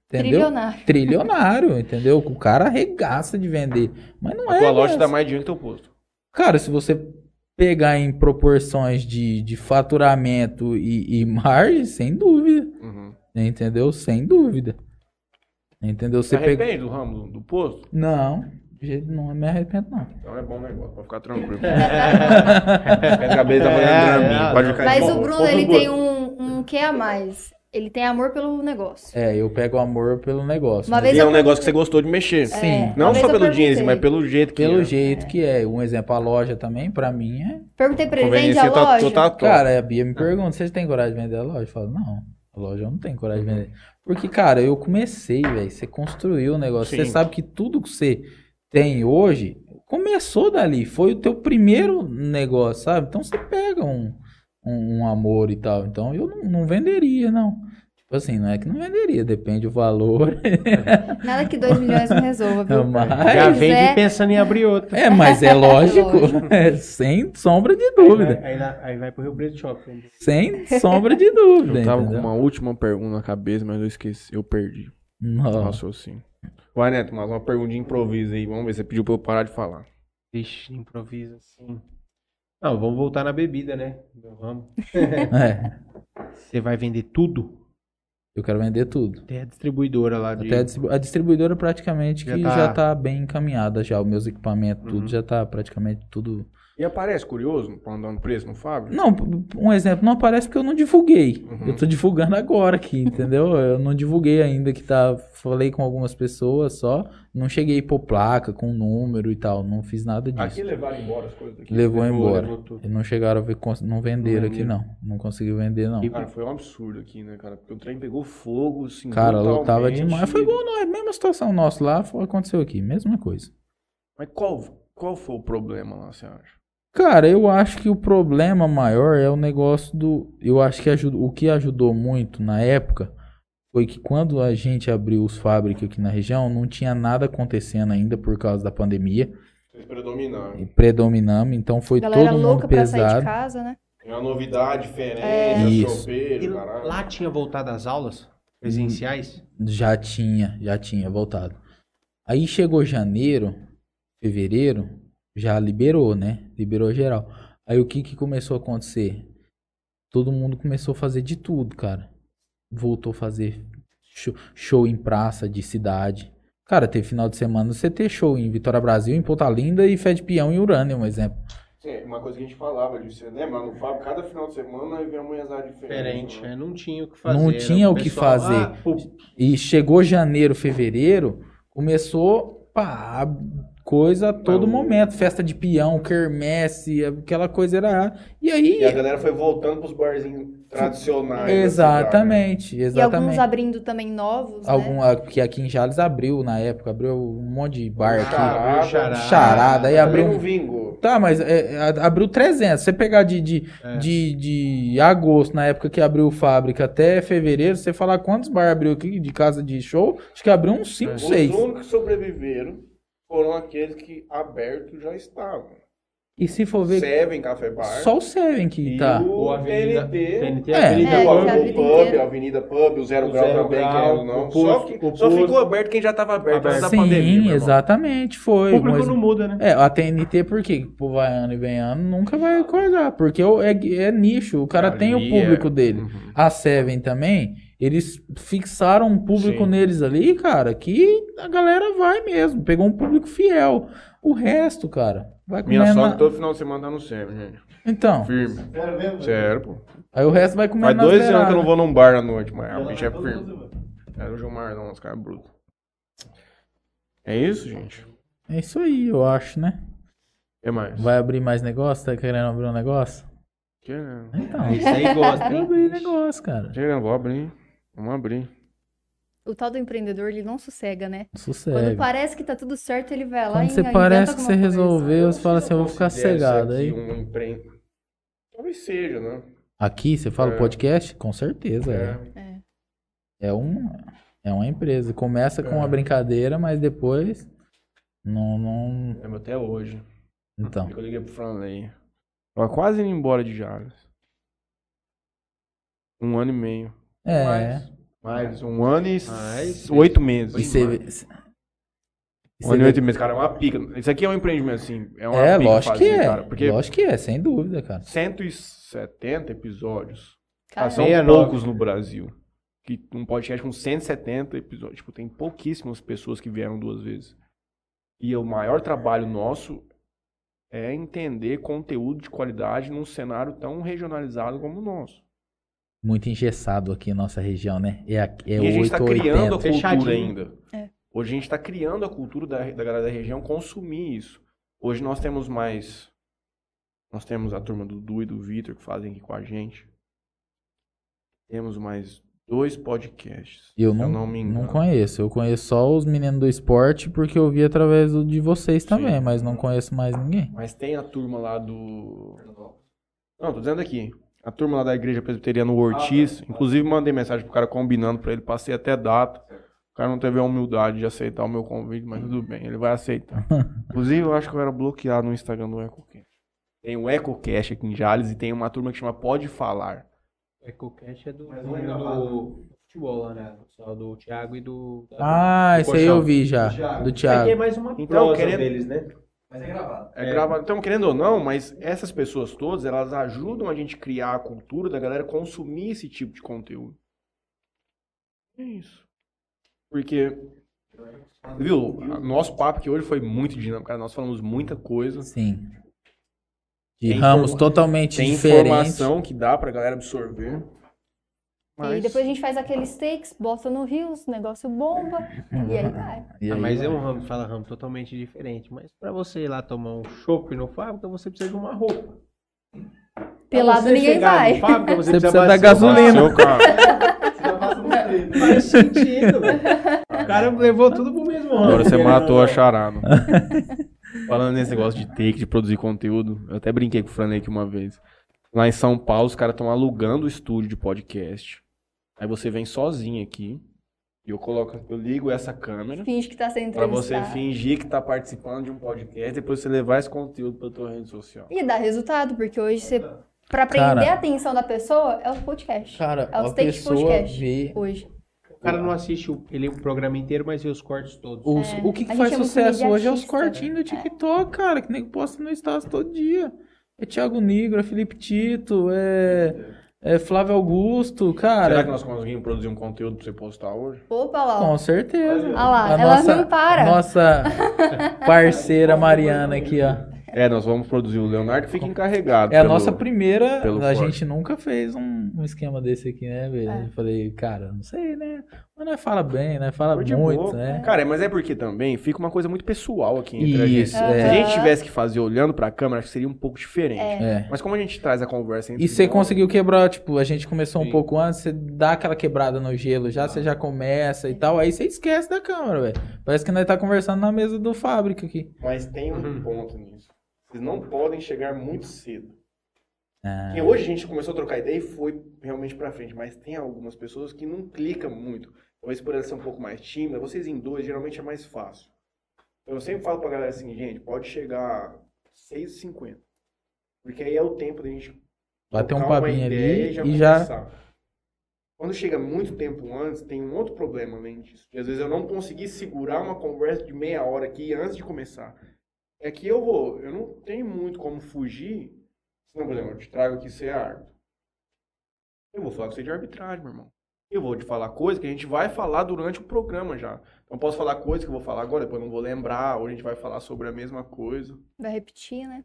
entendeu? Trilionário. Trilionário, entendeu? O cara arregaça de vender. Mas não A é. tua loja dá mais dinheiro que teu posto. Cara, se você pegar em proporções de, de faturamento e, e margem, sem dúvida. Uhum. Entendeu? Sem dúvida. Entendeu? Você Você pega. arrepende do ramo do, do posto? Não, de jeito não me arrependo, não. Então é bom negócio, pode ficar tranquilo. Minha cabeça tá fazendo É, é, ficar Mas bom, o Bruno, ele tem um, um que a mais. Ele tem amor pelo negócio. É, eu pego amor pelo negócio. Uma mas vez E é um negócio que você gostou de mexer. Sim. É, Não só pelo dinheiro, perguntei. mas pelo jeito que Pelo é. jeito que é. Um exemplo, a loja também, pra mim, é. Perguntei pra ele, vende a tá- loja? tá. Cara, a Bia me pergunta: você tem coragem de vender a loja? Eu falo, não. A loja eu não tenho coragem de vender. Porque, cara, eu comecei, velho. Você construiu o negócio. Você Sim. sabe que tudo que você tem hoje começou dali. Foi o teu primeiro negócio, sabe? Então você pega um, um, um amor e tal. Então eu não, não venderia, não. Tipo assim, não é que não venderia, depende do valor. Nada que 2 milhões não resolva, viu? Mas- Já vende é- pensando em abrir outra. É, mas é lógico. É, sem sombra de Aí dúvida. vai, aí, aí vai pro Rio Preto Shopping. Sem sombra de dúvida. Eu tava entendeu? com uma última pergunta na cabeça, mas eu esqueci, eu perdi. Nossa. Assim. Vai, Neto, mais uma pergunta de improviso aí. Vamos ver, você pediu pra eu parar de falar. Vixe, improvisa assim. Não, vamos voltar na bebida, né? Meu ramo. É, Você vai vender tudo? eu quero vender tudo. Até a distribuidora lá de. Até a, distribu- a distribuidora praticamente Já que tá- já tá bem encaminhada já. Os meus equipamentos, Uhum. tudo já tá praticamente tudo. E aparece curioso pra andar no preço no Fábio? Não, um exemplo, não aparece porque eu não divulguei. Uhum. Eu tô divulgando agora aqui, entendeu? Eu não divulguei ainda que tá. Falei com algumas pessoas só. Não cheguei por placa, com número e tal. Não fiz nada disso. Aqui levaram embora as coisas daqui. Levou, Levou, embora. levou. E não chegaram a ver, não venderam Não aqui não. Não conseguiu vender não. E- Cara, foi um absurdo aqui, né, cara? Porque o trem pegou fogo, assim, Cara, lotava demais. Foi igual nós, mesma situação nossa lá, foi, aconteceu aqui, mesma coisa. Mas qual, qual foi o problema lá, você acha? Cara, eu acho que o problema maior é o negócio do. Eu acho que o que ajudou muito na época foi que quando a gente abriu os fábricas aqui na região, não tinha nada acontecendo ainda por causa da pandemia. Vocês predominaram. E predominamos, então foi Galera todo louca mundo pra sair de pesado. casa, né? É uma novidade diferente, É. Isso. chopeiro, E caralho. lá tinha voltado às aulas presenciais? Já tinha, já tinha voltado. Aí chegou janeiro, fevereiro, já liberou, né? Liberou geral. Aí o que que começou a acontecer? Todo mundo começou a fazer de tudo, cara. Voltou a fazer show, show em praça de cidade. Cara, teve final de semana você ter show em Vitória Brasil, em Ponta Linda e Fé de Peão em Urânia, um exemplo. Sim, uma coisa que a gente falava disso, você lembra? No Fábio, cada final de semana havia uma mulherzada diferente. Diferente, né? é, não tinha o que fazer. Não né? tinha o que fazer. ah, E chegou janeiro, fevereiro, começou pá, a coisa a todo Não. momento. Festa de peão, quermesse, aquela coisa era. E aí. E a galera foi voltando pros barzinhos tradicionais. da Exatamente, E alguns exatamente. abrindo também novos, Algum, né? que aqui em Jales abriu na época, abriu um monte de bar aqui. Charada. Charada. Charada, aí cidade. abriu. Um- não vingou. Tá, mas é, a- abriu 300. Você pegar de, de, É. de, de agosto, na época que abriu fábrica, até fevereiro, você falar quantos bar abriu aqui de casa de show, acho que abriu uns 5, Os 6. únicos que sobreviveram foram aqueles que abertos já estavam. E se for ver, Seven Café Bar. só o Seven que tá. o Avenida, TNT. TNT, É. Avenida É, o, Pub. que a o Pub, a Avenida Pub, o Zero O Grau Zero também, Grau, ou não. o só posto- que o só posto- ficou aberto quem já estava aberto antes da Sim, pandemia. meu irmão. exatamente, foi. O público mas- não muda, né? É, a TNT, por quê? Pô, vai ano e vem ano, nunca vai coisar. Porque o- é, é nicho, o cara tem o Ali público é- dele. Uhum. A Seven também, eles fixaram um público Sim. neles ali, cara, que a galera vai mesmo. Pegou um público fiel. O resto, cara, vai comer Minha na... sogra todo final de semana tá no Seven, gente. Então, Firme. Sério mesmo? Sério, pô. aí o resto vai comer Faz dois anos que eu não vou num bar à noite, mas a Ela bicha é firme. É o Gilmar, não, os caras brutos. É isso, gente? O É isso aí, eu acho, né? que mais? Vai abrir mais negócio? Tá querendo abrir um negócio? Querendo. Então, Isso aí gosta, vai hein? abrir negócio, cara. Querendo, vou abrir. Vamos abrir. O tal do empreendedor, ele não sossega, né? Quando Sossego. parece que tá tudo certo, ele vai lá Quando e você parece que você coisa. resolveu, você fala assim, eu vou ficar cegado isso aí. Um empre... Talvez seja, né? Aqui, você fala É. podcast? Com certeza, é. É. É, um, é uma empresa. Começa com É. uma brincadeira, mas depois não, não... Lembro até hoje. Então, Eu liguei pro Franley. Tava quase indo embora de Jales. Um ano e meio. É... Mais. Mais um ano e Mais. oito meses. E você... Um ano e oito meses, cara, é uma pica. Isso aqui é um empreendimento, assim. É, uma É, pica lógico que fazer, é. Cara, porque Lógico que é, sem dúvida, cara. 170 episódios. Cara, Ah, são 69. poucos no Brasil. Que um podcast com 170 episódios. Tipo, tem pouquíssimas pessoas que vieram duas vezes. E o maior trabalho nosso é entender conteúdo de qualidade num cenário tão regionalizado como o nosso. Muito engessado aqui na nossa região, né? É, é e a gente 8 está criando a 80. cultura Fechadinho. ainda. É. Hoje a gente está criando a cultura da, da galera da região consumir isso. Hoje nós temos mais. Nós temos a turma do Du e do Vitor que fazem aqui com a gente. Temos mais dois podcasts. Eu se não, não me engano. não conheço. Eu conheço só os meninos do esporte porque eu vi através do- de vocês também, Sim. mas não conheço mais ninguém. Mas tem a turma lá do. Não, tô dizendo aqui. A turma lá da Igreja Presbiteriana no Ortiz. Inclusive, mandei mensagem pro cara combinando pra ele. Passei até data. O cara não teve a humildade de aceitar o meu convite, mas tudo bem, ele vai aceitar. Inclusive, eu acho que eu era bloqueado no Instagram do EcoCast. Tem o EcoCast aqui em Jales e tem uma turma que chama Pode Falar. EcoCast é do, Mas não é do, gravado. futebol lá, né? Só do Thiago e do. Ah, do esse aí eu vi já, Thiago. do aqui é Thiago. mais uma Então, prosa querendo- deles, né? Mas é gravado. É, É. gravado. Então, querendo ou não, mas essas pessoas todas, elas ajudam a gente a criar a cultura da galera consumir esse tipo de conteúdo. É isso. Porque, viu, nosso papo aqui hoje foi muito dinâmico, cara. Nós falamos muita coisa. Sim. De Tem ramos totalmente Tem diferentes. informação que dá pra galera absorver. E Mas depois a gente faz aqueles takes, bota no Rios, o negócio bomba, e aí vai. E Ah, aí mas vai. é um ramo, fala ramo totalmente diferente. Mas pra você ir lá tomar um chopp no fábrica, você precisa de uma roupa. Pelado ninguém vai. Fábrica, você, Você precisa precisa da gasolina. treino. Faz sentido. O cara levou tudo pro mesmo ramo. Agora você matou ou a não. charada. Falando nesse negócio de take, de produzir conteúdo, eu até brinquei com o Franley aqui uma vez. Lá em São Paulo, os caras estão alugando o estúdio de podcast. Aí você vem sozinho aqui. E eu coloco, eu ligo essa câmera Finge que tá sendo pra você fingir que tá participando de um podcast, depois você levar esse conteúdo pra tua rede social. E dá resultado, porque hoje você. Pra prender Cara. a atenção da pessoa é o podcast. Cara, É o a State pessoa Podcast. vê Hoje. O cara não assiste o, ele, o programa inteiro, mas vê os cortes todos. Os- É, o que, que a faz é muito sucesso hoje é os imediatista. cortinhos do TikTok, cara, que nem posta no status todo dia. É Thiago Negro, é Felipe Tito, é, é Flávio Augusto, cara. Será que nós conseguimos produzir um conteúdo pra você postar hoje? Opa lá. Com certeza. Olha lá, A ela nossa- não para. Nossa parceira Mariana aqui, ó. É, nós vamos produzir o Leonardo fica encarregado. É a pelo- nossa primeira. A corte. gente nunca fez um, um esquema desse aqui, né, velho? É. Eu falei, cara, não sei, né? Mas nós fala bem, né? Fala de muito, né? Cara, mas é porque também fica uma coisa muito pessoal aqui entre a Isso, gente. é. Se a gente tivesse que fazer olhando pra câmera, acho que seria um pouco diferente. É. Mas como a gente traz a conversa entre E você nós, conseguiu quebrar, tipo, a gente começou um Sim. pouco antes, você dá aquela quebrada no gelo já, você já começa e tal, aí você esquece da câmera, velho. Parece que nós tá conversando na mesa do fábrica aqui. Mas tem um ponto nisso. Vocês não podem chegar muito cedo. Ah, Porque hoje a gente começou a trocar ideia e foi realmente pra frente, mas tem algumas pessoas que não clicam muito. Talvez por ela ser um pouco mais tímida, vocês em dois geralmente é mais fácil. Então eu sempre falo pra galera assim, gente, pode chegar 6h50. Porque aí é o tempo da gente Bater um papinho ali e já. começar. Quando chega muito tempo antes, tem um outro problema além disso. Às vezes eu não consegui segurar uma conversa de meia hora aqui antes de começar. É que eu vou, eu não tenho muito como fugir. Senão, por exemplo, eu te trago aqui ser árbitro. Eu vou falar com você de arbitragem, meu irmão. Eu vou te falar coisa que a gente vai falar durante o programa já. Então, posso falar coisa que eu vou falar agora, depois eu não vou lembrar, ou a gente vai falar sobre a mesma coisa. Vai repetir, né?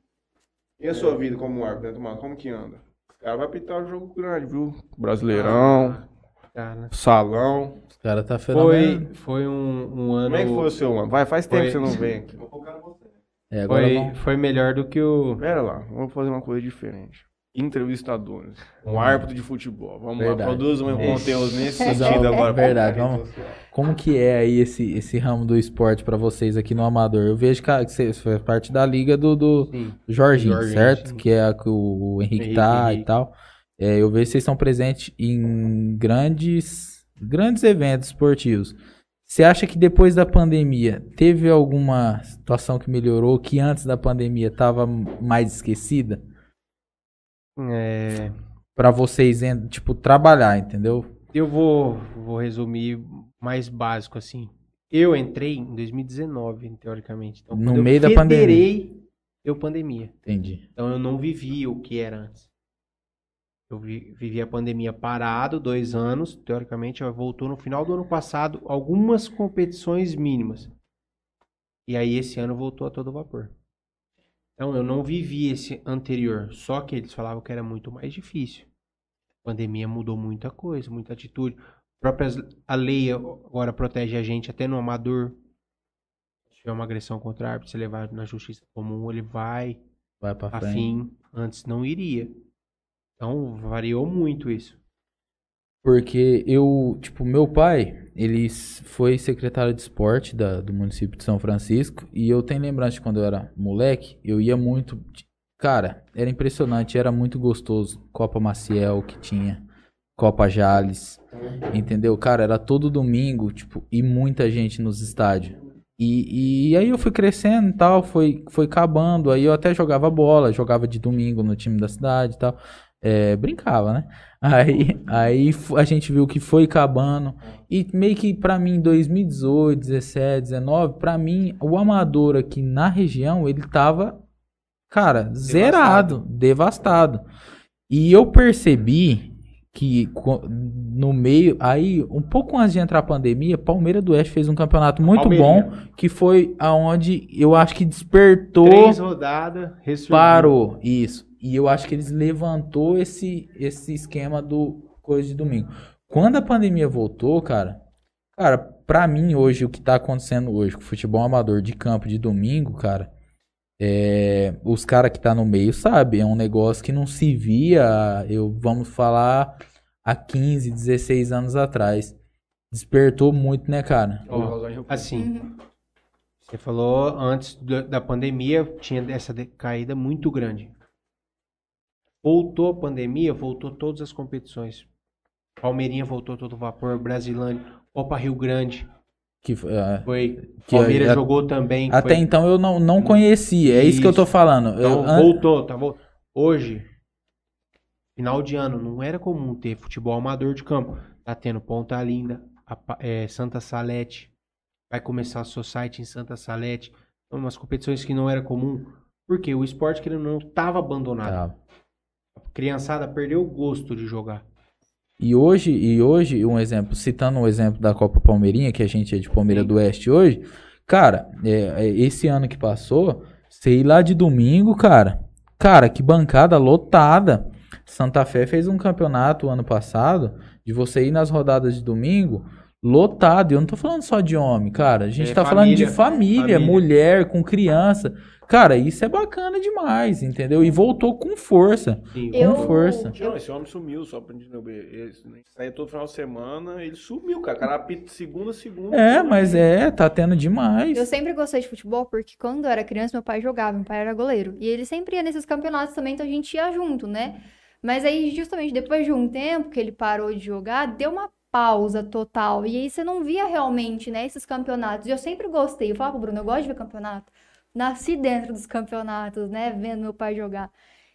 E a sua vida como árbitro, né, Tomás? Como que anda? Os caras vão apitar o jogo grande, viu? Brasileirão, Cara, salão. Os caras tá fenomenal. foi, foi um, um ano. Como é que foi o seu ano? Vai, faz tempo Foi. que você não vem aqui. Vou focar em você. É, agora Foi, vamos- foi melhor do que o. Pera lá, vamos fazer uma coisa diferente. Entrevistadores. Um árbitro de futebol. Vamos Verdade. lá, produz um conteúdo nesse sentido agora. verdade, vamos. Como que é aí esse, esse ramo do esporte pra vocês aqui no Amador? Eu vejo que, você faz parte da liga do, do Sim. Jorginho, Jorginho, certo? sim. Que é a que o, Henrique, Henrique, tá e Henrique. tal. É, eu vejo que vocês estão presentes em grandes, grandes eventos esportivos. Você acha que depois da pandemia teve alguma situação que melhorou que antes da pandemia estava mais esquecida? É, Pra vocês, tipo, trabalhar, entendeu? eu vou, vou resumir mais básico assim. Eu entrei em 2019, teoricamente. Então, No eu meio da federei, deu pandemia. Entendi. Então eu não vivi o que era antes. Eu vi, vivi a pandemia parado, dois anos. Teoricamente, ela voltou no final do ano passado, algumas competições mínimas. E aí esse ano voltou a todo vapor. Então eu não vivi esse anterior. Só que eles falavam que era muito mais difícil. A pandemia mudou muita coisa, muita atitude. Próprias, a lei agora protege a gente até no amador. Se tiver uma agressão contra o árbitro, levar na justiça comum, ele vai Vai pra frente. afim, antes não iria. Então variou muito isso. Porque eu, tipo, meu pai, ele foi secretário de esporte da- do município de São Francisco. E eu tenho lembrança de quando eu era moleque, eu ia muito. Cara, era impressionante, era muito gostoso. Copa Maciel que tinha, Copa Jales, entendeu? Cara, era todo domingo, tipo, e muita gente nos estádios. E, e aí eu fui crescendo e tal, foi, foi acabando. Aí eu até jogava bola, jogava de domingo no time da cidade e tal. É, brincava, né? Aí, aí a gente viu que foi acabando. E meio que pra mim, 2018, 17, 19, pra mim, o amador aqui na região, ele tava, cara, zerado, devastado. E eu percebi que no meio, aí, um pouco antes de entrar a pandemia, Palmeiras do Oeste fez um campeonato muito Palmeirinha. bom, que foi aonde eu acho que despertou Três rodadas, ressurgiu. Parou, isso. E eu acho que eles levantou esse, esse esquema do coisa de domingo. Quando a pandemia voltou, cara, cara, pra mim hoje, o que tá acontecendo hoje com o futebol amador de campo de domingo, cara, é, os caras que tá no meio sabem, é um negócio que não se via, eu vamos falar, há 15, 16 anos atrás. Despertou muito, né, cara? Ó, assim, Uhum. você falou antes da da pandemia, tinha essa decaída muito grande. Voltou a pandemia, voltou todas as competições. Palmeirinha voltou todo vapor, Brasilândia, Copa Rio Grande. Que, foi, é, Foi. Que Palmeiras a- jogou também. até foi- então eu não, não conhecia, é isso, que eu tô Isso. falando. Eu- Então, an- voltou, tá vol- Hoje, final de ano, não era comum ter futebol amador de campo. Tá tendo Ponta Linda, a é, Santa Salete. Vai começar a Society em Santa Salete. Então, umas competições que não era comum. Porque o esporte, querendo ou não, tava abandonado. Tá. Criançada perdeu o gosto de jogar. E hoje, e hoje, um exemplo, citando o exemplo da Copa Palmeirinha, que a gente é de Palmeira Sim. do Oeste hoje, cara, é, é, esse ano que passou, você ir lá de domingo, cara, cara, que bancada lotada. Santa Fé fez um campeonato ano passado de você ir nas rodadas de domingo lotado. Eu não tô falando só de homem, cara. A gente É, tá falando de família, família, família. mulher com criança. Cara, isso é bacana demais, entendeu? E voltou com força. Sim, Eu- Com força. Não, esse homem sumiu, só pra gente. Ele saía todo final de semana, ele sumiu, cara. O cara segunda, segunda. É, mas é, tá tendo demais. Eu sempre gostei de futebol porque quando eu era criança, meu pai jogava, meu pai era goleiro. E ele sempre ia nesses campeonatos também, então a gente ia junto, né? Mas aí, justamente depois de um tempo que ele parou de jogar, deu uma pausa total. E aí você não via realmente, né, esses campeonatos. E eu sempre gostei. Eu falava pro Bruno, eu gosto de ver campeonato. Nasci dentro dos campeonatos, né, vendo meu pai jogar.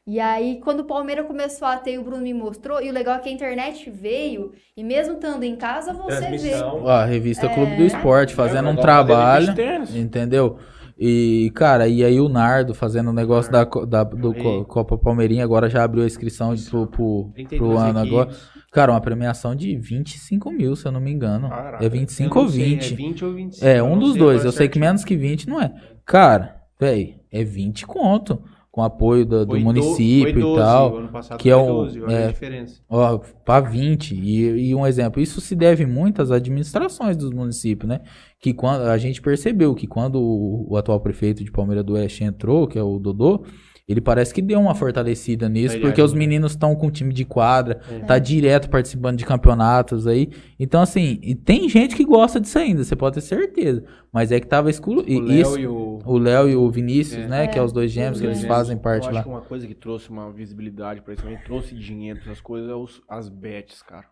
E aí, quando o Palmeiras começou a ter, e o Bruno me mostrou. E o legal é que a internet veio, e mesmo estando em casa, você vê. A revista Clube do É. Esporte fazendo É, um igual trabalho, entendeu? E, cara, e aí o Nardo fazendo o negócio da, da- do Copa Palmeirinha, agora já abriu a inscrição pro, pro, 32 pro ano agora. equipes. Cara, uma premiação de 25 mil, se eu não me engano. Caraca. É Eu 25 ou não sei, 20. É 20 ou 25. É, um dos dois. agora Eu sei que certinho. menos que 20 não é. Cara, véi, é 20 conto. Com apoio do, do do- município 12, e tal. Ano passado que é o- 12, olha é, a diferença. Ó, para 20. E, e um exemplo, isso se deve muito às administrações dos municípios, né? Que quando a gente percebeu que quando o, o atual prefeito de Palmeira do Oeste entrou, que é o Dodô, ele parece que deu uma fortalecida nisso, porque os meninos estão com time de quadra, É. tá direto participando de campeonatos aí. Então, assim, e tem gente que gosta disso ainda, você pode ter certeza. Mas é que tava excluído. O Léo e o... O Léo e o Vinícius, É. né? Que é os dois gêmeos, Os que eles gêmeos. fazem parte Eu acho lá. que uma coisa que trouxe uma visibilidade pra isso também, trouxe dinheiro essas coisas, é os, as bets, cara.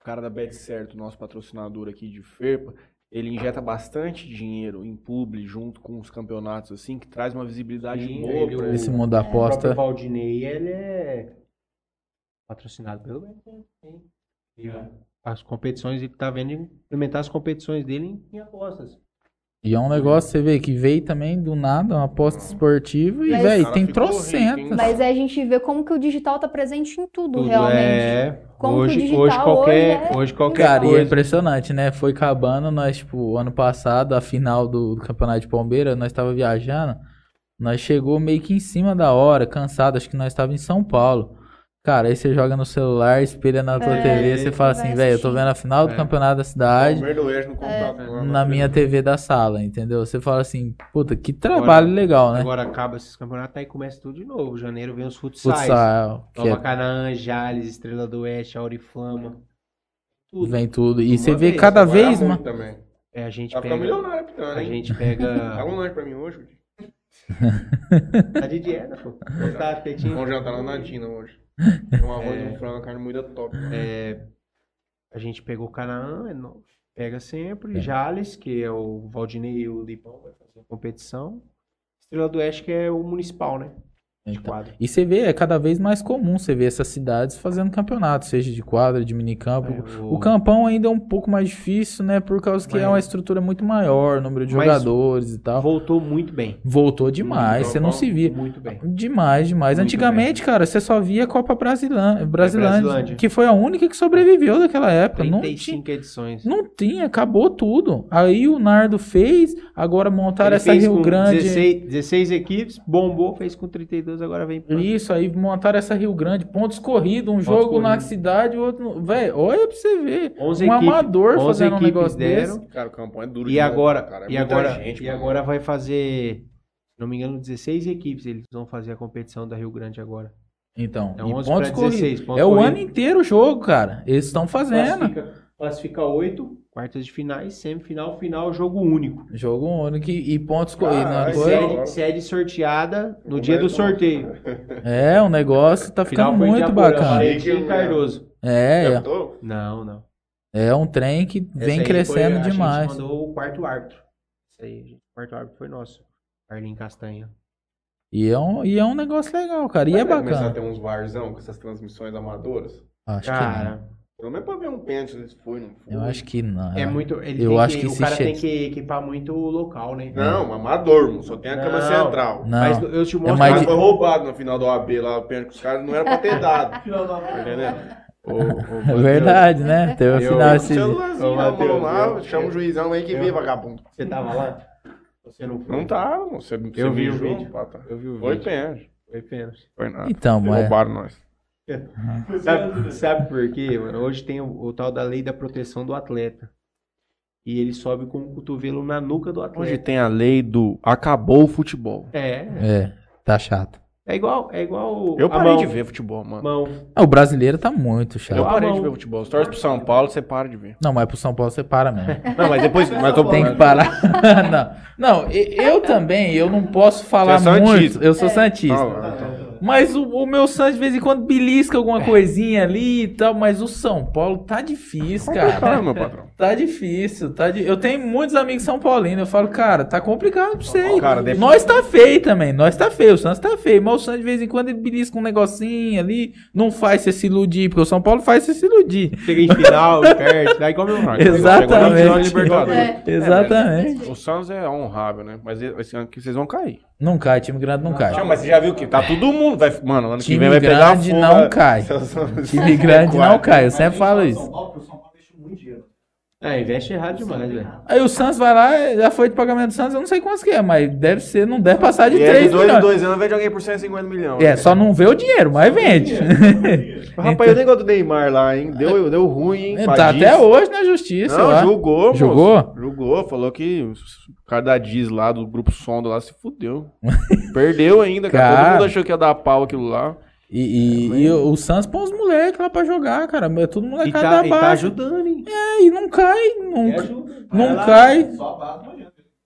O cara da Bet Certo, nosso patrocinador aqui de Ferpa, ele injeta bastante dinheiro em publi junto com os campeonatos, assim, que traz uma visibilidade Sim, boa ele- pra o- ele. Esse mundo da O próprio aposta. Valdinei, ele é patrocinado pelo sim. E As competições, ele tá vendo implementar as competições dele em, em apostas. E é um negócio, você vê, que veio também do nada, uma aposta esportiva, e, velho, tem trocentas. Mas aí a gente vê como que o digital tá presente em tudo, Tudo realmente. é. Como que o hoje, digital hoje qualquer, hoje é- hoje qualquer Cara, e é coisa. impressionante, né? Foi acabando, nós, tipo, ano passado, a final do, do Campeonato de Palmeiras, nós tava viajando, nós chegou meio que em cima da hora, cansado, acho que nós tava em São Paulo. Cara, aí você joga no celular, espelha na tua É, TV, você fala assim, velho, eu tô vendo a final do É. Campeonato da cidade computador. na minha TV da sala, entendeu? Você fala assim, puta, que trabalho legal, né? Agora acaba esses campeonatos, aí começa tudo de novo. Janeiro vem os futsais. Futsal, Nova é Canaã, Jales, Estrela do Oeste, Auriflama. Tudo. Vem tudo. E Uma você vê vez, cada Agora é vez também. É, a gente Vai ficar pega. milionário pitando, A gente Dá pega. um lanche pra mim hoje. Tá de dieta, pô. Tá. Vamos jantar lá na Tina hoje. Um arroz, É. um frango, uma carne moída top. É, a gente pegou o Canaã, é. Pega sempre. É. Jales, que é o Valdinei e o Lipão, vai fazer a competição. Estrela do Oeste, que é o municipal, né? De Então, quadro. E você vê, é cada vez mais comum você ver essas cidades fazendo campeonato, seja de quadra, de minicampo. É, O campão ainda é um pouco mais difícil, né? Por causa que é uma Mas- estrutura muito maior, número de Mas- jogadores e tal. voltou muito bem. Voltou demais, você não se via. Muito bem. Demais, demais. Muito Antigamente, cara, você só via a Copa Brasilândia, Brasilândia, Brasilândia. que foi a única que sobreviveu daquela época. Não tinha, 35 edições. não tinha, acabou tudo. Aí o Nardo fez, agora montaram Ele essa Rio Grande. 16, 16 equipes, bombou, fez com 32, agora vem pra... Isso, aí montaram essa Rio Grande, pontos corridos, um jogo na corridos. cidade, outro. Véi, olha pra você ver. 11 um equipes- amador 11 fazendo um negócio deram. desse. Cara, o campo é duro E agora, cara. É e agora, gente, e mano. agora vai fazer, se não me engano, 16 equipes eles vão fazer a competição da Rio Grande agora. Então, É e 11 pontos pra corridos. 16, pontos É o ano inteiro o jogo, cara. Eles estão fazendo. Classifica, classifica oito, quartas de finais, semifinal, final, jogo único. Jogo único e e pontos corridos. Sede, sede sorteada no Como dia é do sorteio. É, o negócio tá ficando Final muito bacana. E Cardoso. É, é? Não, não. é um trem que vem crescendo foi- A demais. gente mandou o quarto árbitro. Isso aí, o quarto árbitro foi nosso. Carlinhos Castanha. E é, um, e é um negócio legal, cara. E é Vai começar a bacana. ter uns varzão com essas transmissões amadoras? Acho que Cara, Pelo menos pra ver um pênalti se foi, não foi. Eu acho que não. é muito. Ele Eu tem acho que o se cara che- tem que equipar muito o local, né? Não, amador, mano. Só tem a cama Não. central. Não. Mas eu te É mostro. O mais foi roubado no final do AB lá, o pênalti que os caras não era pra ter dado. Tá entendendo? Ô, ô, É verdade, né? Teve o Eu- final o esse celularzinho na mão lá, eu- chama o juizão aí que eu- vê, vagabundo. Você tava lá? Você não foi? Não tá, mano. Você, você Eu vi o vídeo. Tá. Eu vi o Foi vídeo. pênalti. Foi pênalti. Foi nada. Então, mas. Roubaram nós. Sabe, sabe por quê, mano? Hoje tem o, o tal da lei da proteção do atleta. E ele sobe com o cotovelo na nuca do Hoje atleta. tem a lei do acabou o futebol. É, É, tá chato. é igual, é igual Eu parei mão. de ver futebol, mano. Mão. Ah, o brasileiro tá muito Eu chato. parei mão. de ver futebol. Se torce pro São Paulo, você para de ver. Não, mas pro São Paulo você para mesmo. Não, mas depois. Mas tô Tem que parar. não, não, eu também, eu não posso falar Você é muito. santista. Eu sou santista. Ah, então. Mas o, o meu Santos de vez em quando belisca alguma coisinha ali e tal, mas o São Paulo tá difícil, cara. meu patrão. Tá difícil, tá di... Eu tenho muitos amigos são paulinos, eu falo, cara, tá complicado pra você. Cara, dep- Nós tá feio também, nós tá feio, o Santos tá feio, mas o Santos de vez em quando ele belisca um negocinho ali, não faz você se iludir, porque o São Paulo faz você se iludir. Chega em final, perde. Daí igual meu Exatamente. Chegou na final da Libertadores. É. Exatamente. O Santos é honrável, né? Mas esse ano que vocês vão cair. Não cai, time grande não cai. Tchau, mas você já viu que tá todo mundo. Vai, mano, ano que Time vem vai pegar não cai. Time grande não cai, eu sempre falo isso. São Paulo, São Paulo investiu muito dinheiro. É, investe errado demais, velho. Aí o Santos vai lá, já foi de pagamento do Santos, eu não sei quantos que é, mas deve ser, não deve passar de E é de 3 dois em milhões. dois anos vende alguém por 150 milhões. É, só não vê o dinheiro, mas vende. Rapaz, eu nem gosto do Neymar lá, hein? Deu, deu ruim, hein? tá até hoje na justiça, Não, lá. julgou, moço. Julgou? Julgou, falou que o cara da Diz lá, do grupo Sonda lá, se fudeu. Perdeu ainda. Cara. Todo mundo achou que ia dar pau aquilo lá. E, e- e o Santos põe os moleques lá pra jogar, cara. É tudo E molecada tá, da e tá ajudando, hein? É, e não cai. Não lá, cai. Só a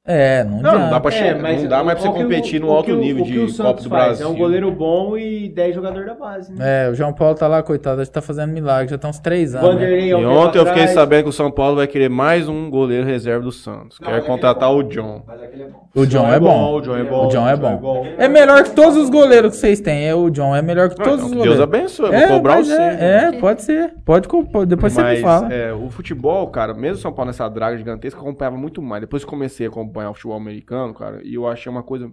não. É, não, Não, não dá pra, chegar, não dá mais pra É, você que o- competir no alto o- nível o de o Copa do faz? Brasil. É um goleiro bom e 10 jogadores da base, né? É, o João Paulo tá lá, coitado, já tá fazendo milagre, já tá uns 3 anos. né? E ontem eu fiquei sabendo que o São Paulo vai querer mais um goleiro reserva do Santos. Não, Quer aquele contratar é bom. o John. Mas aquele é bom. O John é bom. O John é bom. O John é bom. É melhor que todos os goleiros que vocês têm. É, o John é melhor que todos os Deus goleiros. abençoe, eu É, vou cobrar o seu. é, é, pode ser. Pode, depois você me fala. é, o futebol, cara, mesmo o São Paulo nessa draga gigantesca, eu acompanhava muito mais. Depois que comecei a acompanhar o futebol americano, cara, e eu achei uma coisa.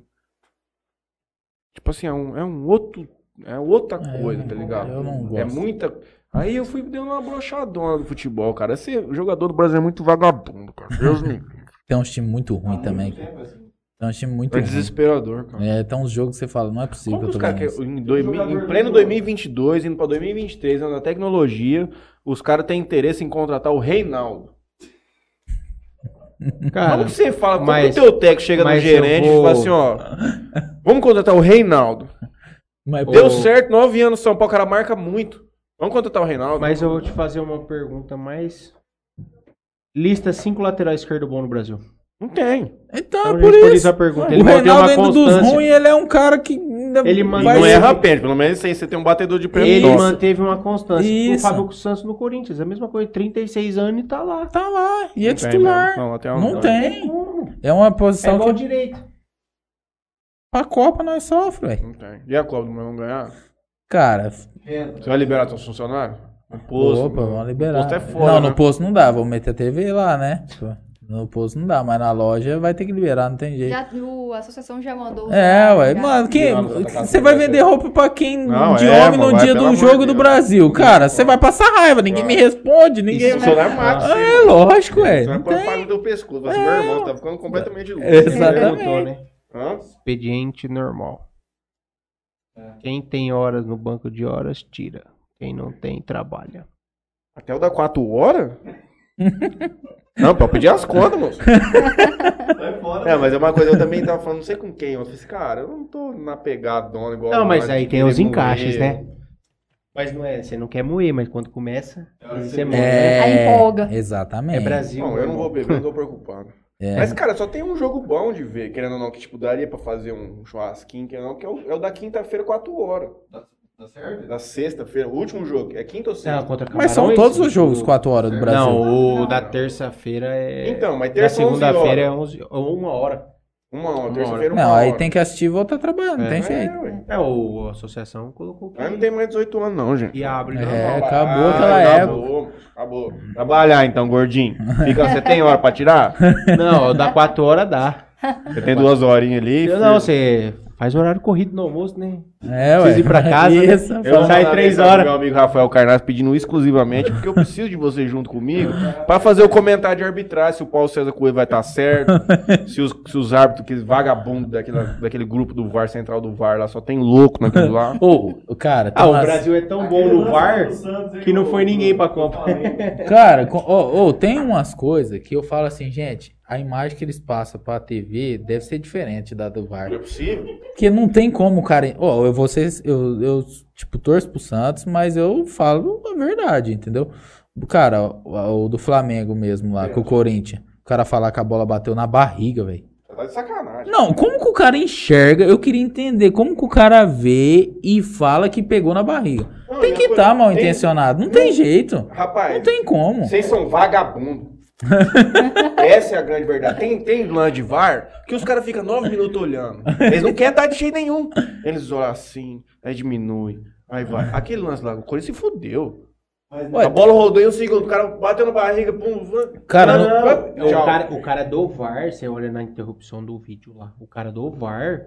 Tipo assim, é um, é um outro. É outra É, coisa, tá ligado? eu não É gosto. muita. Aí eu fui dando uma brochadona do futebol, cara. Esse jogador do Brasil é muito vagabundo, cara. Deus me. Tem uns times muito ruins Há também. muito tempo, assim. Tem uns times muito É desesperador, cara. É, tem uns jogos que você fala, não é possível Como que os caras em, 2000 em pleno 2022, indo pra 2023, na tecnologia, os caras têm interesse em contratar o Reinaldo. Cara, Como que você fala? Como mas- que o teu técnico chega no gerente eu e vou- fala assim, ó, vamos contratar o Reinaldo. Mas, Deu pô, certo, nove anos no São Paulo, o cara marca muito. Vamos contratar o Reinaldo. mas eu vou te fazer uma pergunta mais. Lista cinco laterais esquerdo bom no Brasil. Não tem. Então, Então, é por isso. essa pergunta. O Ele mantém Reinaldo, uma ainda dos constância. ruins, ele é um cara que ainda Ele Mas não erra pênalti, pelo menos aí você tem um batedor de pênalti. Ele Nossa. manteve uma constância. Isso. O Fábio Santos no Corinthians, a mesma coisa, 36 anos e tá lá. Tá lá, e é Não tem titular. Não, até um- Não não. tem. Como? É uma É posição igual que direito. pra Copa nós sofre, velho. Não tem. E a Copa do Mundo vamos ganhar? Cara. Você vai liberar seus funcionários? No posto. opa, vamos liberar. posto é foda, não, né? no posto não dá, vou meter a TV lá, né? No posto não dá, mas na loja vai ter que liberar, não tem jeito. Já, o, a associação já mandou. É, ué, já. mano, quem, você vai vender roupa pra quem Não, de é, homem no mano, vai, dia do jogo do Deus. Brasil? Cara, você vai passar raiva, ninguém me responde, ninguém. Isso, mata. Ah, é lógico, é. Você vai Não pôr no teu pescoço. Vai ser, meu irmão, você tá ficando completamente louco. Exatamente. Perguntou, né? Hã? Expediente normal. Quem tem horas no banco de horas, tira. Quem não tem, trabalha. Até o da 4 horas? Não, pra pedir as contas, moço. Fora. É, mas é uma coisa, eu também tava falando, não sei com quem. Eu falei assim, cara, eu não tô na pegadona igual. Não, mas aí tem os encaixes, né? Mas não é, você não quer moer, mas quando começa, que você moe. É, Aí empolga. Exatamente. É Brasil. Não, eu não vou beber, não tô preocupado. É. Mas, cara, só tem um jogo bom de ver, querendo ou não, que, tipo, daria pra fazer um churrasquinho, querendo ou não, que é o, é o da quinta-feira, 4 horas. Tá certo? Da sexta-feira, o último jogo. É quinta ou Não, sexta? contra Mas são Camarões, todos os jogos o- 4 horas do Brasil. Não, o da terça-feira é. Então, mas da terça 11 segunda-feira é horas. 11, ou uma hora. Uma hora, Uma terça-feira, uma Não, hora. aí tem que assistir e voltar trabalhando, não É. tem É, jeito. ué. É, o, a associação colocou. Aí não tem mais 18 anos, não, gente. E abre. É, não. acabou Ah, aquela acabou, Acabou. Trabalhar então, gordinho. Fica, você tem hora pra tirar? Não, dá 4 horas dá. Você tem duas horinhas ali. Eu não, você faz horário corrido no almoço, né? É, ué. Precisa ir pra casa, né? Isso, Eu vou saio três horas. Meu amigo Rafael Carnaz pedindo exclusivamente, porque eu preciso de você junto comigo pra fazer o comentário de arbitragem, se o Paulo César Coelho vai estar certo, se os, se os árbitros, aqueles vagabundos daquele, daquele grupo do VAR, central do VAR lá, só tem louco naquilo lá. Ô, cara, tem Ah, o umas- Brasil é tão bom no VAR que não foi ninguém pra Copa. Cara, ô, ô, tem umas coisas que eu falo assim, gente, a imagem que eles passam pra TV deve ser diferente da do VAR. Não é possível. Porque não tem como, cara. Ó, eu, vocês, eu, eu, tipo, torço pro Santos, mas eu falo a verdade, entendeu? Cara, o, o do Flamengo mesmo lá, com o Corinthians. O cara falar que a bola bateu na barriga, velho. Tá de sacanagem. Não, como que o cara enxerga? Eu queria entender como que o cara vê e fala que pegou na barriga. Não, Tem que estar mal tem- intencionado. Não tem jeito. Rapaz, Não tem como. Vocês são vagabundos. Essa é a grande verdade. Tem, tem lance de VAR que os caras ficam nove minutos olhando. Eles não querem dar de jeito nenhum. Eles olham assim, aí diminui, aí vai. Aquele lance lá, o Corinthians se fudeu. Mas Ué, A bola rodou em um segundo, o cara bateu na barriga, pum. Cara, Não, O tchau. cara, o cara do VAR, você olha na interrupção do vídeo lá, o cara do VAR,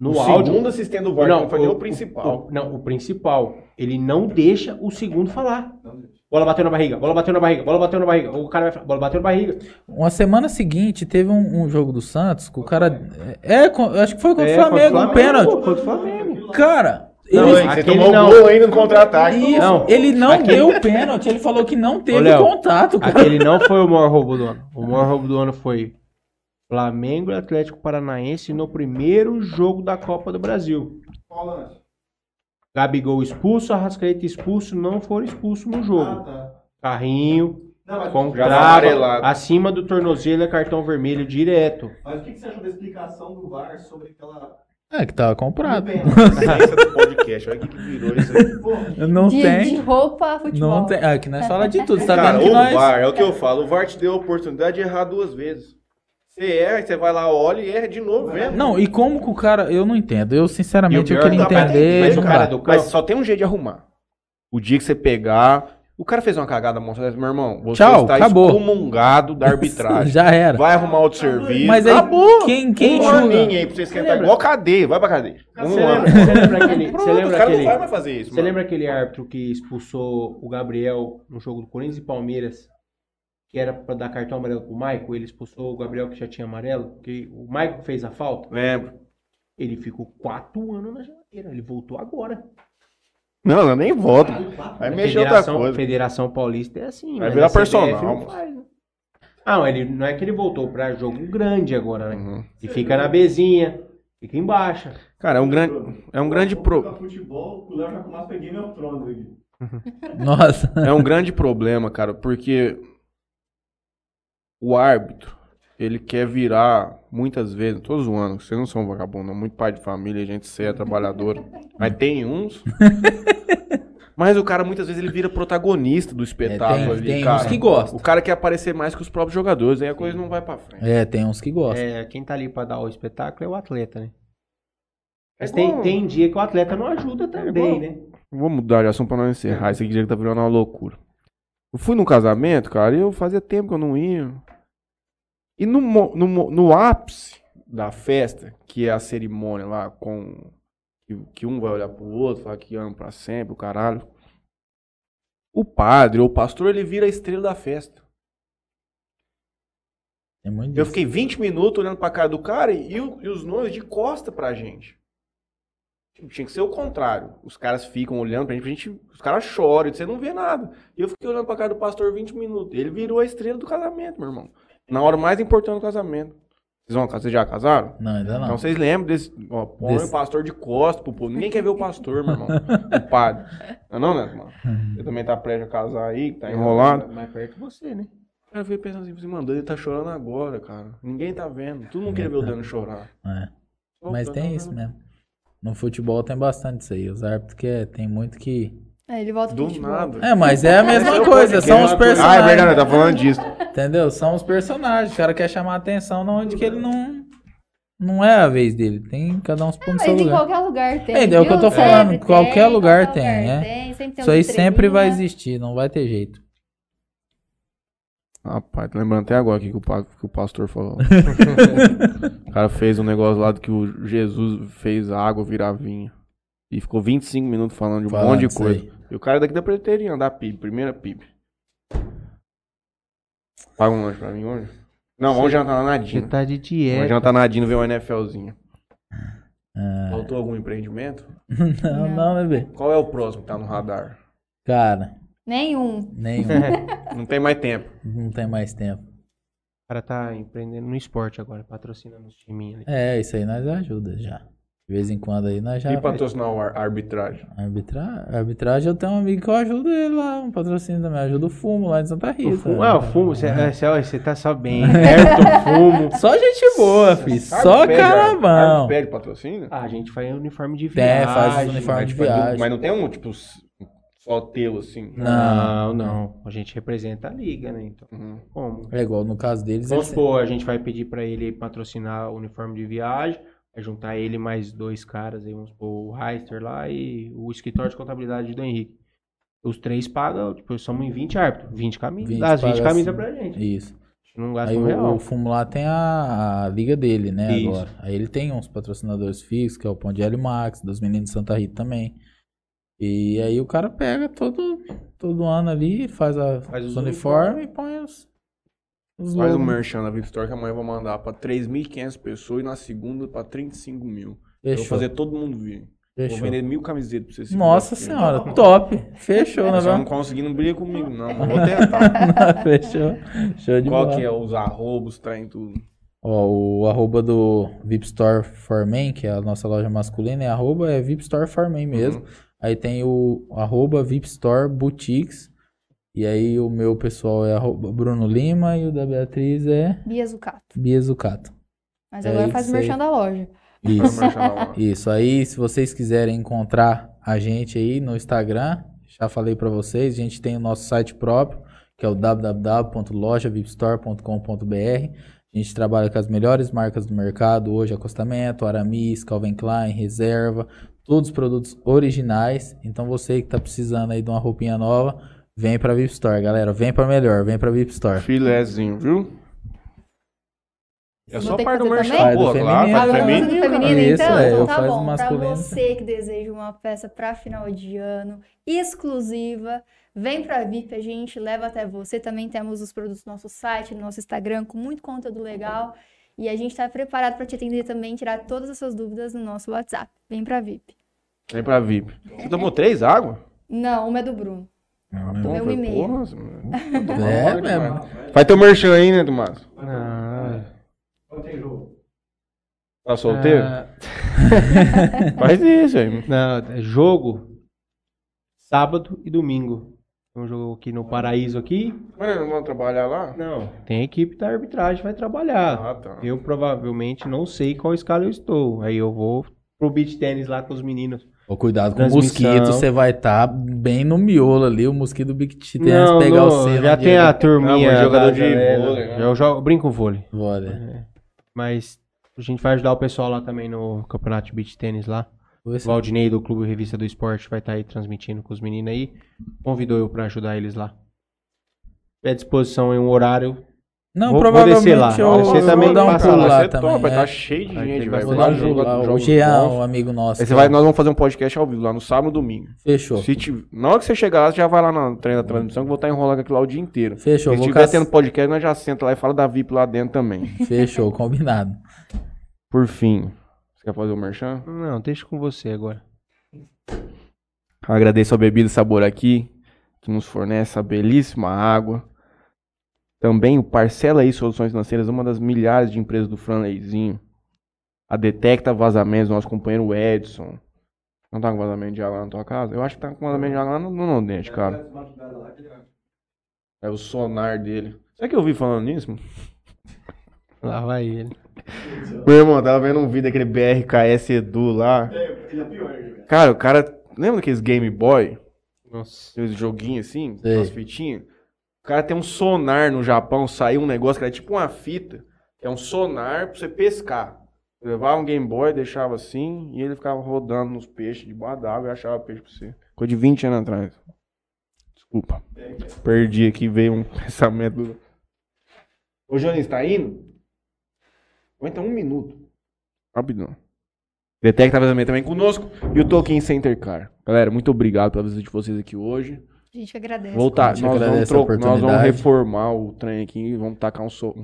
no o áudio... segundo assistente do VAR, não, foi nem o principal. o- não, o principal. Ele não deixa o segundo falar. Bola bateu na barriga, bola bateu na barriga, bola bateu na barriga. O cara vai falar, bola bateu na barriga. Uma semana seguinte teve um, um jogo do Santos que o cara. É, eu acho que foi contra É, o Flamengo, um pênalti. Contra o Flamengo. Cara, Não, ele, é- tomou não. gol ainda no contra-ataque. não. ele não Aquele- deu o pênalti, ele falou que não teve Ô, Léo, contato, cara. Aquele não foi o maior roubo do ano. O maior roubo do ano foi Flamengo e Atlético Paranaense no primeiro jogo da Copa do Brasil. qual lance? Gabigol expulso, Arrascaeta expulso, não foram expulsos no Ah, jogo. tá. Carrinho, Não, acima do tornozelo é cartão vermelho direto. mas o que que você achou da explicação do VAR sobre aquela. É, que tava comprado. Do podcast, olha o que virou isso aí. Pô, Não de, tem. de roupa, futebol. Não tem. Ah, que nós fala de tudo. Você tá Cara, vendo que o nós. VAR, é o que eu falo, o VAR te deu a oportunidade de errar duas vezes. Você erra, você vai lá, olha e erra de novo, vendo. Não, e como que o cara. Eu não entendo. Eu, sinceramente, eu queria é entender. mas o cara do Mas só tem um jeito de arrumar. O dia que você pegar. O cara fez uma cagada monstruosa, meu irmão. Você Tchau, está acabou. excomungado da arbitragem. Já era. Vai arrumar outro serviço. Mas aí, acabou. quem, quem um julga? aí pra você esquentar. lembra? Igual cadeia, vai pra cadeia. Um Você ano. lembra, você lembra aquele. Pronto, Você lembra o cara aquele. não vai mais fazer isso. Você mano. lembra aquele árbitro que expulsou o Gabriel no jogo do Corinthians e Palmeiras? Que era pra dar cartão amarelo pro Maico? Ele expulsou o Gabriel que já tinha amarelo? Que o Maico fez a falta? Lembro. Ele ficou quatro anos na geladeira. Ele voltou agora. Não, eu nem volto. Vai A mexer outra Federação, coisa. Federação Paulista é assim. Vai mas virar a CBF personal, não faz, né? Ah, não, ele, não é que ele voltou pra jogo grande agora, né? Uhum. E fica na bezinha, fica embaixo. Cara, é um grande, é um grande pro... Futebol, o Léo já começa a Game of Thrones aqui. Nossa. É um grande problema, cara, porque o árbitro, ele quer virar, muitas vezes, todos os anos, vocês não são vagabundo, não, muito pai de família, gente séria, trabalhadora, mas tem uns. Mas o cara, muitas vezes, ele vira protagonista do espetáculo tem- ali, tem cara. uns que gostam. O cara quer aparecer mais que os próprios jogadores, aí a coisa não vai pra frente. É, tem uns que gostam. É, quem tá ali pra dar o espetáculo é o atleta, né? Mas É tem, tem dia que o atleta não ajuda também, né? Vou mudar de assunto pra não encerrar. Esse dia que tá virando uma loucura. Eu fui num casamento, cara, e eu fazia tempo que eu não ia. E no, no, no ápice da festa, que é a cerimônia lá com. Que, um vai olhar pro outro, falar que ama pra sempre, o caralho. O padre ou o pastor, ele vira a estrela da festa. É Eu fiquei 20 minutos olhando pra cara do cara e, e os noivos de costa pra gente. Tipo, Tinha que ser o contrário. Os caras ficam olhando pra gente, pra gente os caras choram, e você não vê nada. E eu fiquei olhando pra cara do pastor 20 minutos. Ele virou a estrela do casamento, meu irmão. Na hora mais importante do casamento. Vocês, vão, vocês já casaram? Não, ainda não. Então vocês lembram desse. Ó, põe Desse- o pastor de costas pro povo. Ninguém quer ver o pastor, meu irmão. o padre. Não, é não, Neto, mano? Você também tá prestes a casar aí, que tá enrolado. Mais perto que você, né? Aí eu fiquei pensando assim, mano, ele tá chorando agora, cara. Ninguém tá vendo. Todo mundo queria ver o Dano chorar. É. Mas tem tá isso mesmo. No futebol tem bastante isso aí. Os árbitros que é, tem muito que. É, ele volta Do nada. É, mas é a mesma é coisa, são os podcast. personagens. Ah, é verdade, tá falando disso. Entendeu? São os personagens. O cara quer chamar a atenção onde que ele não. Não é a vez dele. Tem cada um se põe no Mas seu em lugar. qualquer lugar tem. É, é o que eu tô Sempre falando, tem, qualquer lugar qualquer tem, lugar é. tem, sempre tem Isso aí sempre vai estrelinha. existir, não vai ter jeito. Rapaz, tô lembrando até agora aqui que o, que o pastor falou. o cara fez um negócio lá do que o Jesus fez a água virar vinho. E ficou 25 minutos falando de um Falando monte de coisa. aí. E o cara daqui da preteriana, da PIB, primeira PIB. Paga um lanche pra mim hoje? Não, vamos jantar na Você Nadine. tá de Vamos dieta. jantar na Nadine ver um NFLzinho. Ah, Faltou algum empreendimento? não, não, bebê. Qual é o próximo que tá no radar? Cara, Nenhum. nenhum. Não tem mais tempo. não tem mais tempo. O cara tá empreendendo no esporte agora, patrocinando os timinhos ali. É, isso aí nós ajuda já. De vez em quando aí nós já. E patrocinar o ar- arbitragem? Arbitra... Arbitragem, eu tenho um amigo que eu ajudo ele lá, um patrocínio também. Ajuda o fumo lá de Santa Rita. O fumo, ah, o fumo, você, é, você tá só bem. Perto do fumo. Só gente boa, filho. Só Árbitro pede- patrocínio? Ah, a gente faz uniforme de É, viagem. faz os uniformes Mas, de tipo, é viagem. mas não tem um, tipo, só teu, assim. Não, não. A gente representa a liga, né? Então, Uhum. como? É igual no caso deles. Vamos supor, a gente vai pedir pra ele patrocinar o uniforme de viagem, vai juntar ele mais dois caras aí, vamos supor, o Heister lá e o escritório de contabilidade do Henrique. Os três pagam, tipo, somos em 20 árbitros, 20 camisas, 20 dá as 20 paga camisas assim. pra gente. Isso. A gente não gasta Aí um real. o Fumo lá tem a, a liga dele, né, Isso. agora. Aí ele tem uns patrocinadores fixos, que é o Pão de Hélio Max, dos meninos de Santa Rita também. E aí o cara pega todo, todo ano ali, faz, a, Faz os os uniformes e põe os, os Faz o logos. merchan da VIP Store que amanhã eu vou mandar pra 3.500 pessoas e na segunda pra 35 mil. Eu vou Fechou, fazer todo mundo vir. Vou fechou. vender mil camisetas pra vocês. Nossa senhora, top. Fechou, né, Se eu não conseguir, não briga comigo, não. mas Vou tentar. Fechou. Show de Qual bola. que é os arrobos, trem, tudo? Ó, o arroba do VIP Store for Men, que é a nossa loja masculina, é arroba é VIP Store for Men mesmo. Uhum. Aí tem o arroba VIP Store Boutiques. E aí o meu pessoal é Bruno Lima e o da Beatriz é Bia Zucato. Bia Zucato. Mas É agora faz merchan da loja. Isso. Isso. Aí, se vocês quiserem encontrar a gente aí no Instagram, já falei pra vocês, a gente tem o nosso site próprio, que é o www.lojavipstore.com.br. A gente trabalha com as melhores marcas do mercado hoje, acostamento, Aramis, Calvin Klein, Reserva, todos os produtos originais. Então você que tá precisando aí de uma roupinha nova, vem pra VIP Store, galera. Vem pra melhor, vem pra VIP Store. Filézinho, viu? É Vou só parte do merchan, Faz do claro, feminino. faz feminino. Isso, então? é, eu então tá faço bom. Pra você que deseja uma peça pra final de ano, exclusiva, vem pra VIP, a gente leva até você. Também temos os produtos no nosso site, no nosso Instagram, com muito conteúdo legal. E a gente tá preparado pra te atender também, tirar todas as suas dúvidas no nosso WhatsApp. Vem pra VIP. Vem pra VIP. Você tomou três águas? Não, uma é do Bruno. Tomei um e meio. Porra, É mesmo. Vai ter o merchan aí, né, Tomás? Ah, jogo? Tá solteiro? ah, Faz isso aí. não, é jogo sábado e domingo. Tem um jogo aqui no Paraíso aqui. Mas não vão trabalhar lá? Não, tem equipe da arbitragem que vai trabalhar. Ah, tá. Eu provavelmente não sei qual escala eu estou. Aí eu vou pro beach tênis lá com os meninos. Ô, cuidado com o mosquito, você vai estar bem no miolo ali, o mosquito do Big T Não, pegar não, o seno. já tem a turminha. Não, mas jogador de galera. vôlei, né? Eu jogo, brinco vôlei. Bora. Mas a gente vai ajudar o pessoal lá também no campeonato de beach tênis lá. Vou ver se- O Valdinei do Clube Revista do Esporte vai estar aí transmitindo com os meninos aí. Convidou eu pra ajudar eles lá. É à disposição em um horário. Não, Vou- vou provavelmente descer lá. eu Você vou também dar um pulo lá, lá, também. vai é. tá cheio de Vai gente, velho. Vou Vai dar um joga- lá. O Jean, um amigo nosso. Aí você vai, nós vamos fazer um podcast ao vivo lá no sábado e domingo. Fechou. Se tiver, na hora que você chegar lá, você já vai lá na treino da transmissão que eu vou estar enrolando aquilo lá o dia inteiro. Fechou, Se vou tiver caç- tendo podcast, nós já senta lá e fala da VIP lá dentro também. Fechou, combinado. Por fim, você quer fazer o merchan? Não, deixa com você agora. Agradeço a Bebida Sabor aqui, que nos fornece essa belíssima água. Também o Parcela aí Soluções Financeiras, uma das milhares de empresas do Franleizinho. A Detecta Vazamentos, nosso companheiro Edson. Não tá com vazamento de água na tua casa? Eu acho que tá com vazamento de água lá no, no Nordeste, cara. É o sonar dele. Será que eu ouvi falando nisso? mano? Lá vai ele. Meu irmão, tava vendo um vídeo daquele BRKS Edu lá. Ele é pior, né? Cara, o cara. Lembra daqueles Game Boy? Nossa. Aqueles joguinhos assim? Sei. Umas fitinhas? O cara tem um sonar no Japão, saiu um negócio que era tipo uma fita. É um sonar pra você pescar. Levava um Game Boy, deixava assim, e ele ficava rodando nos peixes debaixo d'água e achava peixe pra você. Coisa de 20 anos atrás. Desculpa. Perdi aqui, veio um pensamento. Ô, Jones, tá indo? Aguenta um minuto. Rapidão. Detecta vazamento também conosco. E o Tolkien Center Car. Galera, muito obrigado pela visita de vocês aqui hoje. A gente agradece. Voltar, gente nós vamos, agradece a tro- nós vamos reformar o trem aqui, vamos tacar um, so- um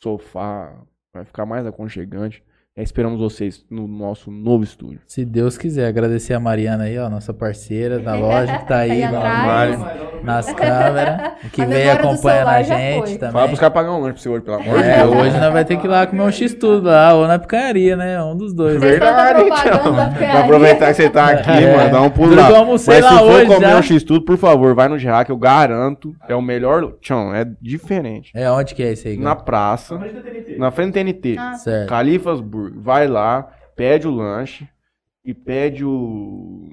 sofá, vai ficar mais aconchegante. Aí esperamos vocês no nosso novo estúdio. Se Deus quiser, agradecer a Mariana aí, ó, nossa parceira da loja, que tá aí, Aí no armário, nas câmeras, que veio do acompanhando a gente também. Fala pros caras pagar um lanche pra você hoje, pelo amor de É, Deus. hoje nós vai ter que ir lá comer um x-tudo lá, ou na picanharia, né? Um dos dois. Verdade, então. Pra aproveitar que você tá aqui, É. mano, dá um pulo lá. Mas se lá for hoje comer já. um X-Tudo, por favor, vai no Gerard, que eu garanto, é o melhor... Tchão, é diferente. É, onde que é esse aí? Na cara? praça, Mas da TNT. na frente do TNT. Ah, Certo. Califas Burger. Vai lá, pede o lanche e pede o,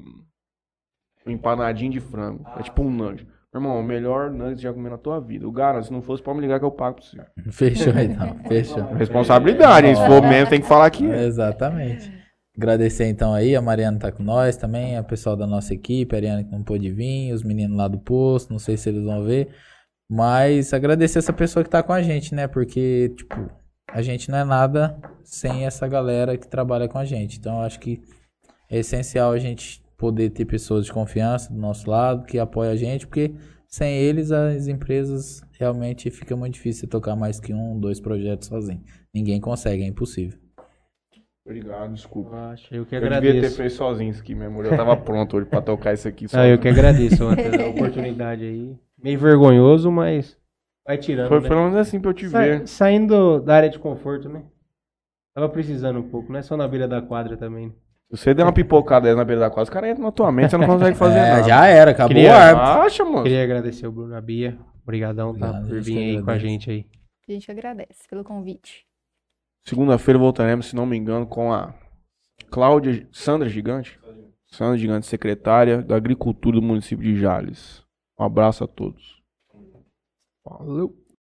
o empanadinho de frango. É tipo um nugget. Meu irmão, o melhor nugget que você já comeu na tua vida. Eu garanto, se não fosse, pode me ligar que eu pago pra você. Fechou então, fechou. Responsabilidade, hein? Se for mesmo, tem que falar aqui. Exatamente. Agradecer então aí, a Mariana tá com nós também, a pessoal da nossa equipe, a Ariana que não pôde vir, os meninos lá do posto, não sei se eles vão ver. Mas agradecer essa pessoa que tá com a gente, né? Porque, tipo, a gente não é nada sem essa galera que trabalha com a gente. Então, eu acho que é essencial a gente poder ter pessoas de confiança do nosso lado, que apoiam a gente, porque sem eles as empresas realmente fica muito difícil tocar mais que um, dois projetos sozinho. Ninguém consegue, é impossível. Obrigado, desculpa. Eu acho, eu que Eu devia ter agradeço. feito sozinho isso aqui mesmo. Eu tava pronto hoje pra tocar isso aqui Ah, eu que agradeço Antônio, a oportunidade aí. Meio vergonhoso, mas vai tirando. Foi né? pelo menos assim pra eu te Sa- ver. Saindo da área de conforto, né? Tava precisando um pouco, não é só na beira da quadra também. Se você der uma pipocada aí na beira da quadra, os caras entram na tua mente, você não consegue fazer É, nada. já era, acabou Queria- o árbitro. Acha, mano. Queria agradecer o Bruno, a Bia. Obrigadão, tá? Obrigado, Por vir aí com a gente aí. A gente agradece pelo convite. Segunda-feira voltaremos, se não me engano, com a Cláudia Sandra Gigante. Sandra Gigante, secretária da Agricultura do município de Jales. Um abraço a todos. Follow.